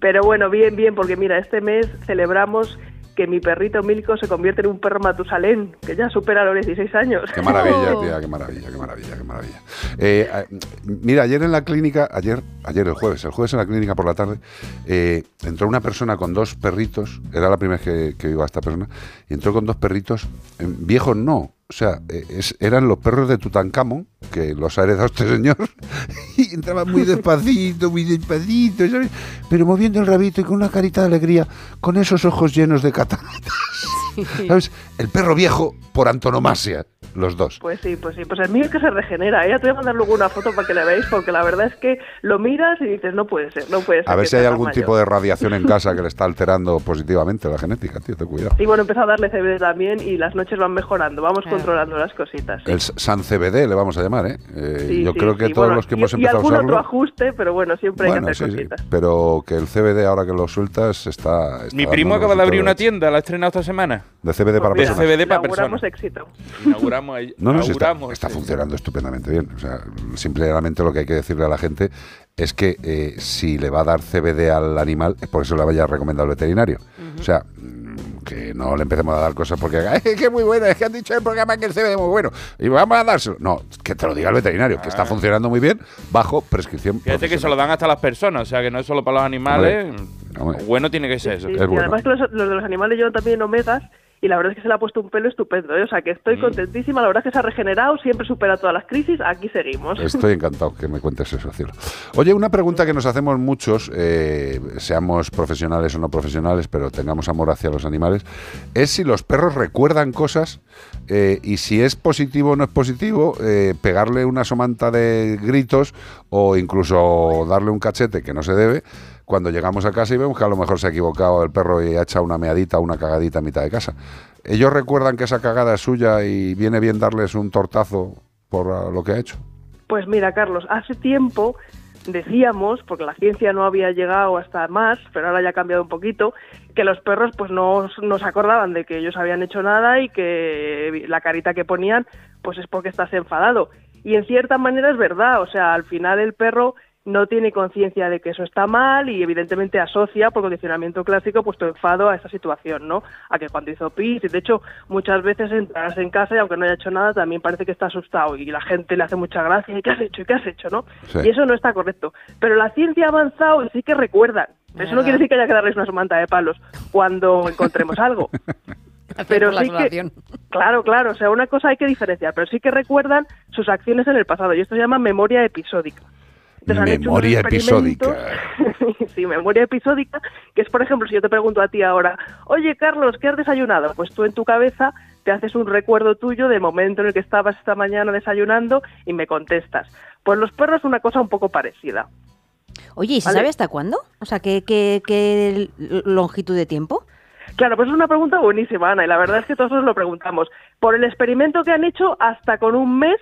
Speaker 25: Pero bueno, bien, bien, porque mira, este mes celebramos que mi perrito Milko se convierte en un perro Matusalén, que ya supera los 16 años.
Speaker 2: Qué maravilla, tía, qué maravilla, qué maravilla, qué maravilla. Eh, eh, mira, ayer en la clínica, ayer, ayer el jueves, el jueves en la clínica por la tarde, eh, entró una persona con dos perritos, era la primera vez que, que iba a esta persona, y entró con dos perritos, eh, viejos no, o sea, eh, es- eran los perros de Tutankamón, que los ha heredado este señor, y entraban muy despacito, muy despacito, ¿sabes? Pero moviendo el rabito y con una carita de alegría, con esos ojos llenos de cataratas. ¿Sabes? El perro viejo por antonomasia, los dos.
Speaker 25: Pues sí, pues sí, pues el mío es que se regenera, ¿eh? Ya te voy a mandar luego una foto para que la veáis, porque la verdad es que lo miras y dices, no puede ser, no puede ser.
Speaker 2: A ver si hay algún
Speaker 25: tan
Speaker 2: tipo de radiación en casa que le está alterando positivamente la genética, tío, ten cuidado.
Speaker 25: Y bueno, empezó a darle CBD también y las noches van mejorando, vamos controlando las cositas.
Speaker 2: El San CBD le vamos a llamar, ¿eh? Eh,
Speaker 25: Sí,
Speaker 2: yo
Speaker 25: sí,
Speaker 2: creo que
Speaker 25: sí,
Speaker 2: todos
Speaker 25: bueno,
Speaker 2: los que
Speaker 25: y-
Speaker 2: hemos
Speaker 25: y,
Speaker 2: empezado a
Speaker 25: algún
Speaker 2: usarlo...
Speaker 25: otro ajuste, pero bueno, siempre hay
Speaker 2: Bueno,
Speaker 25: que hacer
Speaker 2: sí, sí,
Speaker 25: cositas.
Speaker 2: pero que el CBD ahora que lo sueltas está... está
Speaker 3: Mi primo acaba de abrir una tienda, la ha estrenado esta semana.
Speaker 2: De CBD para
Speaker 3: De
Speaker 2: personas.
Speaker 3: CBD para personas.
Speaker 25: éxito.
Speaker 2: No, no, sí está, funcionando estupendamente bien. O sea, simplemente lo que hay que decirle a la gente es que eh, si le va a dar CBD al animal es porque se lo vaya recomendado el veterinario. O sea, mm, que no le empecemos a dar cosas porque "Ay, es que es muy bueno, es que han dicho en el programa que el CBD es muy bueno y vamos a dárselo. No, que te lo diga el veterinario, que está
Speaker 3: Ah.
Speaker 2: funcionando muy bien bajo prescripción.
Speaker 3: Fíjate que se lo dan hasta las personas, o sea que no es solo para los animales.
Speaker 2: Hombre.
Speaker 3: Bueno tiene que ser eso.
Speaker 25: Sí, y además que los, los de los animales llevan también omegas y la verdad es que se le ha puesto un pelo estupendo, ¿eh? o sea que
Speaker 2: Mm.
Speaker 25: estoy contentísima, la verdad es que se ha regenerado, siempre supera todas las crisis, aquí seguimos.
Speaker 2: Estoy encantado que me cuentes eso, cielo. Oye, una pregunta que nos hacemos muchos, eh, seamos profesionales o no profesionales, pero tengamos amor hacia los animales, es si los perros recuerdan cosas eh, y si es positivo o no es positivo, eh, pegarle una somanta de gritos o incluso darle un cachete que no se debe cuando llegamos a casa y vemos que a lo mejor se ha equivocado el perro y ha echado una meadita una cagadita a mitad de casa. ¿Ellos recuerdan que esa cagada es suya y viene bien darles un tortazo por ah, lo que ha hecho?
Speaker 25: Pues mira, Carlos, hace tiempo decíamos, porque la ciencia no había llegado hasta más, pero ahora ya ha cambiado un poquito, que los perros pues no, no se acordaban de que ellos habían hecho nada y que la carita que ponían pues es porque estás enfadado. Y en cierta manera es verdad, o sea, al final el perro no tiene conciencia de que eso está mal y evidentemente asocia por condicionamiento clásico pues tu enfado a esa situación, ¿no? A que cuando hizo pis y de hecho muchas veces entras en casa y aunque no haya hecho nada también parece que está asustado y la gente le hace mucha gracia y ¿qué has hecho? ¿y qué has hecho? ¿no?
Speaker 2: Sí.
Speaker 25: Y eso no está correcto. Pero la ciencia ha avanzado y sí que recuerdan. Eso no quiere decir que haya que darles una manta de palos cuando encontremos algo. pero
Speaker 4: la
Speaker 25: sí que, claro, claro, o sea, una cosa hay que diferenciar, pero sí que recuerdan sus acciones en el pasado y esto se llama memoria episódica. Entonces,
Speaker 2: Memoria episódica.
Speaker 25: sí, memoria episódica, que es, por ejemplo, si yo te pregunto a ti ahora, oye, Carlos, ¿qué has desayunado? Pues tú en tu cabeza te haces un recuerdo tuyo del momento en el que estabas esta mañana desayunando y me contestas. Pues los perros una cosa un poco parecida.
Speaker 4: Oye, ¿y se
Speaker 25: Vale.
Speaker 4: sabe hasta cuándo? O sea, ¿qué, qué, qué longitud de tiempo?
Speaker 25: Claro, pues es una pregunta buenísima, Ana, y la verdad es que todos nos lo preguntamos. Por el experimento que han hecho, hasta con un mes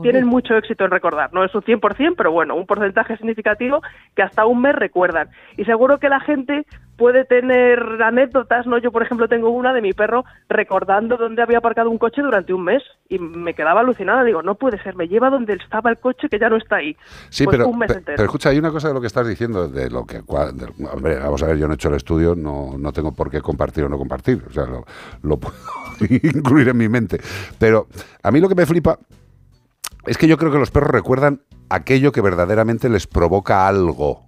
Speaker 25: tienen mucho éxito en recordar. No es un 100%, pero bueno, un porcentaje significativo que hasta un mes recuerdan. Y seguro que la gente puede tener anécdotas, ¿no? Yo, por ejemplo, tengo una de mi perro recordando dónde había aparcado un coche durante un mes y me quedaba alucinada. Digo, no puede ser, me lleva donde estaba el coche que ya no está ahí.
Speaker 2: Sí,
Speaker 25: Pues
Speaker 2: pero,
Speaker 25: un mes
Speaker 2: pe-
Speaker 25: entero.
Speaker 2: pero escucha, hay una cosa de lo que estás diciendo, de lo que... del- hombre, vamos a ver, yo no he hecho el estudio, no, no tengo por qué compartir o no compartir, o sea, lo, lo puedo incluir en mi mente. Pero a mí lo que me flipa es que yo creo que los perros recuerdan aquello que verdaderamente les provoca algo.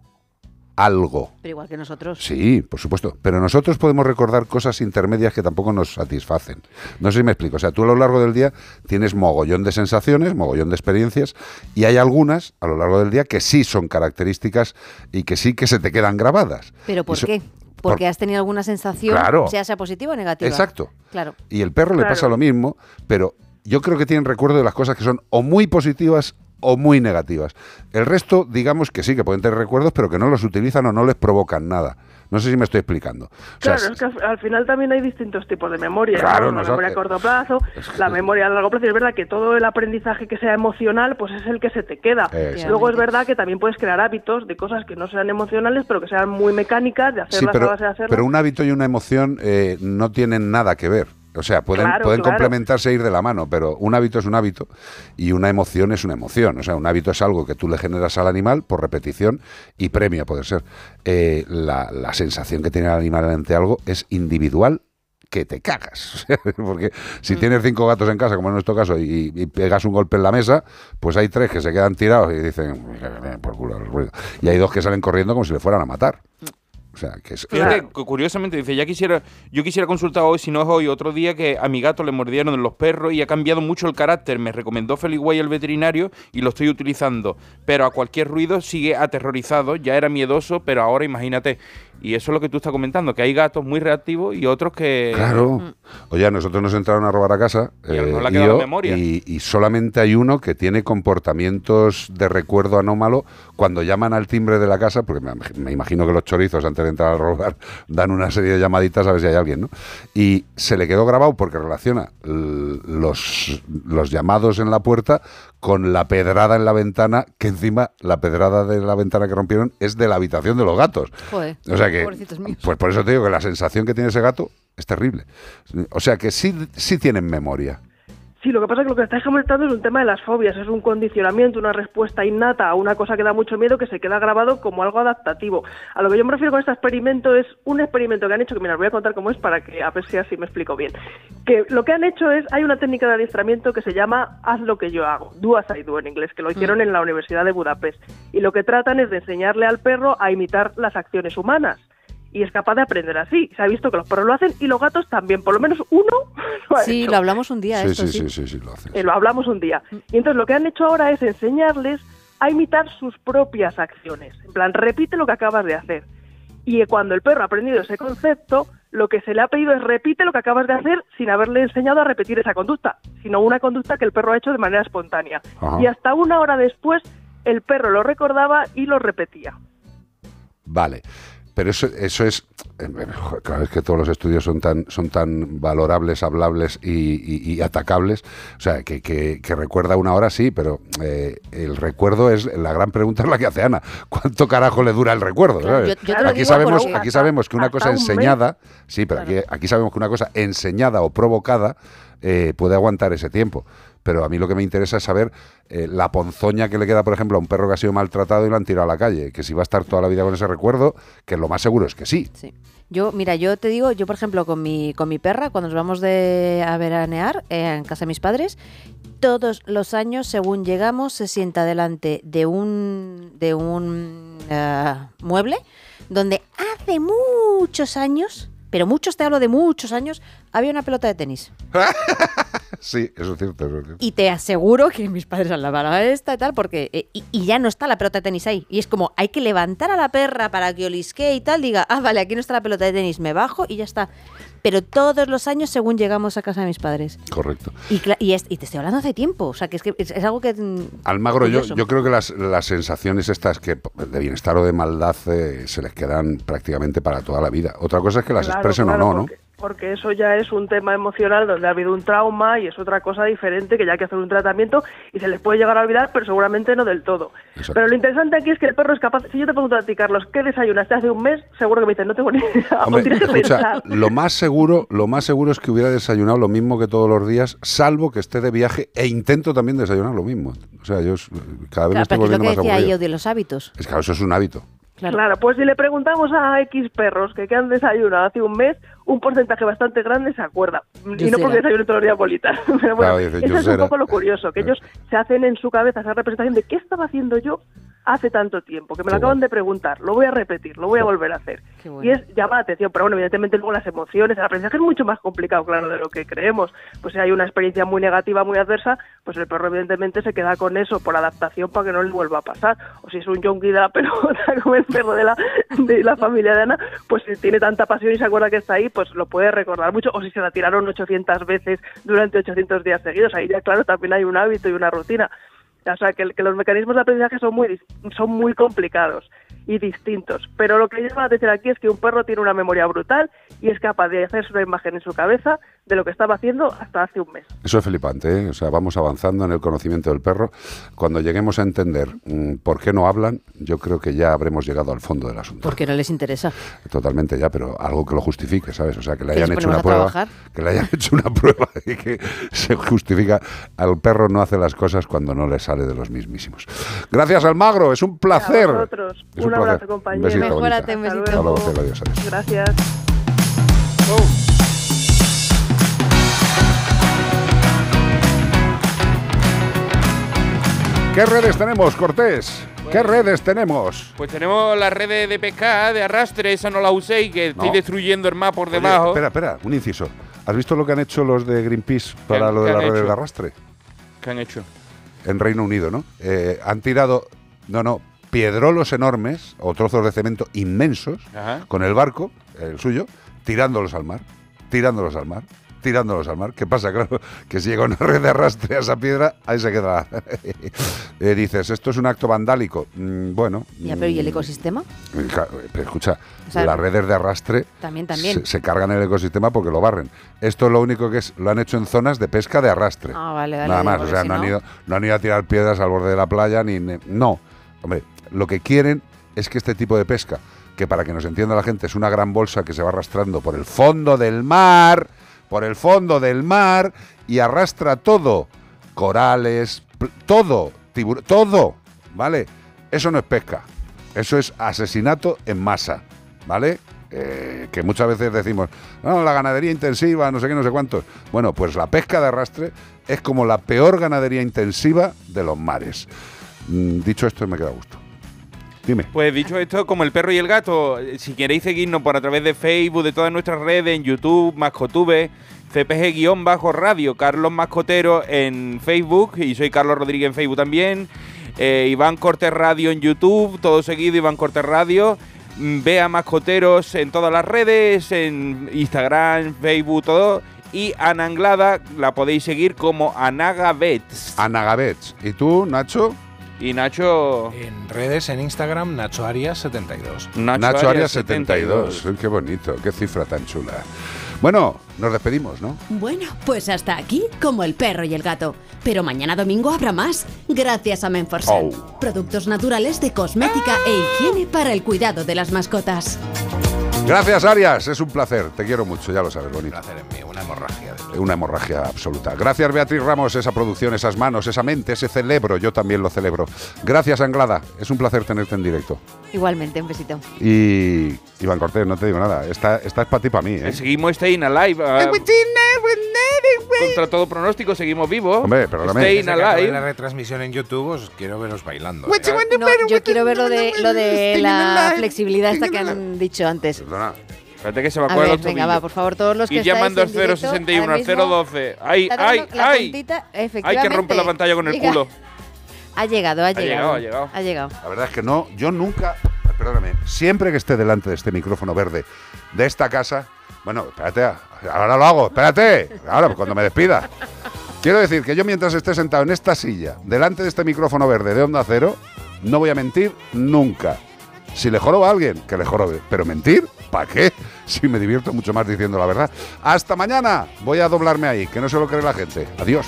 Speaker 2: algo.
Speaker 4: Pero igual que nosotros.
Speaker 2: Sí, por supuesto. Pero nosotros podemos recordar cosas intermedias que tampoco nos satisfacen. No sé si me explico. O sea, tú a lo largo del día tienes mogollón de sensaciones, mogollón de experiencias, y hay algunas a lo largo del día que sí son características y que sí que se te quedan grabadas.
Speaker 4: ¿Pero por qué? Porque has tenido alguna sensación,
Speaker 2: Claro.
Speaker 4: sea sea positiva o negativa.
Speaker 2: Exacto.
Speaker 4: Claro.
Speaker 2: Y el perro le pasa lo mismo, pero yo creo que tienen recuerdo de las cosas que son o muy positivas o muy negativas. El resto, digamos que sí, que pueden tener recuerdos, pero que no los utilizan o no les provocan nada. No sé si me estoy explicando. O sea,
Speaker 25: Claro, es que al, al final también hay distintos tipos de memoria.
Speaker 2: Claro,
Speaker 25: la memoria a corto plazo, la memoria a largo plazo. Y es verdad que todo el aprendizaje que sea emocional, pues es el que se te queda.
Speaker 2: Eso.
Speaker 25: Luego es verdad que también puedes crear hábitos de cosas que no sean emocionales, pero que sean muy mecánicas, de
Speaker 2: sí,
Speaker 25: hacerlas a
Speaker 2: pero,
Speaker 25: base de hacerlas.
Speaker 2: pero un hábito y una emoción eh, no tienen nada que ver. O sea, pueden,
Speaker 25: Claro,
Speaker 2: pueden
Speaker 25: claro.
Speaker 2: complementarse e ir de la mano, pero un hábito es un hábito y una emoción es una emoción. O sea, un hábito es algo que tú le generas al animal por repetición y premio, puede ser. Eh, la, la sensación que tiene el animal ante algo es individual que te cagas. Porque si tienes cinco gatos en casa, como en nuestro caso, y, y pegas un golpe en la mesa, pues hay tres que se quedan tirados y dicen, por culo el ruido. Y hay dos que salen corriendo como si le fueran a matar. O sea, que es...
Speaker 3: Fíjate, cu- curiosamente dice, ya quisiera, yo quisiera consultar hoy, si no es hoy, otro día que a mi gato le mordieron los perros y ha cambiado mucho el carácter. Me recomendó Feliway el veterinario y lo estoy utilizando. Pero a cualquier ruido sigue aterrorizado, ya era miedoso, pero ahora imagínate. Y eso es lo que tú estás comentando, que hay gatos muy reactivos y otros que...
Speaker 2: Claro. Oye, a nosotros nos entraron a robar a casa
Speaker 3: Y
Speaker 2: eh,
Speaker 3: mejor le ha
Speaker 2: y
Speaker 3: quedado
Speaker 2: yo,
Speaker 3: memoria.
Speaker 2: y- y solamente hay uno que tiene comportamientos de recuerdo anómalo cuando llaman al timbre de la casa, porque me, me imagino que los chorizos antes de entrar a robar dan una serie de llamaditas a ver si hay alguien, ¿no? Y se le quedó grabado porque relaciona los, los llamados en la puerta con la pedrada en la ventana, que encima la pedrada de la ventana que rompieron es de la habitación de los gatos.
Speaker 4: Joder,
Speaker 2: O sea que, pues por eso te digo que la sensación que tiene ese gato es terrible. O sea que sí, sí tienen memoria.
Speaker 25: Sí, lo que pasa es que lo que estáis comentando es un tema de las fobias, es un condicionamiento, una respuesta innata a una cosa que da mucho miedo que se queda grabado como algo adaptativo. A lo que yo me refiero con este experimento es un experimento que han hecho, que mira, os voy a contar cómo es para que a ver si así me explico bien. Que lo que han hecho es, hay una técnica de adiestramiento que se llama haz lo que yo hago, do as I do en inglés, que lo hicieron en la Universidad de Budapest. Y lo que tratan es de enseñarle al perro a imitar las acciones humanas. Y es capaz de aprender así. Se ha visto que los perros lo hacen y los gatos también. Por lo menos uno lo ha
Speaker 4: Sí,
Speaker 25: hecho.
Speaker 4: lo hablamos un día,
Speaker 2: Sí,
Speaker 4: esto
Speaker 2: sí,
Speaker 4: sí.
Speaker 2: sí, sí, sí, lo hace.
Speaker 25: Eh, lo hablamos un día. Y entonces lo que han hecho ahora es enseñarles a imitar sus propias acciones. En plan, repite lo que acabas de hacer. Y cuando el perro ha aprendido ese concepto, lo que se le ha pedido es repite lo que acabas de hacer sin haberle enseñado a repetir esa conducta, sino una conducta que el perro ha hecho de manera espontánea.
Speaker 2: Ajá.
Speaker 25: Y hasta una hora después, el perro lo recordaba y lo repetía.
Speaker 2: Vale. Pero eso, eso es. eh, Cada vez que todos los estudios son tan, son tan valorables, hablables y, y- y atacables. O sea, que, que- que recuerda una hora, sí, pero eh, el recuerdo es. La gran pregunta es la que hace Ana. ¿Cuánto carajo le dura el recuerdo? Aquí, sabemos, aquí sabemos que una cosa
Speaker 25: un
Speaker 2: enseñada. Sí, pero aquí, aquí sabemos que una cosa enseñada o provocada eh, puede aguantar ese tiempo. Pero a mí lo que me interesa es saber eh, la ponzoña que le queda, por ejemplo, a un perro que ha sido maltratado y lo han tirado a la calle. Que si va a estar toda la vida con ese recuerdo, que lo más seguro es que sí.
Speaker 4: Yo, mira, yo te digo, yo por ejemplo con mi, con mi perra, cuando nos vamos de a veranear eh, en casa de mis padres, todos los años, según llegamos, se sienta delante de un, de un mueble donde hace muchos años, pero muchos te hablo de muchos años, había una pelota de tenis.
Speaker 2: Sí, eso es cierto, eso es cierto.
Speaker 4: Y te aseguro que mis padres han lavado esta y tal, porque. eh, y, y ya no está la pelota de tenis ahí. Y es como, hay que levantar a la perra para que olisque y tal, diga, ah, vale, aquí no está la pelota de tenis, me bajo y ya está. Pero todos los años según llegamos a casa de mis padres.
Speaker 2: Correcto.
Speaker 4: Y, cla- y, es- y te estoy hablando hace tiempo. O sea, que es, que es, es algo que. mm,
Speaker 2: Almagro, yo, yo creo que las, las sensaciones estas que de bienestar o de maldad eh, se les quedan prácticamente para toda la vida. Otra cosa es que las
Speaker 25: Claro,
Speaker 2: expresen
Speaker 25: claro,
Speaker 2: o no, ¿no?
Speaker 25: Porque, eso ya es un tema emocional donde ha habido un trauma y es otra cosa diferente que ya hay que hacer un tratamiento y se les puede llegar a olvidar, pero seguramente no del todo. Pero lo interesante aquí es que el perro es capaz, si yo te pregunto a ti, Carlos, ¿qué desayunaste hace un mes? Seguro que me dices, no tengo ni idea,
Speaker 2: Hombre,
Speaker 25: tienes que
Speaker 2: escucha, lo más seguro, lo más seguro es que hubiera desayunado lo mismo que todos los días, salvo que esté de viaje e intento también desayunar lo mismo. O sea, yo cada vez me
Speaker 4: Claro,
Speaker 2: estoy
Speaker 4: pero que es lo
Speaker 2: volviendo
Speaker 4: que
Speaker 2: más
Speaker 4: decía
Speaker 2: aburrido.
Speaker 4: yo de los hábitos.
Speaker 2: Es que claro, eso es un hábito.
Speaker 4: Claro.
Speaker 25: Claro, pues si le preguntamos a X perros que qué han desayunado hace un mes, un porcentaje bastante grande se acuerda. Y no porque desayuno todos los días bolitas. Pero bueno,
Speaker 2: Claro, dice,
Speaker 25: eso es un poco lo curioso, que ellos se hacen en su cabeza esa representación de qué estaba haciendo yo hace tanto tiempo, que me lo acaban de preguntar, lo voy a repetir, lo voy a volver a hacer. Y es llama la atención, pero bueno, evidentemente luego las emociones, el aprendizaje es mucho más complicado, claro, de lo que creemos. Pues si hay una experiencia muy negativa, muy adversa, pues el perro evidentemente se queda con eso por adaptación para que no le vuelva a pasar. O si es un yonki de la pelota, como el perro de la, de la familia de Ana, pues si tiene tanta pasión y se acuerda que está ahí, pues lo puede recordar mucho. O si se la tiraron 800 veces durante 800 días seguidos, ahí ya claro también hay un hábito y una rutina. O sea, que, los mecanismos de aprendizaje son muy, son muy complicados y distintos. Pero lo que llama la atención aquí es que un perro tiene una memoria brutal y es capaz de hacerse una imagen en su cabeza de lo que estaba haciendo hasta hace un mes.
Speaker 2: Eso es flipante, ¿eh? O sea, vamos avanzando en el conocimiento del perro. Cuando lleguemos a entender mm, por qué no hablan, yo creo que ya habremos llegado al fondo del asunto.
Speaker 4: Porque no les interesa.
Speaker 2: Totalmente ya, pero algo que lo justifique, ¿sabes? O sea, que le hayan hecho una prueba.
Speaker 4: trabajar.
Speaker 2: Que le hayan hecho una prueba y que se justifica. Al perro no hace las cosas cuando no le sale de los mismísimos. Gracias, Almagro, es un placer.
Speaker 25: A vosotros.
Speaker 2: Es
Speaker 25: un,
Speaker 2: placer.
Speaker 25: abrazo, compañero.
Speaker 4: Mejórate, un
Speaker 25: Hasta
Speaker 4: besito.
Speaker 25: luego.
Speaker 2: Hasta luego, cielo, adiós, adiós.
Speaker 25: Gracias.
Speaker 2: ¿Qué redes tenemos, Cortés? ¿Qué redes tenemos?
Speaker 3: Pues tenemos las redes de pesca, de arrastre, esa no la uséis, que estoy
Speaker 2: No.
Speaker 3: destruyendo el mar por
Speaker 2: Oye,
Speaker 3: debajo.
Speaker 2: espera, espera, un inciso. ¿Has visto lo que han hecho los de Greenpeace para
Speaker 3: han-
Speaker 2: lo
Speaker 3: qué
Speaker 2: de la
Speaker 3: han
Speaker 2: red
Speaker 3: hecho?
Speaker 2: de arrastre?
Speaker 3: ¿Qué han hecho?
Speaker 2: En Reino Unido, ¿no? Eh, han tirado, no, no, piedrolos enormes o trozos de cemento inmensos
Speaker 3: Ajá.
Speaker 2: con el barco, el suyo, tirándolos al mar, tirándolos al mar, tirándolos al mar. ¿Qué pasa? Claro, que si llega una red de arrastre a esa piedra, ahí se queda. Eh, dices, esto es un acto vandálico. Mm, bueno.
Speaker 4: Ya, pero ¿y el
Speaker 2: mm,
Speaker 4: ecosistema?
Speaker 2: Ca- Pero escucha,
Speaker 4: O sea,
Speaker 2: las redes de arrastre
Speaker 4: También, también.
Speaker 2: se, se cargan el ecosistema porque lo barren. Esto lo único que es, lo han hecho en zonas de pesca de arrastre.
Speaker 4: Ah, vale, vale.
Speaker 2: Nada más, o sea,
Speaker 4: si
Speaker 2: no, han ido, no han ido a tirar piedras al borde de la playa ni... ni- no, hombre, lo que quieren es que este tipo de pesca, que para que nos entienda la gente es una gran bolsa que se va arrastrando por el fondo del mar, por el fondo del mar y arrastra todo, corales, todo, tibur- todo, ¿vale? Eso no es pesca, eso es asesinato en masa, ¿vale? Eh, que muchas veces decimos, no, la ganadería intensiva, no sé qué, no sé cuántos. Bueno, pues la pesca de arrastre es como la peor ganadería intensiva de los mares. Mm, dicho esto, me queda gusto. Dime.
Speaker 3: Pues dicho esto, como el perro y el gato, si queréis seguirnos por a través de Facebook, de todas nuestras redes, en YouTube, Mascotube, CPG-radio, Carlos Mascotero en Facebook, y soy Carlos Rodríguez en Facebook también, eh, Iván Cortés Radio en YouTube, todo seguido Iván Cortés Radio, mm, Vea Mascoteros en todas las redes, en Instagram, Facebook, todo, y Ana Anglada la podéis seguir como Anagabets.
Speaker 2: Anagabets. ¿Y tú, Nacho?
Speaker 3: Y Nacho...
Speaker 20: En redes, en Instagram, Nacho Arias 72.
Speaker 2: Nacho, Arias 72. Uy, Qué bonito, qué cifra tan chula. Bueno, nos despedimos, ¿no?
Speaker 15: Bueno, pues hasta aquí como el perro y el gato. Pero mañana domingo habrá más, gracias a Menforsan.
Speaker 2: Oh.
Speaker 15: Productos naturales de cosmética e higiene para el cuidado de las mascotas.
Speaker 2: Gracias, Arias. Es un placer. Te quiero mucho, ya lo sabes, bonito.
Speaker 20: Placer en mí, una hemorragia.
Speaker 2: Una hemorragia absoluta. Gracias, Beatriz Ramos, esa producción, esas manos, esa mente, ese celebro. Yo también lo celebro. Gracias, Anglada. Es un placer tenerte en directo.
Speaker 4: Igualmente, un besito.
Speaker 2: Y Iván Cortés, no te digo nada. Esta, esta es para ti, para mí, ¿eh?
Speaker 3: Seguimos Staying Alive. ah, contra todo pronóstico, seguimos vivos.
Speaker 2: Hombre, perdóname.
Speaker 3: Staying
Speaker 20: acabe la
Speaker 3: Alive.
Speaker 20: retransmisión en YouTube, os quiero veros bailando.
Speaker 4: No, yo quiero ver lo de, lo de la flexibilidad esta que han dicho antes.
Speaker 3: Espérate que se me
Speaker 4: A ver,
Speaker 3: los
Speaker 4: venga, va, por favor, todos los que
Speaker 3: Y llamando al
Speaker 4: estáis en directo,
Speaker 3: 061
Speaker 4: ahora
Speaker 3: al
Speaker 4: mismo,
Speaker 3: 012. ¡Ay, ay, ay! Hay que romper la pantalla con el
Speaker 4: Llega-
Speaker 3: culo.
Speaker 4: Ha llegado, ha
Speaker 2: llegado,
Speaker 4: llegado.
Speaker 2: ha llegado.
Speaker 4: Ha llegado.
Speaker 2: La verdad es que no, yo nunca, perdóname, siempre que esté delante de este micrófono verde de esta casa, bueno, espérate, ahora lo hago, espérate, ahora pues cuando me despida. Quiero decir que yo mientras esté sentado en esta silla, delante de este micrófono verde de Onda Cero, no voy a mentir nunca. Si le joroba a alguien, que le jorobe. Pero mentir, ¿para qué? Si me divierto mucho más diciendo la verdad. Hasta mañana. Voy a doblarme ahí, que no se lo cree la gente. Adiós.